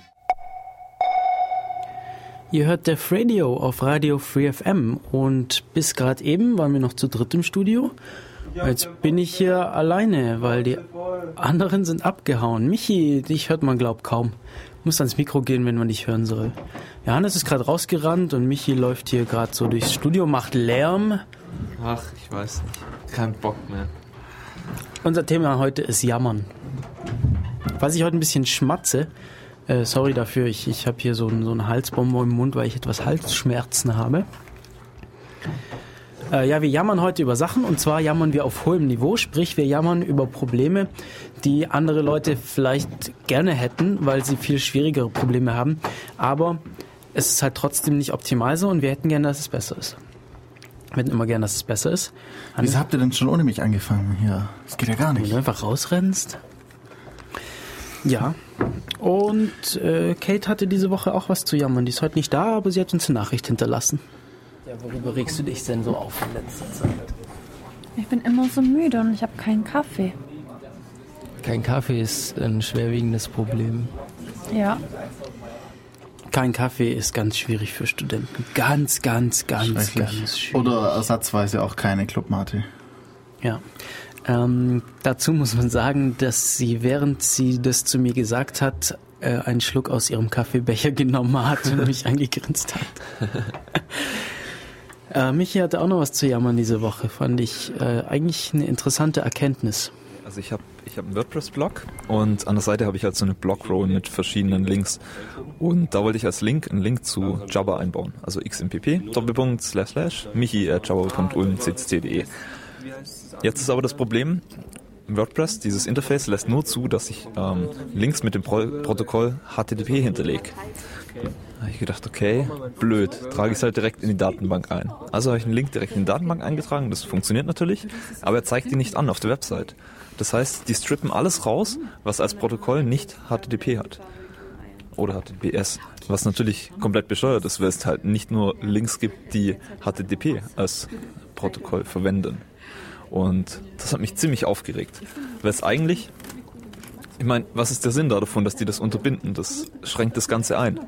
Ihr hört Def Radio auf Radio Free FM und bis gerade eben waren wir noch zu dritt im Studio. Jetzt bin ich hier alleine, weil die anderen sind abgehauen. Michi, dich hört man glaub kaum. Muss ans Mikro gehen, wenn man dich hören soll. Johannes ist gerade rausgerannt und Michi läuft hier gerade so durchs Studio, macht Lärm. Ach, ich weiß nicht. Kein Bock mehr. Unser Thema heute ist Jammern. Was ich heute ein bisschen schmatze, äh, sorry dafür, ich, ich habe hier so ein, so Halsbonbon im Mund, weil ich etwas Halsschmerzen habe. Äh, ja, wir jammern heute über Sachen und zwar jammern wir auf hohem Niveau, sprich wir jammern über Probleme, die andere Leute vielleicht gerne hätten, weil sie viel schwierigere Probleme haben. Aber es ist halt trotzdem nicht optimal so und wir hätten gerne, dass es besser ist. Wir hätten immer gerne, dass es besser ist. Wieso habt ihr denn schon ohne mich angefangen hier? Das geht ja gar Wenn nicht. du einfach rausrennst. Ja. Und äh, Kate hatte diese Woche auch was zu jammern. Die ist heute nicht da, aber sie hat uns eine Nachricht hinterlassen. Ja, worüber regst du dich denn so auf in letzter Zeit? Ich bin immer so müde und ich habe keinen Kaffee. Kein Kaffee ist ein schwerwiegendes Problem. Ja, Kein Kaffee ist ganz schwierig für Studenten. Ganz, ganz, ganz, ganz schwierig. Oder ersatzweise auch keine Clubmate. Ja. Ähm, dazu muss man sagen, dass sie, während sie das zu mir gesagt hat, äh, einen Schluck aus ihrem Kaffeebecher *laughs* genommen hat und mich angegrinst hat. *laughs* äh, Michi hatte auch noch was zu jammern diese Woche, fand ich äh, eigentlich eine interessante Erkenntnis. Also ich habe ich hab einen WordPress-Blog und an der Seite habe ich halt so eine Blockrow mit verschiedenen Links. Und da wollte ich als Link einen Link zu Jabba einbauen. Also xmpp, Doppelpunkt, slash, slash, michi at. Jetzt ist aber das Problem, WordPress, dieses Interface lässt nur zu, dass ich ähm, Links mit dem Pro Protokoll HTTP hinterlege. Da habe ich gedacht, okay, blöd, trage ich es halt direkt in die Datenbank ein. Also habe ich einen Link direkt in die Datenbank eingetragen, das funktioniert natürlich, aber er zeigt die nicht an auf der Website. Das heißt, die strippen alles raus, was als Protokoll nicht HTTP hat. Oder HTTPS. Was natürlich komplett bescheuert ist, weil es halt nicht nur Links gibt, die HTTP als Protokoll verwenden. Und das hat mich ziemlich aufgeregt. Weil es eigentlich, ich meine, was ist der Sinn da davon, dass die das unterbinden? Das schränkt das Ganze ein.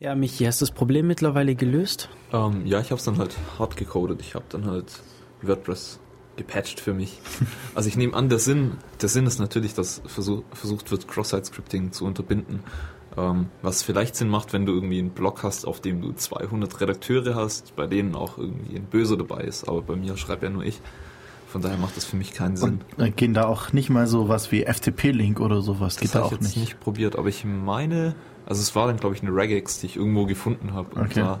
Ja, Michi, hast du das Problem mittlerweile gelöst? Ähm, ja, ich habe es dann halt hart gecodet. Ich habe dann halt WordPress gepatcht für mich. *laughs* Also ich nehme an, der Sinn, der Sinn ist natürlich, dass versuch, versucht wird, Cross-Site-Scripting zu unterbinden. Ähm, was vielleicht Sinn macht, wenn du irgendwie einen Blog hast, auf dem du 200 Redakteure hast, bei denen auch irgendwie ein Böser dabei ist. Aber bei mir schreibe ja nur ich. Von daher macht das für mich keinen Sinn. Und äh, gehen da auch nicht mal so was wie FTP-Link oder sowas? Das Geht da habe ich auch jetzt nicht. nicht probiert, aber ich meine, also es war dann glaube ich eine Regex, die ich irgendwo gefunden habe. Und Okay. da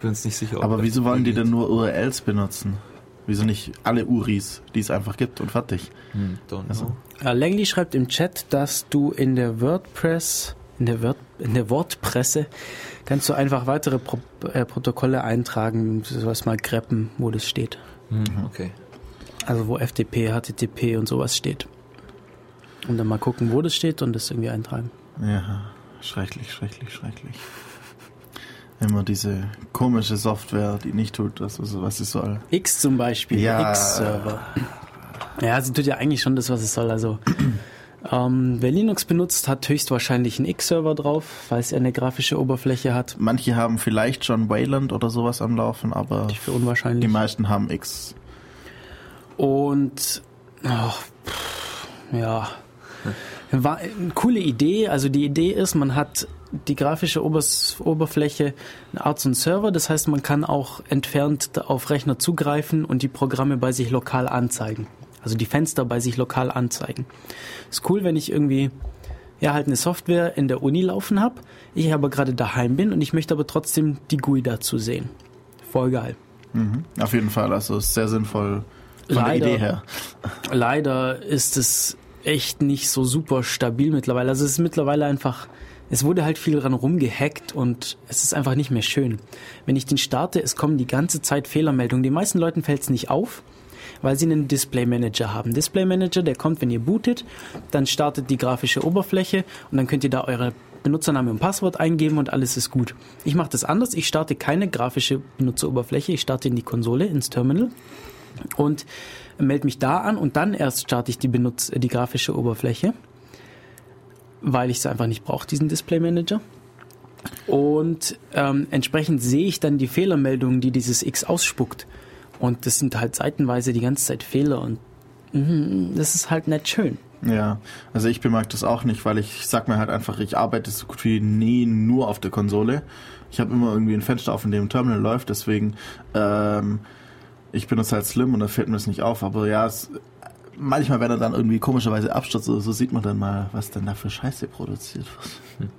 bin uns nicht sicher. ob Aber wieso wollen die denn nur URLs benutzen? Wieso nicht alle URIs, die es einfach gibt und fertig? Hm. Also, Äh, Langley schreibt im Chat, dass du in der WordPress, in der, Word, in der Wortpresse, kannst du einfach weitere Pro äh, Protokolle eintragen, sowas mal greppen, wo das steht. Hm, okay. Also wo FTP, HTTP und sowas steht. Und dann mal gucken, wo das steht und das irgendwie eintragen. ja, schrecklich, schrecklich, schrecklich. Immer diese komische Software, die nicht tut, was was sie soll. X zum Beispiel, Ja. X-Server. Ja, sie tut ja eigentlich schon das, was es soll. Also ähm, wer Linux benutzt, hat höchstwahrscheinlich einen X-Server drauf, weil es eine grafische Oberfläche hat. Manche haben vielleicht schon Wayland oder sowas am Laufen, aber Für unwahrscheinlich. die meisten haben X. Und ach, pff, ja, War eine coole Idee. Also die Idee ist, man hat die grafische Obers Oberfläche eine Art so ein Server. Das heißt, man kann auch entfernt auf Rechner zugreifen und die Programme bei sich lokal anzeigen. Also die Fenster bei sich lokal anzeigen. Ist cool, wenn ich irgendwie ja halt eine Software in der Uni laufen habe, ich aber gerade daheim bin und ich möchte aber trotzdem die GUI dazu sehen. Voll geil. Mhm. Auf jeden Fall, also ist sehr sinnvoll von Leider. der Idee her. *laughs* Leider ist es echt nicht so super stabil mittlerweile. Also es ist mittlerweile einfach, es wurde halt viel dran rumgehackt und es ist einfach nicht mehr schön. Wenn ich den starte, es kommen die ganze Zeit Fehlermeldungen. Den meisten Leuten fällt es nicht auf, weil sie einen Display Manager haben. Display Manager, der kommt, wenn ihr bootet, dann startet die grafische Oberfläche und dann könnt ihr da eure Benutzername und Passwort eingeben und alles ist gut. Ich mache das anders. Ich starte keine grafische Benutzeroberfläche. Ich starte in die Konsole, ins Terminal und melde mich da an und dann erst starte ich die, Benutz die grafische Oberfläche, weil ich es einfach nicht brauche, diesen Display Manager. Und ähm, entsprechend sehe ich dann die Fehlermeldungen, die dieses X ausspuckt. Und das sind halt seitenweise die ganze Zeit Fehler und mhm, das ist halt nicht schön. Ja, also ich bemerke das auch nicht, weil ich sag mir halt einfach, ich arbeite so gut wie nie nur auf der Konsole. Ich habe immer irgendwie ein Fenster auf, in dem Terminal läuft, deswegen ähm, ich benutze halt Slim und da fällt mir das nicht auf. Aber ja, es, manchmal, wenn er dann irgendwie komischerweise abstürzt oder so, sieht man dann mal, was denn da für Scheiße produziert wird.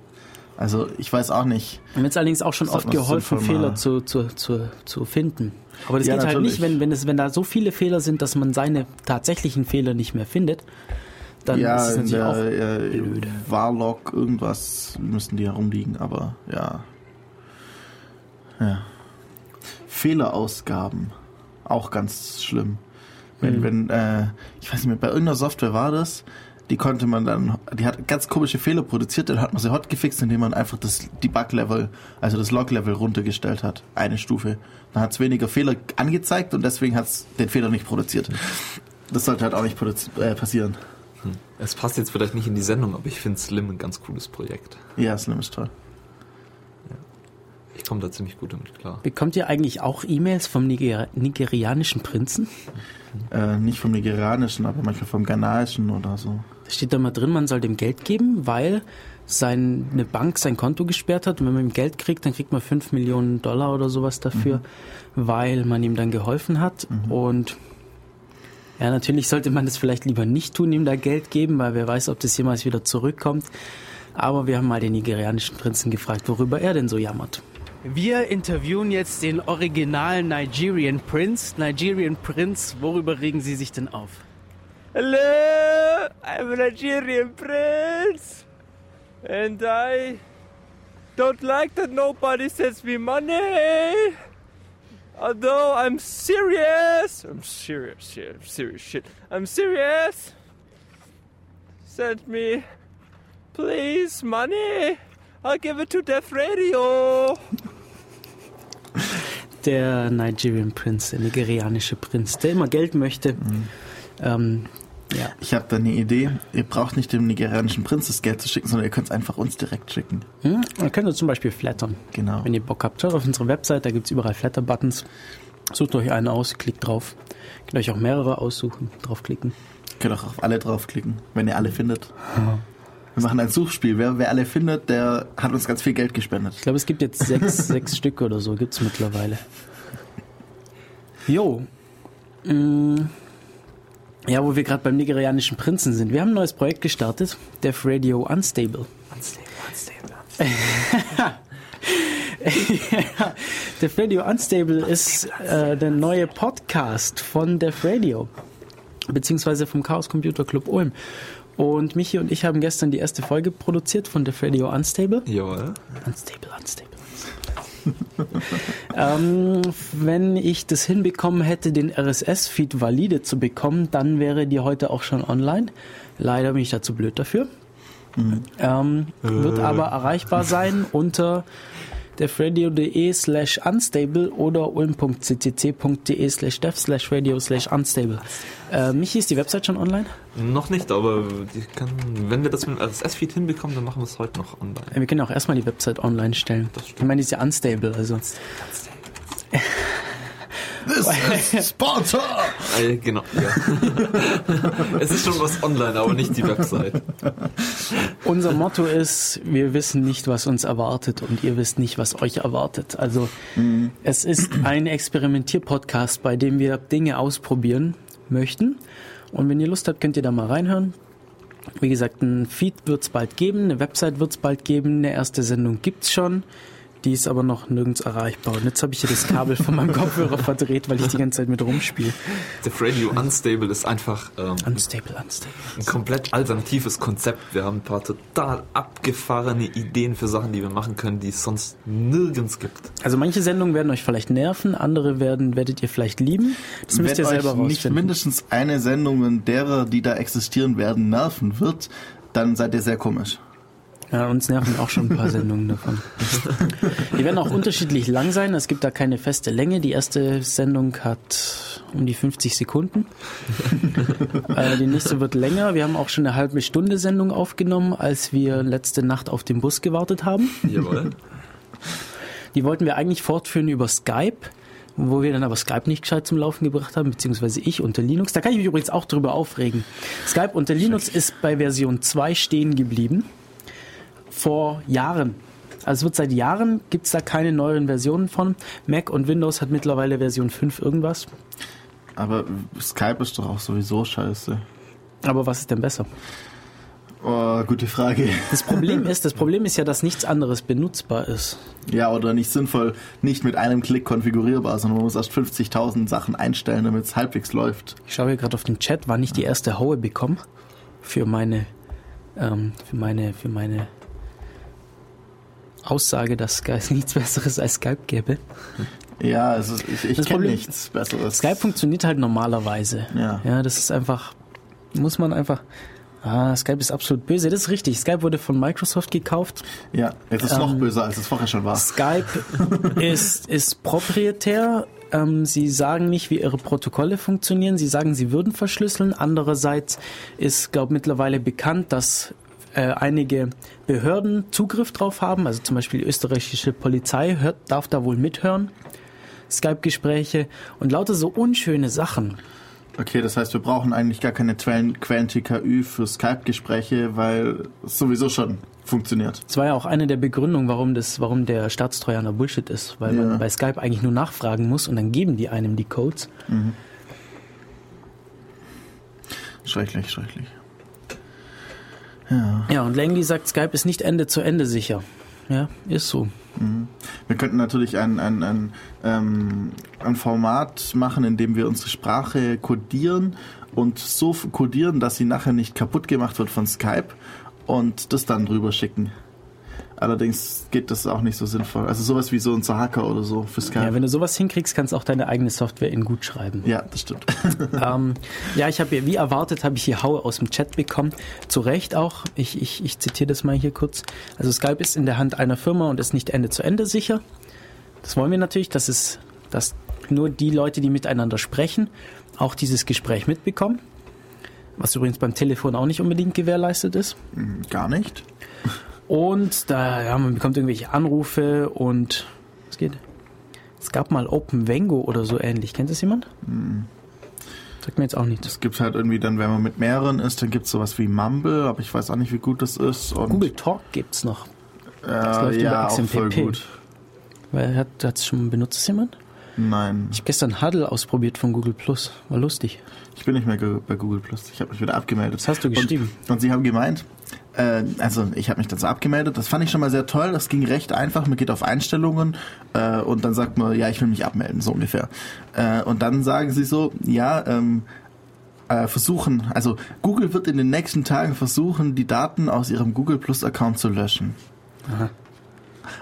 Also ich weiß auch nicht. Mir ist allerdings auch schon oft geholfen, Fehler zu, zu, zu, zu finden. Aber das Ja, geht halt natürlich. nicht, wenn, wenn, es, wenn da so viele Fehler sind, dass man seine tatsächlichen Fehler nicht mehr findet. Dann ja, ist es natürlich der auch äh, blöd. Warlock irgendwas müssten die herumliegen, aber ja. Ja. Fehlerausgaben. Auch ganz schlimm. Wenn, Mhm. wenn, äh, ich weiß nicht mehr, bei irgendeiner Software war das, die konnte man dann, die hat ganz komische Fehler produziert, dann hat man sie hotgefixt, indem man einfach das Debug-Level, also das Log-Level runtergestellt hat. Eine Stufe. Dann hat es weniger Fehler angezeigt und deswegen hat es den Fehler nicht produziert. Das sollte halt auch nicht produzi- äh, passieren. Hm. Es passt jetzt vielleicht nicht in die Sendung, aber ich finde Slim ein ganz cooles Projekt. Ja, Slim ist toll. Ich komme da ziemlich gut damit klar. Bekommt ihr eigentlich auch E-Mails vom Niger nigerianischen Prinzen? Äh, nicht vom nigerianischen, aber manchmal vom ghanaischen oder so. Da steht da mal drin, man soll dem Geld geben, weil seine Bank sein Konto gesperrt hat und wenn man ihm Geld kriegt, dann kriegt man 5 Millionen Dollar oder sowas dafür, weil man ihm dann geholfen hat und ja, natürlich sollte man das vielleicht lieber nicht tun, ihm da Geld geben, weil wer weiß, ob das jemals wieder zurückkommt. Aber wir haben mal den nigerianischen Prinzen gefragt, worüber er denn so jammert. Wir interviewen jetzt den originalen Nigerian Prince. Nigerian Prince, worüber regen Sie sich denn auf? Hello, I'm a Nigerian prince, and I don't like that nobody sends me money. Although I'm serious, I'm serious, shit, I'm serious shit. I'm serious. Send me, please, money. I'll give it to Death Radio. Der Nigerian Prince, der nigerianische Prinz, der immer Geld möchte. Ähm, ja. Ich habe da eine Idee. Ihr braucht nicht dem nigerianischen Prinz das Geld zu schicken, sondern ihr könnt es einfach uns direkt schicken. Hm? Dann könnt ihr zum Beispiel flattern. Genau. Wenn ihr Bock habt, schaut auf unsere Website, da gibt's überall Flatter-Buttons. Sucht euch einen aus, klickt drauf. Könnt euch auch mehrere aussuchen, draufklicken. Könnt auch auf alle draufklicken, wenn ihr alle findet. *laughs* Wir machen ein Suchspiel. Wer, wer alle findet, der hat uns ganz viel Geld gespendet. Ich glaube, es gibt jetzt sechs, *laughs* sechs Stück oder so, gibt's mittlerweile. Jo. Mm. Ja, wo wir gerade beim nigerianischen Prinzen sind. Wir haben ein neues Projekt gestartet, Def Radio Unstable. ja, *laughs* Def Radio Unstable ist äh, der neue Podcast von Def Radio, beziehungsweise vom Chaos Computer Club Ulm. Und Michi und ich haben gestern die erste Folge produziert von Def Radio Unstable. Jawohl. Unstable, unstable. *laughs* ähm, wenn ich das hinbekommen hätte, den RSS-Feed valide zu bekommen, dann wäre die heute auch schon online. Leider bin ich dazu blöd dafür. Ähm, wird Äh. aber erreichbar sein unter defradio.de slash unstable oder ulm.ccc.de slash dev slash radio slash unstable. Äh, Michi, ist die Website schon online? Noch nicht, aber kann, wenn wir das mit dem RSS-Feed hinbekommen, dann machen wir es heute noch online. Wir können auch erstmal die Website online stellen. Ich meine, die ist ja unstable, also. *laughs* This is Sponsor! *laughs* Äh, genau, ja. *laughs* es ist schon was online, aber nicht die Website. Unser Motto ist, wir wissen nicht, was uns erwartet und ihr wisst nicht, was euch erwartet. Also es ist ein Experimentier-Podcast, bei dem wir Dinge ausprobieren möchten. Und wenn ihr Lust habt, könnt ihr da mal reinhören. Wie gesagt, ein Feed wird es bald geben, eine Website wird es bald geben, eine erste Sendung gibt's schon. Die ist aber noch nirgends erreichbar. Und jetzt habe ich hier das Kabel von meinem Kopfhörer verdreht, weil ich die ganze Zeit mit rumspiele. The Radio Unstable ist einfach ähm, Unstable, unstable. ein komplett alternatives Konzept. Wir haben ein paar total abgefahrene Ideen für Sachen, die wir machen können, die es sonst nirgends gibt. Also manche Sendungen werden euch vielleicht nerven, andere werden werdet ihr vielleicht lieben. Das müsst Wenn ihr selber euch nicht rausfinden. mindestens eine Sendung derer, die da existieren werden, nerven wird, dann seid ihr sehr komisch. Ja, uns nerven auch schon ein paar *laughs* Sendungen davon. Die werden auch unterschiedlich lang sein. Es gibt da keine feste Länge. Die erste Sendung hat um die 50 Sekunden. *laughs* äh, die nächste wird länger. Wir haben auch schon eine halbe Stunde Sendung aufgenommen, als wir letzte Nacht auf den Bus gewartet haben. Jawohl. Die wollten wir eigentlich fortführen über Skype, wo wir dann aber Skype nicht gescheit zum Laufen gebracht haben, beziehungsweise ich unter Linux. Da kann ich mich übrigens auch drüber aufregen. Skype unter Linux ist bei Version 2 stehen geblieben. Vor Jahren. Also es wird seit Jahren, gibt es da keine neueren Versionen von. Mac und Windows hat mittlerweile Version 5 irgendwas. Aber Skype ist doch auch sowieso scheiße. Aber was ist denn besser? Oh, gute Frage. Das Problem ist, das Problem ist ja, dass nichts anderes benutzbar ist. Ja, oder nicht sinnvoll, nicht mit einem Klick konfigurierbar, sondern man muss erst 50.000 Sachen einstellen, damit es halbwegs läuft. Ich schaue hier gerade auf den Chat, war nicht die erste Haue bekommen für meine, ähm, für meine, für meine Aussage, dass Skype *laughs* nichts Besseres als Skype gäbe. Ja, es ist, ich, ich kenne nichts Besseres. Skype funktioniert halt normalerweise. Ja. Ja, das ist einfach, muss man einfach. Ah, Skype ist absolut böse. Das ist richtig. Skype wurde von Microsoft gekauft. Ja, jetzt ist es noch Ähm, böser, als es vorher schon war. Skype *laughs* ist, ist proprietär. Ähm, sie sagen nicht, wie ihre Protokolle funktionieren. Sie sagen, sie würden verschlüsseln. Andererseits ist, glaube mittlerweile bekannt, dass äh, einige Behörden Zugriff drauf haben. Also zum Beispiel die österreichische Polizei hört, darf da wohl mithören. Skype-Gespräche und lauter so unschöne Sachen. Okay, das heißt, wir brauchen eigentlich gar keine Quellen- Quellen-TKÜ für Skype-Gespräche, weil es sowieso schon funktioniert. Das war ja auch eine der Begründungen, warum das, warum der Staatstrojaner Bullshit ist, weil Ja. man bei Skype eigentlich nur nachfragen muss und dann geben die einem die Codes. Mhm. Schrecklich, schrecklich. Ja. Ja, und Langley sagt, Skype ist nicht Ende zu Ende sicher. Ja, ist so. Mhm. Wir könnten natürlich ein, ein, ein, ähm, ein Format machen, in dem wir unsere Sprache codieren und so codieren, dass sie nachher nicht kaputt gemacht wird von Skype und das dann drüber schicken. Allerdings geht das auch nicht so sinnvoll. Also sowas wie so ein Hacker oder so für Skype. Ja, wenn du sowas hinkriegst, kannst du auch deine eigene Software in gut schreiben. Ja, das stimmt. *laughs* ähm, ja, ich habe wie erwartet, habe ich hier Haue aus dem Chat bekommen. Zu Recht auch. Ich, ich, ich zitiere das mal hier kurz. Also Skype ist in der Hand einer Firma und ist nicht Ende zu Ende sicher. Das wollen wir natürlich, dass es, dass nur die Leute, die miteinander sprechen, auch dieses Gespräch mitbekommen. Was übrigens beim Telefon auch nicht unbedingt gewährleistet ist. Mhm, Gar nicht. Und da, ja, man bekommt irgendwelche Anrufe und was geht? Es gab mal Open Vengo oder so ähnlich. Kennt das jemand? Mhm. Sagt mir jetzt auch nichts. Es gibt halt irgendwie dann, wenn man mit mehreren ist, dann gibt es sowas wie Mumble, aber ich weiß auch nicht, wie gut das ist. Und, Google Talk gibt's noch. Das äh, läuft über ja, auch voll XMPP. gut. Weil hat hat's schon benutzt das jemand? Nein, Ich habe gestern Huddle ausprobiert von Google Plus. War lustig. ich bin nicht mehr bei Google Plus. Ich habe mich wieder abgemeldet. Das hast du geschrieben. Und, und sie haben gemeint, äh, also ich habe mich dazu abgemeldet. Das fand ich schon mal sehr toll. Das ging recht einfach. Man geht auf Einstellungen äh, und dann sagt man, ja, ich will mich abmelden, so ungefähr. Äh, und dann sagen sie so, ja, ähm, äh, versuchen, also Google wird in den nächsten Tagen versuchen, die Daten aus ihrem Google Plus Account zu löschen. Aha.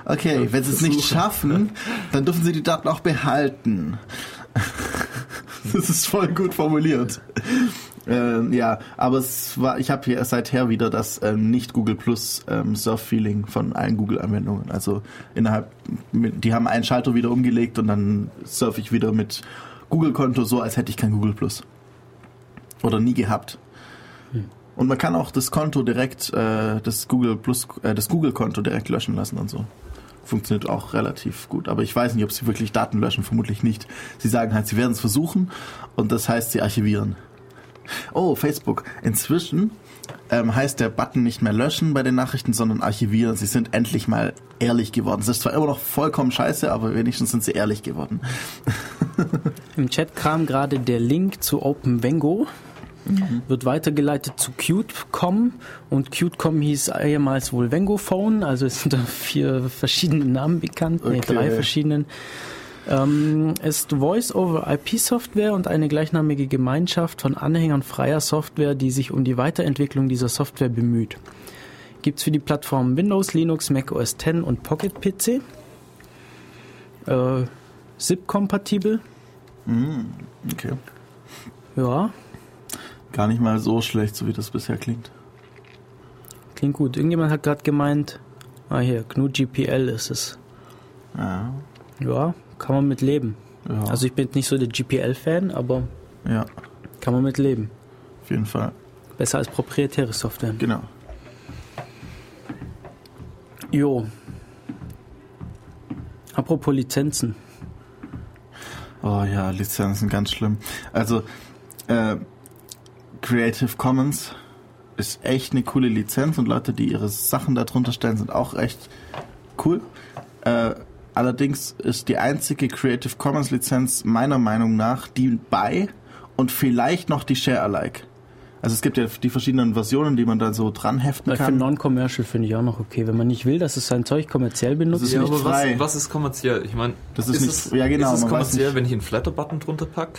Okay, wenn sie es nicht schaffen, dann dürfen sie die Daten auch behalten. *laughs* das ist voll gut formuliert. Ähm, ja, aber es war, ich habe hier seither wieder das ähm, nicht Google Plus ähm, Surf-Feeling von allen Google-Anwendungen. Also innerhalb, die haben einen Schalter wieder umgelegt und dann surfe ich wieder mit Google-Konto so, als hätte ich kein Google Plus. Oder nie gehabt. Und man kann auch das Konto direkt, äh, das Google Plus, äh, das Google-Konto direkt löschen lassen und so. funktioniert auch relativ gut. Aber ich weiß nicht, ob sie wirklich Daten löschen, vermutlich nicht. Sie sagen halt, sie werden es versuchen und das heißt, sie archivieren. Oh, Facebook. Inzwischen ähm, heißt der Button nicht mehr löschen bei den Nachrichten, sondern archivieren. Sie sind endlich mal ehrlich geworden. Es ist zwar immer noch vollkommen scheiße, aber wenigstens sind sie ehrlich geworden. *laughs* Im Chat kam gerade der Link zu OpenVengo. Wird weitergeleitet zu Qt.com und Qt.com hieß ehemals wohl Vengophone, also es sind da vier verschiedene Namen bekannt, nee, Okay. drei verschiedenen. Ähm, ist Voice-over-IP-Software und eine gleichnamige Gemeinschaft von Anhängern freier Software, die sich um die Weiterentwicklung dieser Software bemüht. Gibt's für die Plattformen Windows, Linux, Mac OS X und Pocket PC. Äh, SIP-kompatibel. Mm, okay. Ja, Gar nicht mal so schlecht, so wie das bisher klingt. klingt gut. Irgendjemand hat gerade gemeint, ah hier, GNU GPL ist es. Ja. Ja, kann man mit leben. Ja. Also ich bin nicht so der GPL-Fan, aber Ja, kann man mit leben. auf jeden Fall. Besser als proprietäre Software. Genau. Jo. Apropos Lizenzen. Oh ja, Lizenzen, ganz schlimm. Also, äh, Creative Commons ist echt eine coole Lizenz und Leute, die ihre Sachen darunter stellen, sind auch echt cool. Äh, allerdings ist die einzige Creative Commons Lizenz meiner Meinung nach die bei und vielleicht noch die Share Alike. Also es gibt ja die verschiedenen Versionen, die man da so dran heften Weil für kann. Non-Commercial finde ich auch noch okay. Wenn man nicht will, dass es sein Zeug kommerziell benutzt. ist ja, nicht aber frei. was, was ist kommerziell? Ich meine, Das ist nicht- es, ja, genau, ist es kommerziell, wenn ich einen Flatter-Button drunter pack?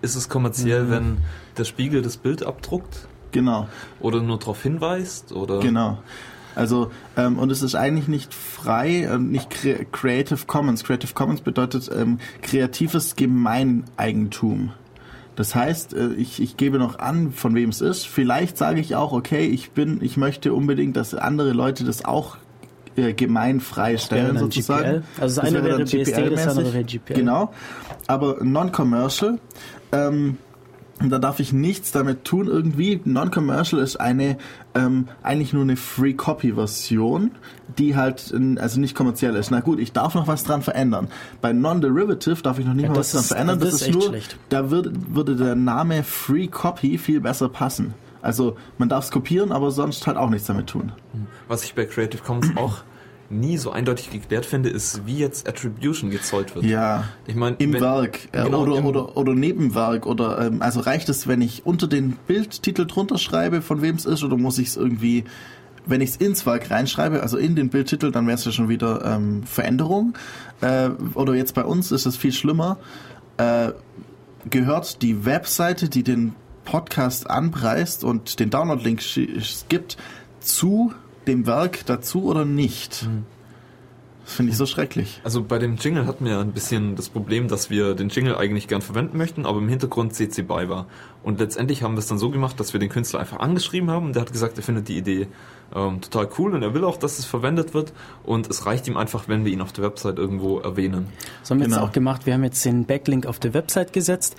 Ist es kommerziell, Mhm. wenn der Spiegel das Bild abdruckt? Genau. Oder nur darauf hinweist? Oder Genau. Also, ähm, und es ist eigentlich nicht frei, ähm, nicht Cre Creative Commons. Creative Commons bedeutet ähm, kreatives Gemeineigentum. Das heißt, äh, ich, ich gebe noch an, von wem es ist. Vielleicht sage ich auch, okay, ich bin, ich möchte unbedingt, dass andere Leute das auch äh, gemeinfrei stellen, dann sozusagen. GPL. Also das eine wäre wäre BSD, das andere wäre GPL. Genau. Aber non-commercial, ähm, da darf ich nichts damit tun irgendwie. Non-commercial ist eine ähm, eigentlich nur eine Free-Copy-Version, die halt also nicht kommerziell ist. Na gut, ich darf noch was dran verändern. Bei Non-Derivative darf ich noch nicht Ja, mal was dran ist- verändern. das Das, ist nur, schlecht. da würde, würde der Name Free Copy viel besser passen. Also man darf es kopieren, aber sonst halt auch nichts damit tun. was ich bei Creative Commons auch nie so eindeutig geklärt finde, ist, wie jetzt Attribution gezollt wird. Ja, Ich meine, im wenn- Werk äh, genau, oder, im- oder, oder Nebenwerk oder ähm, also reicht es, wenn ich unter den Bildtitel drunter schreibe, von wem es ist, oder muss ich es irgendwie, wenn ich es ins Werk reinschreibe, also in den Bildtitel, dann wäre es ja schon wieder ähm, Veränderung. Äh, oder jetzt bei uns ist es viel schlimmer. Äh, gehört die Webseite, die den Podcast anpreist und den Download-Link gibt, zu dem Werk dazu oder nicht? Das finde ich so schrecklich. Also bei dem Jingle hatten wir ein bisschen das Problem, dass wir den Jingle eigentlich gern verwenden möchten, aber im Hintergrund CC BY war. Und letztendlich haben wir es dann so gemacht, dass wir den Künstler einfach angeschrieben haben und der hat gesagt, er findet die Idee ähm, total cool und er will auch, dass es verwendet wird und es reicht ihm einfach, wenn wir ihn auf der Website irgendwo erwähnen. Das haben wir Genau. jetzt auch gemacht. Wir haben jetzt den Backlink auf der Website gesetzt.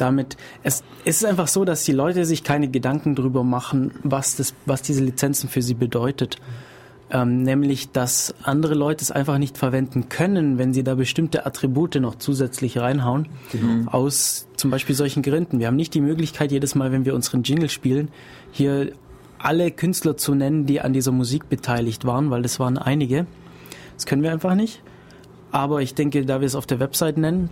Damit, es, es ist einfach so, dass die Leute sich keine Gedanken drüber machen, was das, was diese Lizenzen für sie bedeutet. Ähm, nämlich, dass andere Leute es einfach nicht verwenden können, wenn sie da bestimmte Attribute noch zusätzlich reinhauen. Aus zum Beispiel solchen Gründen. Wir haben nicht die Möglichkeit, jedes Mal, wenn wir unseren Jingle spielen, hier alle Künstler zu nennen, die an dieser Musik beteiligt waren, weil das waren einige. Das können wir einfach nicht. Aber ich denke, da wir es auf der Website nennen,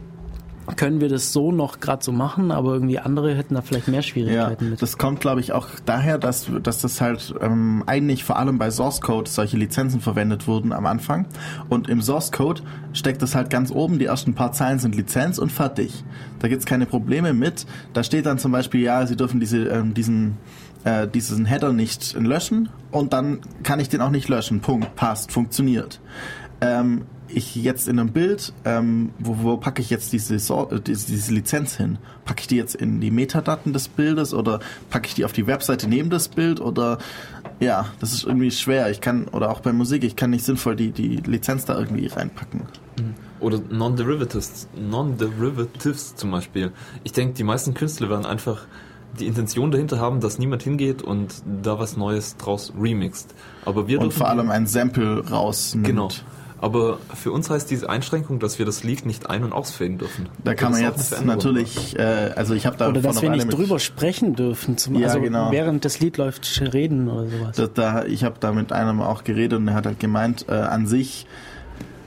können wir das so noch gerade so machen, aber irgendwie andere hätten da vielleicht mehr Ja, Schwierigkeiten mit. das kommt, glaube ich, auch daher, dass, dass das halt ähm, eigentlich vor allem bei Source Code solche Lizenzen verwendet wurden am Anfang. Und im Source Code steckt das halt ganz oben, die ersten paar Zeilen sind Lizenz und fertig. Da gibt's keine Probleme mit. Da steht dann zum Beispiel, ja, Sie dürfen diese, ähm, diesen, äh, diesen Header nicht löschen und dann kann ich den auch nicht löschen. Punkt, passt, funktioniert. Ähm, ich jetzt in einem Bild, ähm, wo, wo packe ich jetzt diese, äh, diese, diese Lizenz hin? Packe ich die jetzt in die Metadaten des Bildes oder packe ich die auf die Webseite neben das Bild oder ja, das ist irgendwie schwer. Ich kann, oder auch bei Musik, ich kann nicht sinnvoll die, die Lizenz da irgendwie reinpacken. Oder Non-Derivatives, Non-Derivatives zum Beispiel. Ich denke, die meisten Künstler werden einfach die Intention dahinter haben, dass niemand hingeht und da was Neues draus remixt. Aber wir Und vor allem ein Sample rausnimmt. Genau. Aber für uns heißt diese Einschränkung, dass wir das Lied nicht ein- und ausfaden dürfen. Da kann Das man jetzt natürlich, äh, also ich habe da Oder dass wir nicht drüber sprechen dürfen, zum, Ja, also genau. während das Lied läuft, reden oder sowas. Da, da, ich habe da mit einem auch geredet und er hat halt gemeint, äh, an sich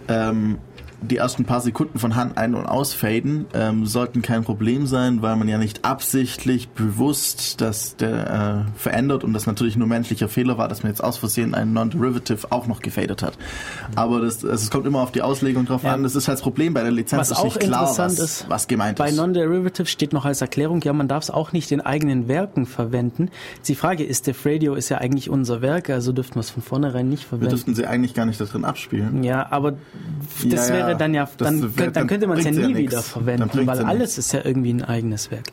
ähm, die ersten paar Sekunden von Hand ein- und ausfaden ähm, sollten kein Problem sein, weil man ja nicht absichtlich bewusst das der, äh, verändert und das natürlich nur menschlicher Fehler war, dass man jetzt aus Versehen einen Non-Derivative auch noch gefadet hat. Aber das, also es kommt immer auf die Auslegung drauf Ja. an. Das ist halt das Problem bei der Lizenz, Was ist auch nicht klar, interessant was, ist, was gemeint Bei ist. Non-Derivative steht noch als Erklärung, ja, man darf es auch nicht in eigenen Werken verwenden. Die Frage ist, Def Radio ist ja eigentlich unser Werk, also dürften wir es von vornherein nicht Wir verwenden. dürften sie eigentlich gar nicht da drin abspielen. Ja, aber das Ja, ja, wäre dann ja, dann, wär- könnt- dann könnte man es ja nie ja wieder Dann verwenden, weil ja alles ist ja irgendwie ein eigenes Werk.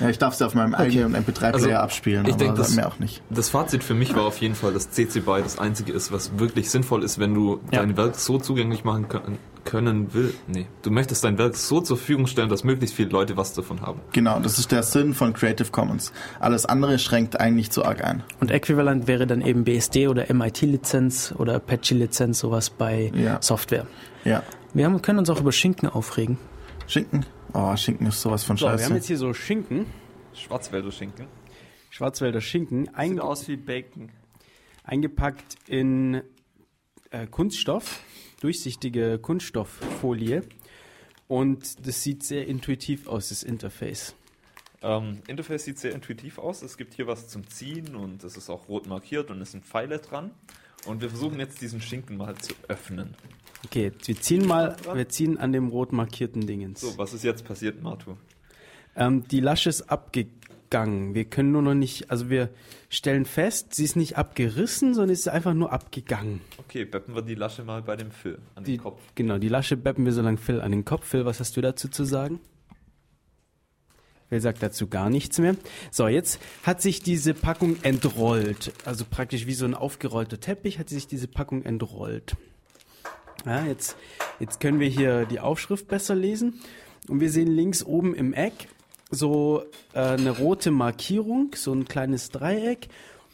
Ja, ich darf sie auf meinem eigenen MP3-Player Also, abspielen, ich aber denke, das, mehr auch nicht. das Fazit für mich war auf jeden Fall, dass CC BY das einzige ist, was wirklich sinnvoll ist, wenn du Ja. dein Werk so zugänglich machen können, können will. Nee, du möchtest dein Werk so zur Verfügung stellen, dass möglichst viele Leute was davon haben. Genau, das ist der Sinn von Creative Commons. Alles andere schränkt eigentlich zu arg ein. Und äquivalent wäre dann eben BSD oder MIT-Lizenz oder Apache-Lizenz, sowas bei Ja. Software. Ja. Wir haben, können uns auch über Schinken aufregen. Schinken? Oh, Schinken ist sowas von So, wir scheiße. haben jetzt hier so Schinken, Schwarzwälder Schinken. Schwarzwälder Schinken, Sieht ein, aus wie Bacon. eingepackt in äh, Kunststoff, durchsichtige Kunststofffolie. Und das sieht sehr intuitiv aus, das Interface. Ähm, Interface sieht sehr intuitiv aus. Es gibt hier was zum Ziehen und es ist auch rot markiert und es sind Pfeile dran. Und wir versuchen jetzt diesen Schinken mal zu öffnen. Okay, wir ziehen mal, wir ziehen an dem rot markierten Dingens. So, was ist jetzt passiert, Martu? Ähm, die Lasche ist abgegangen. Wir können nur noch nicht, also wir stellen fest, sie ist nicht abgerissen, sondern ist einfach nur abgegangen. Okay, beppen wir die Lasche mal bei dem Phil an Die, den Kopf. Genau, die Lasche beppen wir so lang Phil an den Kopf. Phil, was hast du dazu zu sagen? Phil sagt dazu gar nichts mehr. So, jetzt hat sich diese Packung entrollt. Also praktisch wie so ein aufgerollter Teppich hat sich diese Packung entrollt. Ja, jetzt, jetzt können wir hier die Aufschrift besser lesen. Und wir sehen links oben im Eck so äh, eine rote Markierung, so ein kleines Dreieck,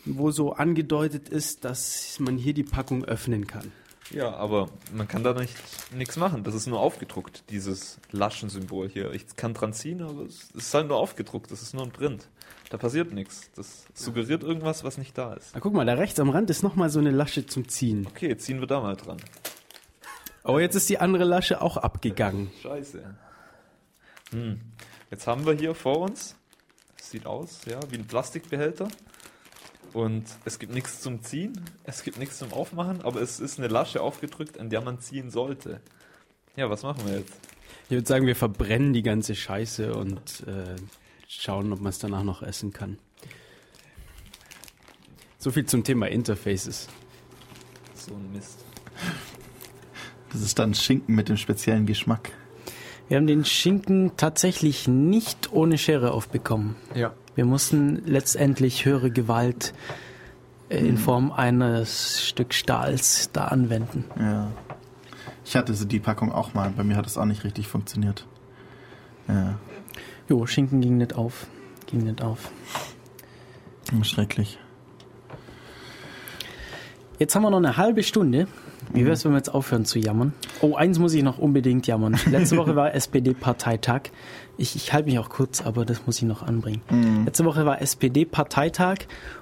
wo so angedeutet ist, dass man hier die Packung öffnen kann. Ja, aber man kann da nicht nichts machen. Das ist nur aufgedruckt, dieses Laschensymbol hier. Ich kann dran ziehen, aber es ist halt nur aufgedruckt. Das ist nur ein Print. Da passiert nichts. Das suggeriert irgendwas, was nicht da ist. Na, guck mal, da rechts am Rand ist nochmal so eine Lasche zum Ziehen. Okay, ziehen wir da mal dran. Oh, jetzt ist die andere Lasche auch abgegangen. Scheiße. Hm. Jetzt haben wir hier vor uns, das sieht aus, ja, wie ein Plastikbehälter. Und es gibt nichts zum Ziehen, es gibt nichts zum Aufmachen, aber es ist eine Lasche aufgedrückt, an der man ziehen sollte. Ja, was machen wir jetzt? Ich würde sagen, wir verbrennen die ganze Scheiße und äh, schauen, ob man es danach noch essen kann. So viel zum Thema Interfaces. So ein Mist. Das ist dann Schinken mit dem speziellen Geschmack. Wir haben den Schinken tatsächlich nicht ohne Schere aufbekommen. Ja. Wir mussten letztendlich höhere Gewalt äh, in Form eines Stück Stahls da anwenden. Ja. Ich hatte so die Packung auch mal. Bei mir hat es auch nicht richtig funktioniert. Ja. Jo, Schinken ging nicht auf. Ging nicht auf. Schrecklich. Jetzt haben wir noch eine halbe Stunde. Wie wäre es, wenn wir jetzt aufhören zu jammern? Oh, eins muss ich noch unbedingt jammern. Letzte Woche war *laughs* SPD-Parteitag. Ich, ich halte mich auch kurz, aber das muss ich noch anbringen. Letzte Woche war SPD-Parteitag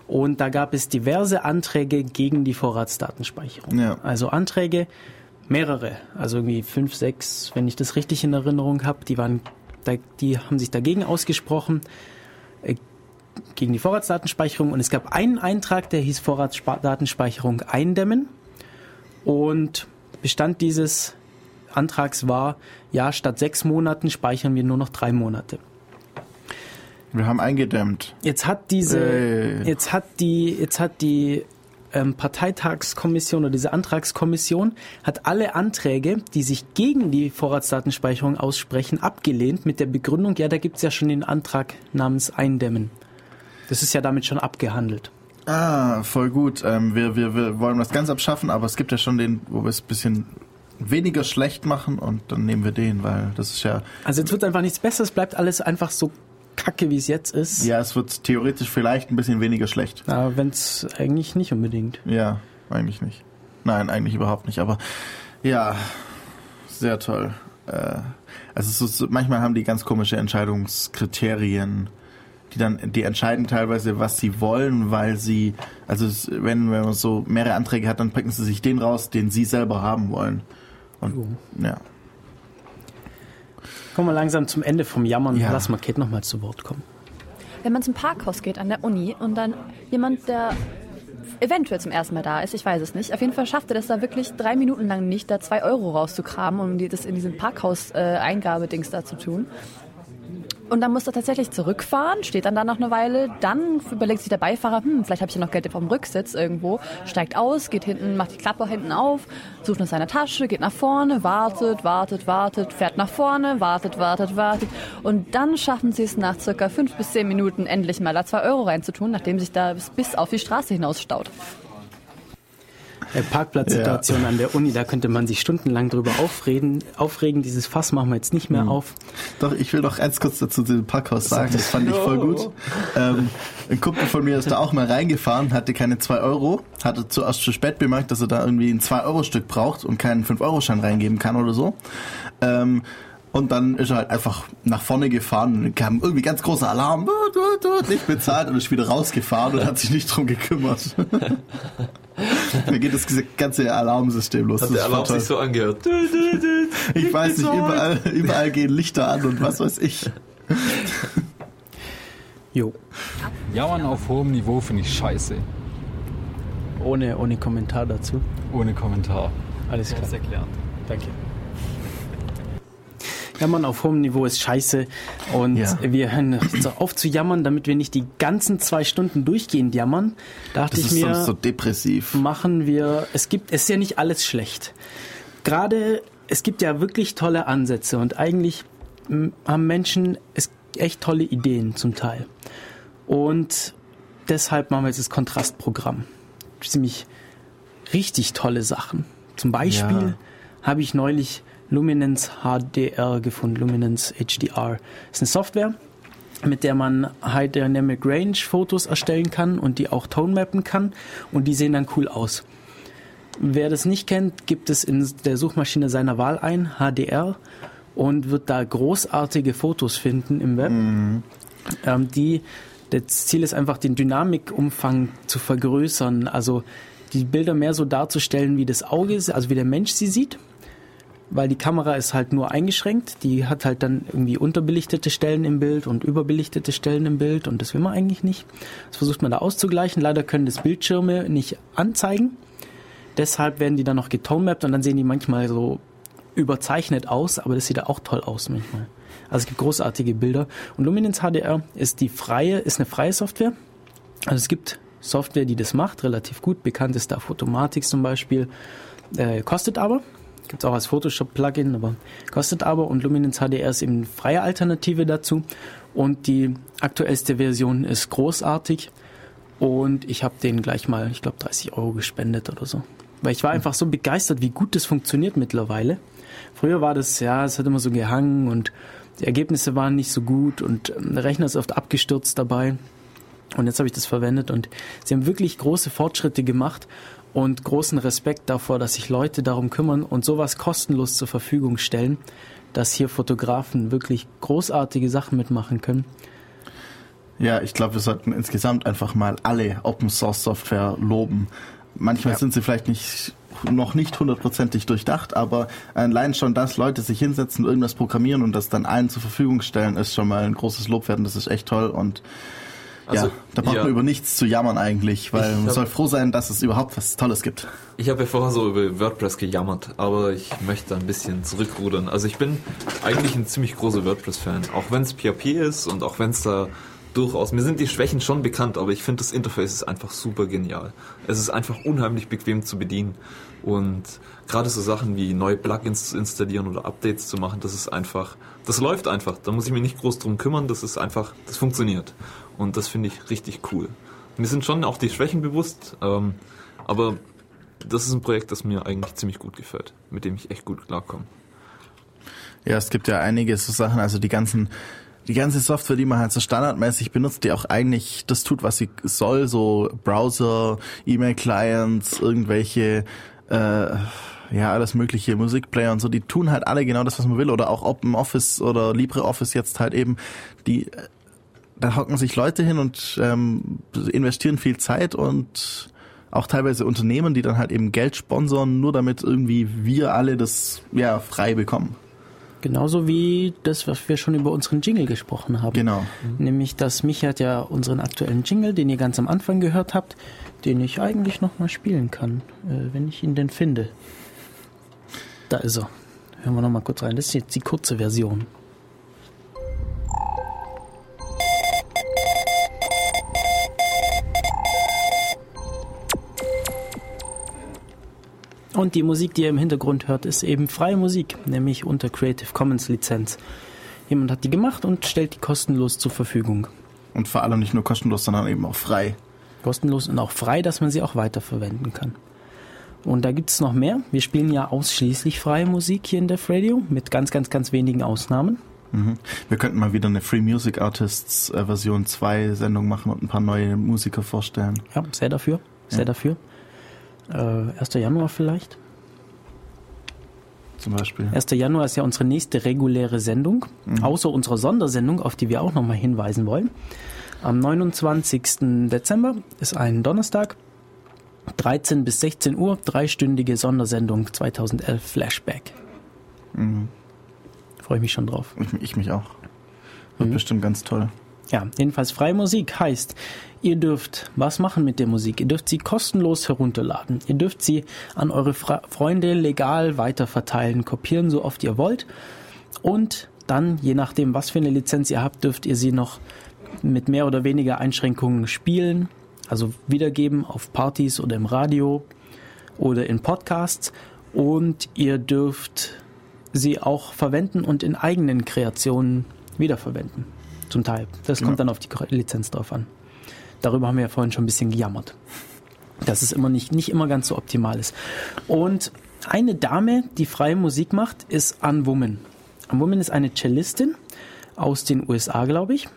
und da gab es diverse Anträge gegen die Vorratsdatenspeicherung. Ja. Also Anträge, mehrere, also irgendwie fünf, sechs, wenn ich das richtig in Erinnerung habe, die waren, die haben sich dagegen ausgesprochen äh, gegen die Vorratsdatenspeicherung und es gab einen Eintrag, der hieß Vorratsdatenspeicherung eindämmen und Bestand dieses Antrags war, ja, statt sechs Monaten speichern wir nur noch drei Monate. Wir haben eingedämmt. Jetzt hat diese, Hey. jetzt hat die, jetzt hat die ähm, Parteitagskommission oder diese Antragskommission hat alle Anträge, die sich gegen die Vorratsdatenspeicherung aussprechen, abgelehnt mit der Begründung, ja, da gibt's ja schon den Antrag namens Eindämmen. Das ist ja damit schon abgehandelt. Ah, voll gut. Ähm, wir, wir, wir wollen das ganz abschaffen, aber es gibt ja schon den, wo wir es ein bisschen weniger schlecht machen und dann nehmen wir den, weil das ist ja, Also jetzt wird einfach nichts Besseres, bleibt alles einfach so kacke, wie es jetzt ist. ja, es wird theoretisch vielleicht ein bisschen weniger schlecht. Aber wenn es eigentlich nicht unbedingt. Ja, eigentlich nicht. Nein, eigentlich überhaupt nicht. Aber Ja, sehr toll. Äh, also ist, manchmal haben die ganz komische Entscheidungskriterien, die dann, die entscheiden teilweise, was sie wollen, weil sie, also wenn, wenn man so mehrere Anträge hat, dann picken sie sich den raus, den sie selber haben wollen. Und ja. Kommen wir langsam zum Ende vom Jammern. Ja. Lass mal Kate nochmal zu Wort kommen. Wenn man zum Parkhaus geht an der Uni und dann jemand, der eventuell zum ersten Mal da ist, ich weiß es nicht. Auf jeden Fall schafft er das da wirklich drei Minuten lang nicht, da zwei Euro rauszukramen, um das in diesem Parkhaus-Eingabedings da zu tun. Und dann muss er tatsächlich zurückfahren, steht dann da noch eine Weile. Dann überlegt sich der Beifahrer, hm, vielleicht habe ich ja noch Geld vom Rücksitz irgendwo. Steigt aus, geht hinten, macht die Klappe hinten auf, sucht nach seiner Tasche, geht nach vorne, wartet, wartet, wartet, fährt nach vorne, wartet, wartet, wartet. Und dann schaffen sie es nach circa fünf bis zehn Minuten endlich mal da zwei Euro reinzutun, nachdem sich da bis, auf die Straße hinaus staut. Äh, Parkplatzsituation an der Uni, da könnte man sich stundenlang drüber aufreden, aufregen. Dieses Fass machen wir jetzt nicht mehr auf. Doch, ich will noch eins kurz dazu zu dem Parkhaus sagen. Das fand ich voll gut. Ähm, ein Kumpel von mir ist da auch mal reingefahren, hatte keine 2 Euro, hatte zuerst zu spät bemerkt, dass er da irgendwie ein 2-Euro-Stück braucht und keinen 5-Euro-Schein reingeben kann oder so. Ähm, und dann ist er halt einfach nach vorne gefahren und kam irgendwie ganz großer Alarm, *laughs* nicht bezahlt und ist wieder rausgefahren und hat sich nicht drum gekümmert. *laughs* da geht das ganze Alarmsystem los. Hat der Alarm sich so angehört. Ich weiß nicht, überall, überall gehen Lichter an und was weiß ich. Jo. Jammern auf hohem Niveau finde ich scheiße. Ohne, ohne Kommentar dazu. Ohne Kommentar. Alles klar. erklärt. Danke. Jammern auf hohem Niveau ist scheiße und Ja. wir hören *clears throat* auf zu jammern, damit wir nicht die ganzen zwei Stunden durchgehend jammern. Dachte Das ich ist mir, sonst so depressiv. machen wir, es gibt, es ist ja nicht alles schlecht. Gerade, es gibt ja wirklich tolle Ansätze und eigentlich haben Menschen es echt tolle Ideen zum Teil. Und deshalb machen wir jetzt das Kontrastprogramm. Ziemlich richtig tolle Sachen. Zum Beispiel Ja. habe ich neulich Luminance HDR gefunden, Luminance HDR. Das ist eine Software, mit der man High Dynamic Range Fotos erstellen kann und die auch tone mappen kann und die sehen dann cool aus. Wer das nicht kennt, gibt es in der Suchmaschine seiner Wahl ein, HDR, und wird da großartige Fotos finden im Web. Ähm, die, das Ziel ist einfach, den Dynamikumfang zu vergrößern, also die Bilder mehr so darzustellen, wie das Auge, also wie der Mensch sie sieht weil die Kamera ist halt nur eingeschränkt. Die hat halt dann irgendwie unterbelichtete Stellen im Bild und überbelichtete Stellen im Bild und das will man eigentlich nicht. Das versucht man da auszugleichen. Leider können das Bildschirme nicht anzeigen. Deshalb werden die dann noch getonemapped und dann sehen die manchmal so überzeichnet aus, aber das sieht da auch toll aus manchmal. Also es gibt großartige Bilder. Und Luminance HDR ist die freie, ist eine freie Software. Also es gibt Software, die das macht, relativ gut. Bekannt ist da Photomatix zum Beispiel. Äh, kostet aber. Gibt es auch als Photoshop-Plugin, aber kostet aber. Und Luminance HDR ist eben eine freie Alternative dazu. Und die aktuellste Version ist großartig. Und ich habe den gleich mal, ich glaube, 30 Euro gespendet oder so. Weil ich war einfach so begeistert, wie gut das funktioniert mittlerweile. Früher war das, ja, es hat immer so gehangen und die Ergebnisse waren nicht so gut und ähm, der Rechner ist oft abgestürzt dabei. Und jetzt habe ich das verwendet und sie haben wirklich große Fortschritte gemacht und großen Respekt davor, dass sich Leute darum kümmern und sowas kostenlos zur Verfügung stellen, dass hier Fotografen wirklich großartige Sachen mitmachen können. Ja, ich glaube, wir sollten insgesamt einfach mal alle Open Source Software loben. Manchmal Ja. sind sie vielleicht nicht noch nicht hundertprozentig durchdacht, aber allein schon, dass Leute sich hinsetzen, irgendwas programmieren und das dann allen zur Verfügung stellen, ist schon mal ein großes Lob wert und das ist echt toll und Also, ja, da braucht ja. man über nichts zu jammern eigentlich, weil Ich man hab- soll froh sein, dass es überhaupt was Tolles gibt. Ich habe ja vorher so über WordPress gejammert, aber ich möchte ein bisschen zurückrudern. Also ich bin eigentlich ein ziemlich großer WordPress-Fan, auch wenn es PHP ist und auch wenn es da durchaus, mir sind die Schwächen schon bekannt, aber ich finde das Interface ist einfach super genial. Es ist einfach unheimlich bequem zu bedienen und gerade so Sachen wie neue Plugins zu installieren oder Updates zu machen, das ist einfach, das läuft einfach. Da muss ich mich nicht groß drum kümmern, das ist einfach, das funktioniert und das finde ich richtig cool. Mir sind schon auch die Schwächen bewusst, ähm, aber das ist ein Projekt, das mir eigentlich ziemlich gut gefällt, mit dem ich echt gut klarkomme. Ja, es gibt ja einige so Sachen, also die ganzen, die ganze Software, die man halt so standardmäßig benutzt, die auch eigentlich das tut, was sie soll, so Browser, E-Mail-Clients, irgendwelche, äh, ja, alles mögliche, Musikplayer und so, die tun halt alle genau das, was man will. Oder auch OpenOffice oder LibreOffice jetzt halt eben, die, da hocken sich Leute hin und ähm, investieren viel Zeit und auch teilweise Unternehmen, die dann halt eben Geld sponsern, nur damit irgendwie wir alle das ja frei bekommen. Genauso wie das, was wir schon über unseren Jingle gesprochen haben. Genau. Nämlich, dass Michi hat ja unseren aktuellen Jingle, den ihr ganz am Anfang gehört habt, den ich eigentlich nochmal spielen kann, äh, wenn ich ihn denn finde. Da ist er. Hören wir nochmal kurz rein. Das ist jetzt die kurze Version. Und die Musik, die ihr im Hintergrund hört, ist eben freie Musik, nämlich unter Creative Commons Lizenz. Jemand hat die gemacht und stellt die kostenlos zur Verfügung. Und vor allem nicht nur kostenlos, sondern eben auch frei. Kostenlos und auch frei, dass man sie auch weiterverwenden kann. Und da gibt es noch mehr. Wir spielen ja ausschließlich freie Musik hier in Def Radio, mit ganz, ganz, ganz wenigen Ausnahmen. Mhm. Wir könnten mal wieder eine Free Music Artists äh, Version 2 Sendung machen und ein paar neue Musiker vorstellen. Ja, sehr dafür. Sehr Ja. dafür. Äh, 1. Januar vielleicht. Zum Beispiel. 1. Januar ist ja unsere nächste reguläre Sendung, Mhm. außer unserer Sondersendung, auf die wir auch nochmal hinweisen wollen. Am 29. Dezember ist ein Donnerstag, 13 bis 16 Uhr, dreistündige Sondersendung 2011 Flashback. Mhm. Freue ich mich schon drauf. Ich, ich mich auch. Wird Mhm. bestimmt ganz toll. Ja, jedenfalls freie Musik heißt, ihr dürft was machen mit der Musik. Ihr dürft sie kostenlos herunterladen. Ihr dürft sie an eure Fra Freunde legal weiterverteilen, kopieren, so oft ihr wollt. Und dann, je nachdem, was für eine Lizenz ihr habt, dürft ihr sie noch mit mehr oder weniger Einschränkungen spielen. Also wiedergeben auf Partys oder im Radio oder in Podcasts. Und ihr dürft sie auch verwenden und in eigenen Kreationen wiederverwenden. Zum Teil. Das kommt Ja. dann auf die Lizenz drauf an. Darüber haben wir ja vorhin schon ein bisschen gejammert. Dass es immer nicht, nicht immer ganz so optimal ist. Und eine Dame, die freie Musik macht, ist Ann Woman. Ann Woman ist eine Cellistin aus den USA, glaube ich.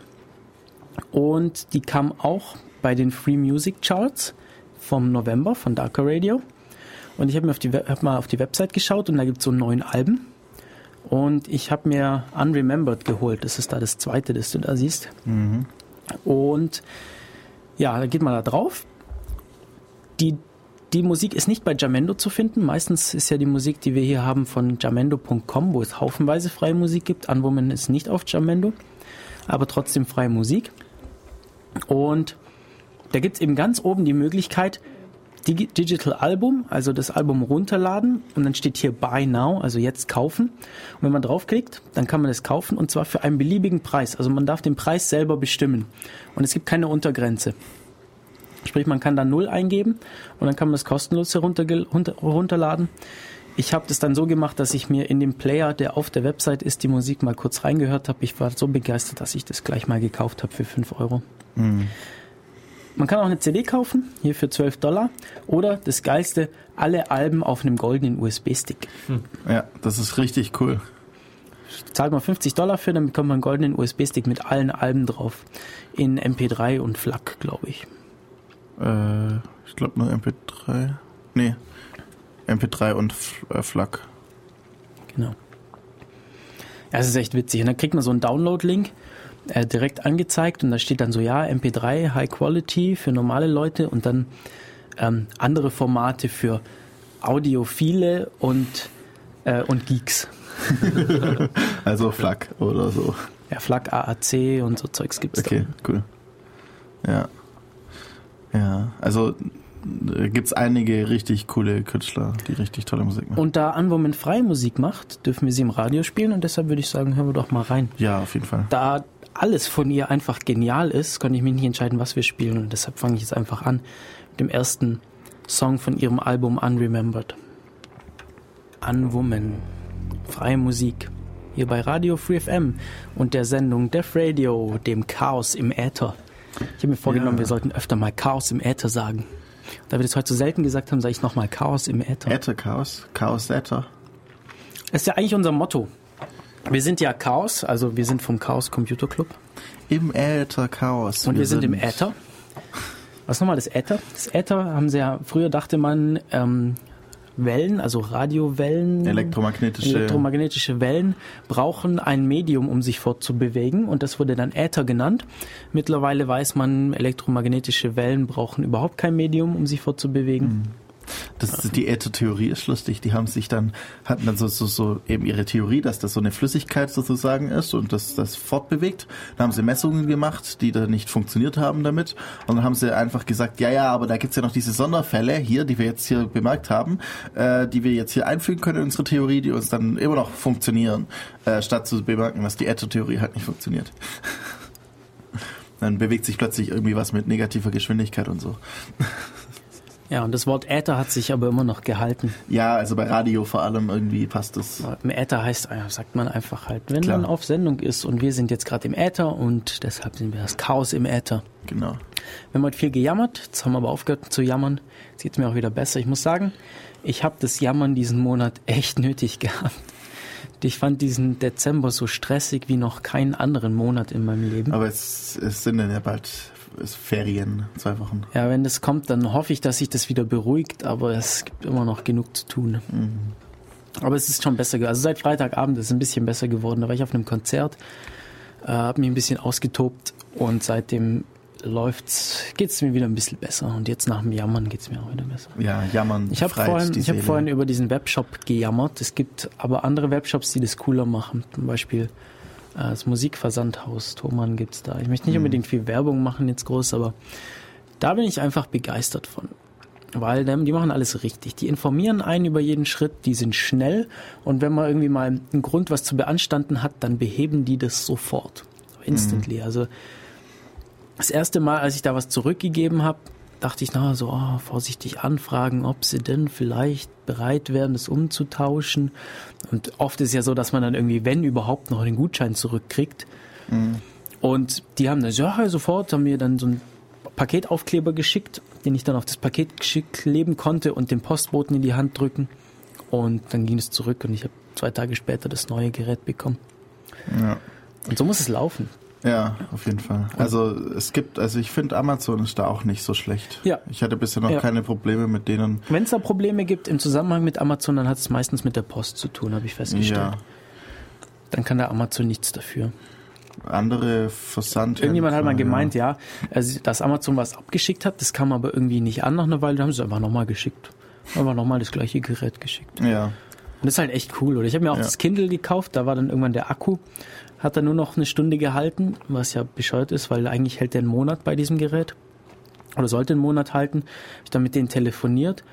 Und die kam auch bei den Free Music Charts vom November von Darker Radio. Und ich habe mir auf die, hab mal auf die Website geschaut und da gibt es so neun Alben. Und ich habe mir Unremembered geholt. Das ist da das zweite, das du da siehst. Mhm. Und ja, da geht man da drauf. Die, die Musik ist nicht bei Jamendo zu finden. Meistens ist ja die Musik, die wir hier haben, von jamendo.com, wo es haufenweise freie Musik gibt. Unwoman ist nicht auf Jamendo, aber trotzdem freie Musik. Und da gibt es eben ganz oben die Möglichkeit, Digital Album, also das Album runterladen und dann steht hier Buy Now, also jetzt kaufen. Und wenn man draufklickt, dann kann man es kaufen und zwar für einen beliebigen Preis. Also man darf den Preis selber bestimmen und es gibt keine Untergrenze. Sprich, man kann da null eingeben und dann kann man es kostenlos herunterge- runter- runterladen. Ich habe das dann so gemacht, dass ich mir in dem Player, der auf der Website ist, die Musik mal kurz reingehört habe. Ich war so begeistert, dass ich das gleich mal gekauft habe für 5 Euro. Mhm. Man kann auch eine CD kaufen, hier für 12 Dollar. Oder das Geilste, alle Alben auf einem goldenen USB-Stick. Ja, das ist richtig cool. Zahlt man 50 Dollar für, dann bekommt man einen goldenen USB-Stick mit allen Alben drauf. In MP3 und FLAC, glaube ich. Äh, ich glaube nur MP3. Nee. MP3 und äh, FLAC. Genau. Ja, es ist echt witzig. Und dann kriegt man so einen Download-Link äh, direkt angezeigt und da steht dann so, ja, MP3, High Quality für normale Leute und dann ähm, andere Formate für Audiophile und, äh, und Geeks. *laughs* also FLAC oder so. Ja, FLAC, AAC und so Zeugs gibt's Okay, cool. Ja. Ja, also äh, gibt's einige richtig coole Künstler, die richtig tolle Musik machen. Und da Anwoman freie Musik macht, dürfen wir sie im Radio spielen und deshalb würde ich sagen, hören wir doch mal rein. Ja, auf jeden Fall. Da alles von ihr einfach genial ist, konnte ich mich nicht entscheiden, was wir spielen und deshalb fange ich jetzt einfach an mit dem ersten Song von ihrem Album Unremembered. Unwoman. Freie Musik. Hier bei Radio Free FM und der Sendung Def Radio, dem Chaos im Äther. Ich habe mir vorgenommen, Ja. wir sollten öfter mal Chaos im Äther sagen. Da wir das heute so selten gesagt haben, sage ich nochmal Chaos im Äther. Äther Chaos, Chaos Äther. Das ist ja eigentlich unser Motto. Wir sind ja Chaos, also wir sind vom Chaos Computer Club. Im Äther Chaos. Und wir, sind, im Äther. Was nochmal das Äther? Das Äther haben sie ja, früher dachte man, ähm, Wellen, also Radiowellen, Elektromagnetische. elektromagnetische Wellen brauchen ein Medium, um sich fortzubewegen und das wurde dann Äther genannt. Mittlerweile weiß man, elektromagnetische Wellen brauchen überhaupt kein Medium, um sich fortzubewegen. Das, die Äther-Theorie ist lustig. Die haben sich dann, hatten dann so, so, so eben ihre Theorie, dass das so eine Flüssigkeit sozusagen ist und das, das fortbewegt. Dann haben sie Messungen gemacht, die da nicht funktioniert haben damit. Und dann haben sie einfach gesagt, ja, ja, aber da gibt's ja noch diese Sonderfälle hier, die wir jetzt hier bemerkt haben, äh, die wir jetzt hier einfügen können in unsere Theorie, die uns dann immer noch funktionieren, äh, statt zu bemerken, dass die Äther-Theorie halt nicht funktioniert. *laughs* Dann bewegt sich plötzlich irgendwie was mit negativer Geschwindigkeit und so. *laughs* Ja, und das Wort Äther hat sich aber immer noch gehalten. Ja, also bei Radio vor allem irgendwie passt das. Im Äther heißt, sagt man einfach halt, wenn Klar. man auf Sendung ist und wir sind jetzt gerade im Äther und deshalb sind wir das Chaos im Äther. Genau. Wir haben heute viel gejammert, jetzt haben wir aber aufgehört zu jammern. Jetzt geht's mir auch wieder besser. Ich muss sagen, ich habe das Jammern diesen Monat *laughs* echt nötig gehabt. Ich fand diesen Dezember so stressig wie noch keinen anderen Monat in meinem Leben. Aber es, es sind dann ja bald es Ferien, zwei Wochen. Ja, wenn das kommt, dann hoffe ich, dass sich das wieder beruhigt, aber es gibt immer noch genug zu tun. Aber es ist schon besser geworden. Also seit Freitagabend ist es ein bisschen besser geworden. Da war ich auf einem Konzert, äh, habe mich ein bisschen ausgetobt und seitdem läuft's, geht's mir wieder ein bisschen besser. Und jetzt nach dem Jammern geht's mir auch wieder besser. Ja, jammern. Ich habe vorhin, die ich hab vorhin über diesen Webshop gejammert. Es gibt aber andere Webshops, die das cooler machen. Zum Beispiel das Musikversandhaus Thomann gibt's da. Ich möchte nicht Mhm. unbedingt viel Werbung machen jetzt groß, aber da bin ich einfach begeistert von. Weil ähm, die machen alles richtig. Die informieren einen über jeden Schritt, die sind schnell und wenn man irgendwie mal einen Grund, was zu beanstanden hat, dann beheben die das sofort. Instantly. Also das erste Mal, als ich da was zurückgegeben habe, dachte ich, na, so oh, vorsichtig anfragen, ob sie denn vielleicht bereit wären, das umzutauschen. Und oft ist ja so, dass man dann irgendwie, wenn überhaupt, noch den Gutschein zurückkriegt. Und die haben das, ja, sofort, haben mir dann so ein Paketaufkleber geschickt, den ich dann auf das Paket kleben konnte und dem Postboten in die Hand drücken. Und dann ging es zurück und ich habe zwei Tage später das neue Gerät bekommen. Ja. Und so muss es laufen. Ja, auf jeden Fall. Also es gibt, also ich finde Amazon ist da auch nicht so schlecht. Ja. Ich hatte bisher noch Ja. keine Probleme mit denen. Wenn es da Probleme gibt im Zusammenhang mit Amazon, dann hat es meistens mit der Post zu tun, habe ich festgestellt. Ja. Dann kann der Amazon nichts dafür. Andere Versand. Irgendjemand hat mal gemeint, ja, also, dass Amazon was abgeschickt hat, das kam aber irgendwie nicht an nach einer Weile, dann haben sie es einfach nochmal geschickt. Einfach nochmal das gleiche Gerät geschickt. Ja. Und das ist halt echt cool. Oder ich habe mir auch Ja. das Kindle gekauft, da war dann irgendwann der Akku, hat dann nur noch eine Stunde gehalten, was ja bescheuert ist, weil eigentlich hält der einen Monat bei diesem Gerät. Oder sollte einen Monat halten. Hab Ich dann mit denen telefoniert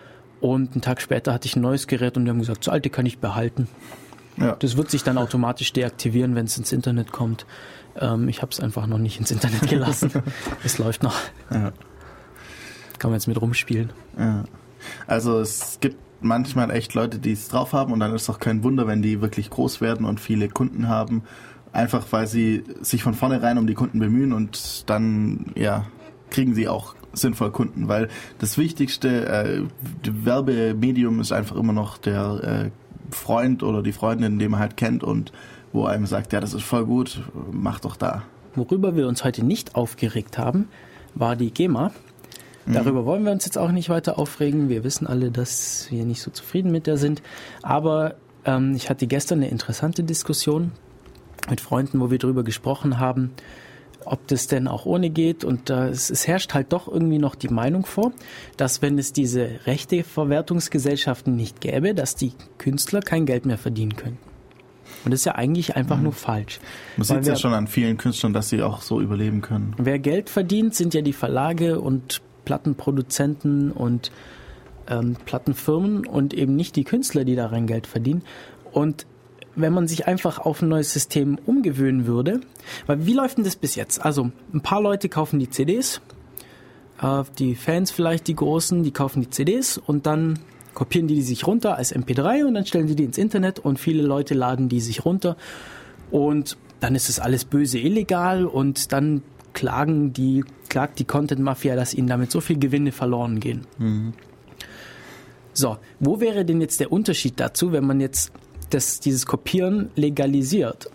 und einen Tag später hatte ich ein neues Gerät und die haben gesagt, das alte kann ich behalten. Ja. Das wird sich dann automatisch deaktivieren, wenn es ins Internet kommt. Ähm, ich habe es einfach noch nicht ins Internet gelassen. *laughs* es läuft noch. Ja. Kann man jetzt mit rumspielen. Ja. Also es gibt manchmal echt Leute, die es drauf haben und dann ist es auch kein Wunder, wenn die wirklich groß werden und viele Kunden haben. Einfach weil sie sich von vornherein um die Kunden bemühen und dann, ja, kriegen sie auch sinnvoll Kunden, weil das wichtigste äh, Werbemedium ist einfach immer noch der äh, Freund oder die Freundin, den man halt kennt und wo einem sagt, ja, das ist voll gut, mach doch da. Worüber wir uns heute nicht aufgeregt haben, war die GEMA. Darüber wollen wir uns jetzt auch nicht weiter aufregen. Wir wissen alle, dass wir nicht so zufrieden mit der sind. Aber ähm, ich hatte gestern eine interessante Diskussion mit Freunden, wo wir darüber gesprochen haben, ob das denn auch ohne geht. Und äh, es, es herrscht halt doch irgendwie noch die Meinung vor, dass wenn es diese Rechteverwertungsgesellschaften nicht gäbe, dass die Künstler kein Geld mehr verdienen könnten. Und das ist ja eigentlich einfach nur falsch. Man sieht ja wer- schon an vielen Künstlern, dass sie auch so überleben können. Wer Geld verdient, sind ja die Verlage und Plattenproduzenten und ähm, Plattenfirmen und eben nicht die Künstler, die daran Geld verdienen. Und wenn man sich einfach auf ein neues System umgewöhnen würde, weil wie läuft denn das bis jetzt? Also ein paar Leute kaufen die CDs, äh, die Fans vielleicht, die Großen, die kaufen die CDs und dann kopieren die die sich runter als MP3 und dann stellen sie die ins Internet und viele Leute laden die sich runter und dann ist es alles böse illegal und dann klagen die, klagt die Content Mafia, dass ihnen damit so viel Gewinne verloren gehen. So, wo wäre denn jetzt der Unterschied dazu, wenn man jetzt das, dieses Kopieren legalisiert?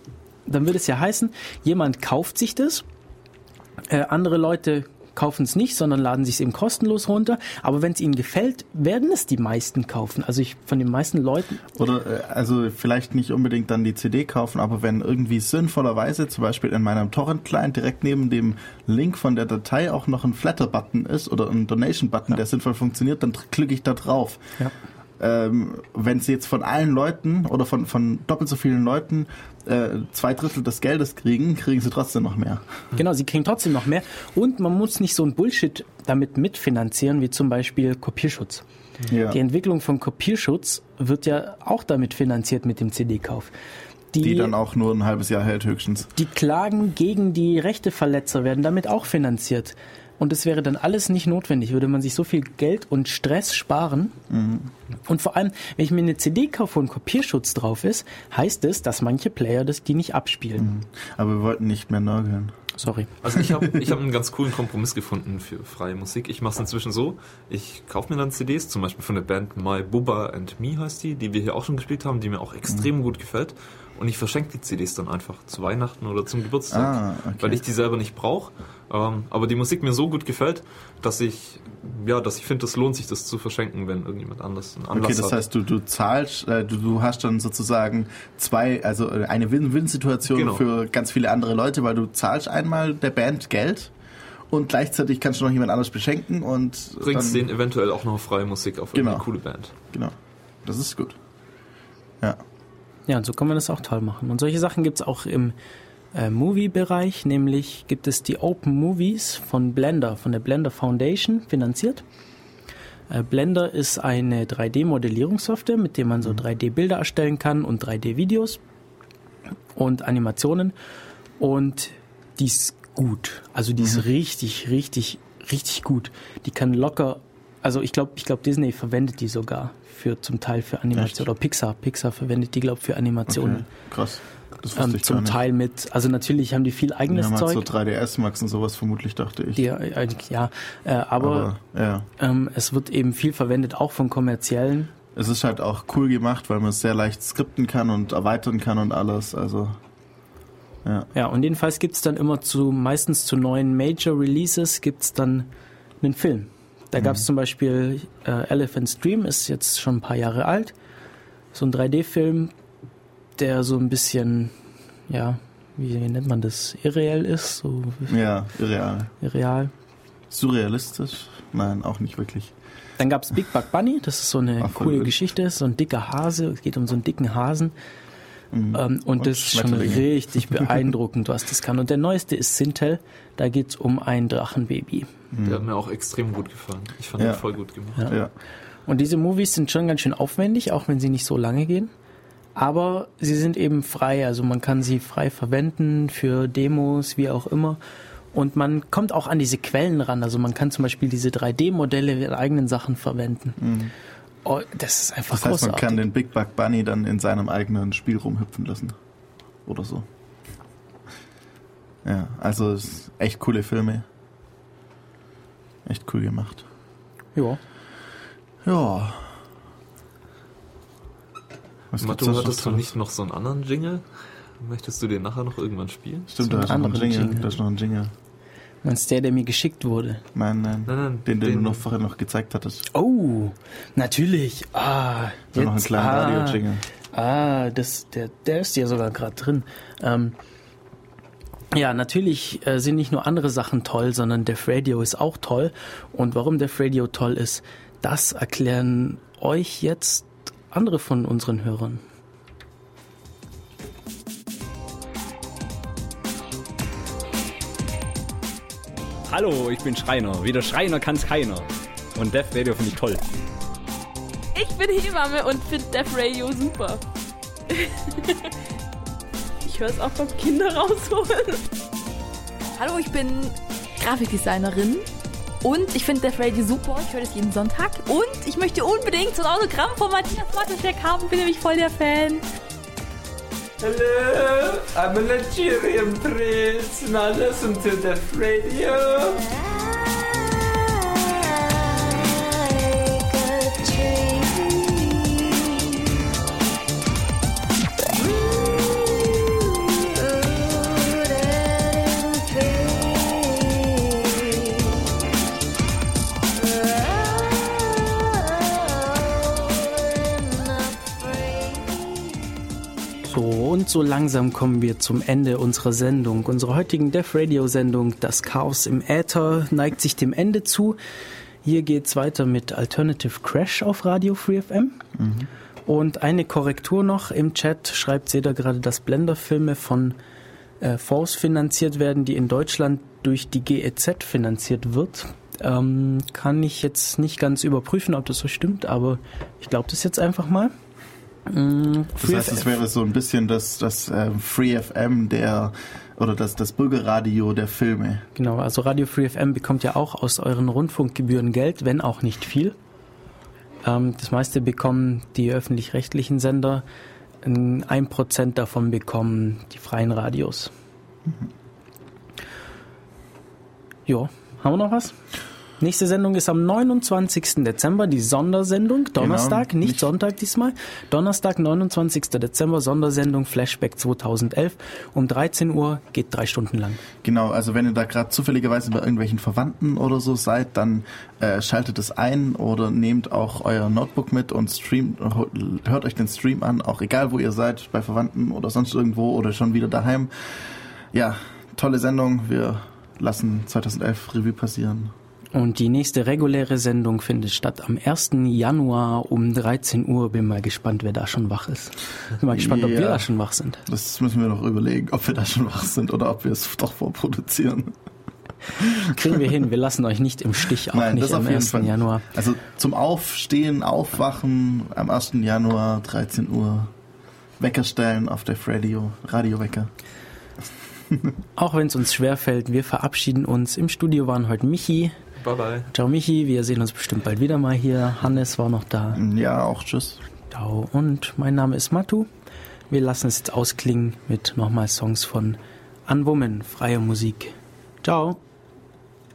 Dann würde es ja heißen, jemand kauft sich das, äh, andere Leute kaufen es nicht, sondern laden sich es eben kostenlos runter. Aber wenn es ihnen gefällt, werden es die meisten kaufen. Also ich von den meisten Leuten. Oder äh, also vielleicht nicht unbedingt dann die CD kaufen, aber wenn irgendwie sinnvollerweise zum Beispiel in meinem Torrent-Client direkt neben dem Link von der Datei auch noch ein Flatter-Button ist oder ein Donation-Button, der sinnvoll funktioniert, dann klicke ich da drauf. Ja. Ähm, wenn sie jetzt von allen Leuten oder von, von doppelt so vielen Leuten äh, zwei Drittel des Geldes kriegen, kriegen sie trotzdem noch mehr. Genau, sie kriegen trotzdem noch mehr. Und man muss nicht so ein Bullshit damit mitfinanzieren, wie zum Beispiel Kopierschutz. Ja. Die Entwicklung von Kopierschutz wird ja auch damit finanziert mit dem CD-Kauf. Die dann auch nur ein halbes Jahr hält höchstens. Die Klagen gegen die Rechteverletzer werden damit auch finanziert. Und es wäre dann alles nicht notwendig, würde man sich so viel Geld und Stress sparen. Mhm. Und vor allem, wenn ich mir eine CD kaufe, wo ein Kopierschutz drauf ist, heißt es, dass manche Player das die nicht abspielen. Mhm. Aber wir wollten nicht mehr nörgeln. Sorry. Also ich habe *laughs* ich hab einen ganz coolen Kompromiss gefunden für freie Musik. Ich mache es inzwischen so, ich kaufe mir dann CDs, zum Beispiel von der Band My Bubba and Me heißt die, die wir hier auch schon gespielt haben, die mir auch extrem gut gefällt. Und ich verschenke die CDs dann einfach zu Weihnachten oder zum Geburtstag, Ah, okay. weil ich die selber nicht brauche. Ähm, aber die Musik mir so gut gefällt, dass ich ja, dass ich finde, es lohnt sich, das zu verschenken, wenn irgendjemand anders einen Anlass Okay, das hat. heißt, du, du zahlst, äh, du, du hast dann sozusagen zwei, also äh, eine Win-Win-Situation Genau. für ganz viele andere Leute, weil du zahlst einmal der Band Geld und gleichzeitig kannst du noch jemand anders beschenken und bringst denen eventuell auch noch freie Musik auf Genau. irgendeine coole Band. Genau. Das ist gut. Ja. Ja, und so kann man das auch toll machen. Und solche Sachen gibt's auch im äh, Movie-Bereich, nämlich gibt es die Open Movies von Blender, von der Blender Foundation finanziert. Äh, Blender ist eine 3D-Modellierungssoftware, mit der man so 3D-Bilder erstellen kann und 3D-Videos und Animationen. Und die ist gut. Also die ist richtig, richtig, richtig gut. Die kann locker, also ich glaube, ich glaube Disney verwendet die sogar für zum Teil für Animation oder Pixar. Pixar verwendet die glaube für Animationen. Okay. Krass. Das wusste Ähm, ich zum. Teil mit, also natürlich haben die viel eigenes halt Zeug. so 3DS Max und sowas vermutlich, dachte ich. die, äh, ja, äh, aber, Aber, ja. ähm, es wird eben viel verwendet, auch von kommerziellen. Es ist halt auch cool gemacht, weil man es sehr leicht skripten kann und erweitern kann und alles. Also, ja. Ja, und jedenfalls gibt's dann immer zu, meistens zu neuen Major Releases gibt's dann einen Film. Da gab's zum Beispiel äh, Elephant's Dream, ist jetzt schon ein paar Jahre alt. So ein 3D-Film, der so ein bisschen, ja, wie, wie nennt man das, irreell ist, so Ja, irreal. irreal. Surrealistisch? Nein, auch nicht wirklich. Dann gab's Big Bug Bunny, das ist so eine Ach, coole. Geschichte, so ein dicker Hase, es geht um so einen dicken Hasen. Ähm, und, Mhm. Und das ist schon richtig *laughs* beeindruckend, was das kann. Und der neueste ist Sintel, da geht's um ein Drachenbaby. Der hat mir auch extrem gut gefallen. Ich fand Ja. den voll gut gemacht. Ja. Ja. Und diese Movies sind schon ganz schön aufwendig, auch wenn sie nicht so lange gehen. Aber sie sind eben frei, also man kann sie frei verwenden für Demos, wie auch immer. Und man kommt auch an diese Quellen ran. Also man kann zum Beispiel diese 3D-Modelle in eigenen Sachen verwenden. Oh, das ist einfach Das heißt, man großartig. kann den Big Bug Bunny dann in seinem eigenen Spiel rumhüpfen lassen. Oder so. Ja, also echt coole Filme. Echt cool gemacht. ja. Ja. Was gibt's Matto, hattest du nicht noch so einen anderen Jingle? Möchtest du den nachher noch irgendwann spielen? Stimmt, da ist noch ein einen Jingle. anderen Da ist noch ein Jingle. Meinst der, der mir geschickt wurde? Nein, nein. Nein, nein, Den, den, den- du noch vorher noch gezeigt hattest. Oh, natürlich. Ah, So noch einen jetzt, kleinen ah, Radio-Jingle. Ah, das, der, der ist ja sogar gerade drin. Ähm, ja, natürlich äh, sind nicht nur andere Sachen toll, sondern Def Radio ist auch toll. Und warum Def Radio toll ist, das erklären euch jetzt andere von unseren Hörern. Hallo, ich bin Schreiner. Wie der Schreiner kann's keiner. Und Def Radio finde ich toll. Ich bin Hebamme und finde Def Radio super. *laughs* ich höre es auch beim Kinder rausholen. Hallo, ich bin Grafikdesignerin und ich finde Def Radio super. Ich höre das jeden Sonntag. Und ich möchte unbedingt so ein Autogramm von Matthias Mateschek haben. Bin nämlich voll der Fan. Hello, I'm a Nigerian prince. Now listen to the radio. So langsam kommen wir zum Ende unserer Sendung. Unsere heutigen Def Radio Sendung, das Chaos im Äther, neigt sich dem Ende zu. Hier geht's weiter mit Alternative Crash auf Radio Free FM. Mhm. Und eine Korrektur noch im Chat schreibt Seda gerade, dass Blender-Filme von äh, Fonds finanziert werden, die in Deutschland durch die GEZ finanziert wird. Ähm, kann ich jetzt nicht ganz überprüfen, ob das so stimmt, aber ich glaube das jetzt einfach mal. Mm, Das heißt, es wäre so ein bisschen das, das ähm, Free FM der oder das, das Bürgerradio der Filme. Genau, also Radio Free FM bekommt ja auch aus euren Rundfunkgebühren Geld, wenn auch nicht viel. Ähm, das meiste bekommen die öffentlich-rechtlichen Sender. Ein Prozent davon bekommen die freien Radios. Ja, haben wir noch was? Nächste Sendung ist am 29. Dezember, die Sondersendung. Donnerstag, Genau, nicht, nicht- Sonntag diesmal. Donnerstag, 29. Dezember, Sondersendung Flashback 2011. Um 13 Uhr geht drei Stunden lang. Genau, also wenn ihr da gerade zufälligerweise bei irgendwelchen Verwandten oder so seid, dann äh, schaltet es ein oder nehmt auch euer Notebook mit und streamt, hört euch den Stream an, auch egal wo ihr seid, bei Verwandten oder sonst irgendwo oder schon wieder daheim. Ja, tolle Sendung. Wir lassen 2011 Revue passieren. Und die nächste reguläre Sendung findet statt am 1. Januar um 13 Uhr. Bin mal gespannt, wer da schon wach ist. Bin mal gespannt, ob Ja. wir da schon wach sind. Das müssen wir noch überlegen, ob wir da schon wach sind oder ob wir es doch vorproduzieren. Kriegen wir hin. Wir lassen euch nicht im Stich, auch Nein, nicht am jeden 1. Fall. Januar. Also zum Aufstehen, Aufwachen am 1. Januar, 13 Uhr. Wecker stellen auf der Radio, Radiowecker. Auch wenn es uns schwerfällt, wir verabschieden uns. Im Studio waren heute Michi. Bye bye. Ciao Michi, wir sehen uns bestimmt bald wieder mal hier. Hannes war noch da. Ja, auch tschüss. Ciao. Und mein Name ist Matu. Wir lassen es jetzt ausklingen mit nochmal Songs von Unwoman, freie Musik. Ciao.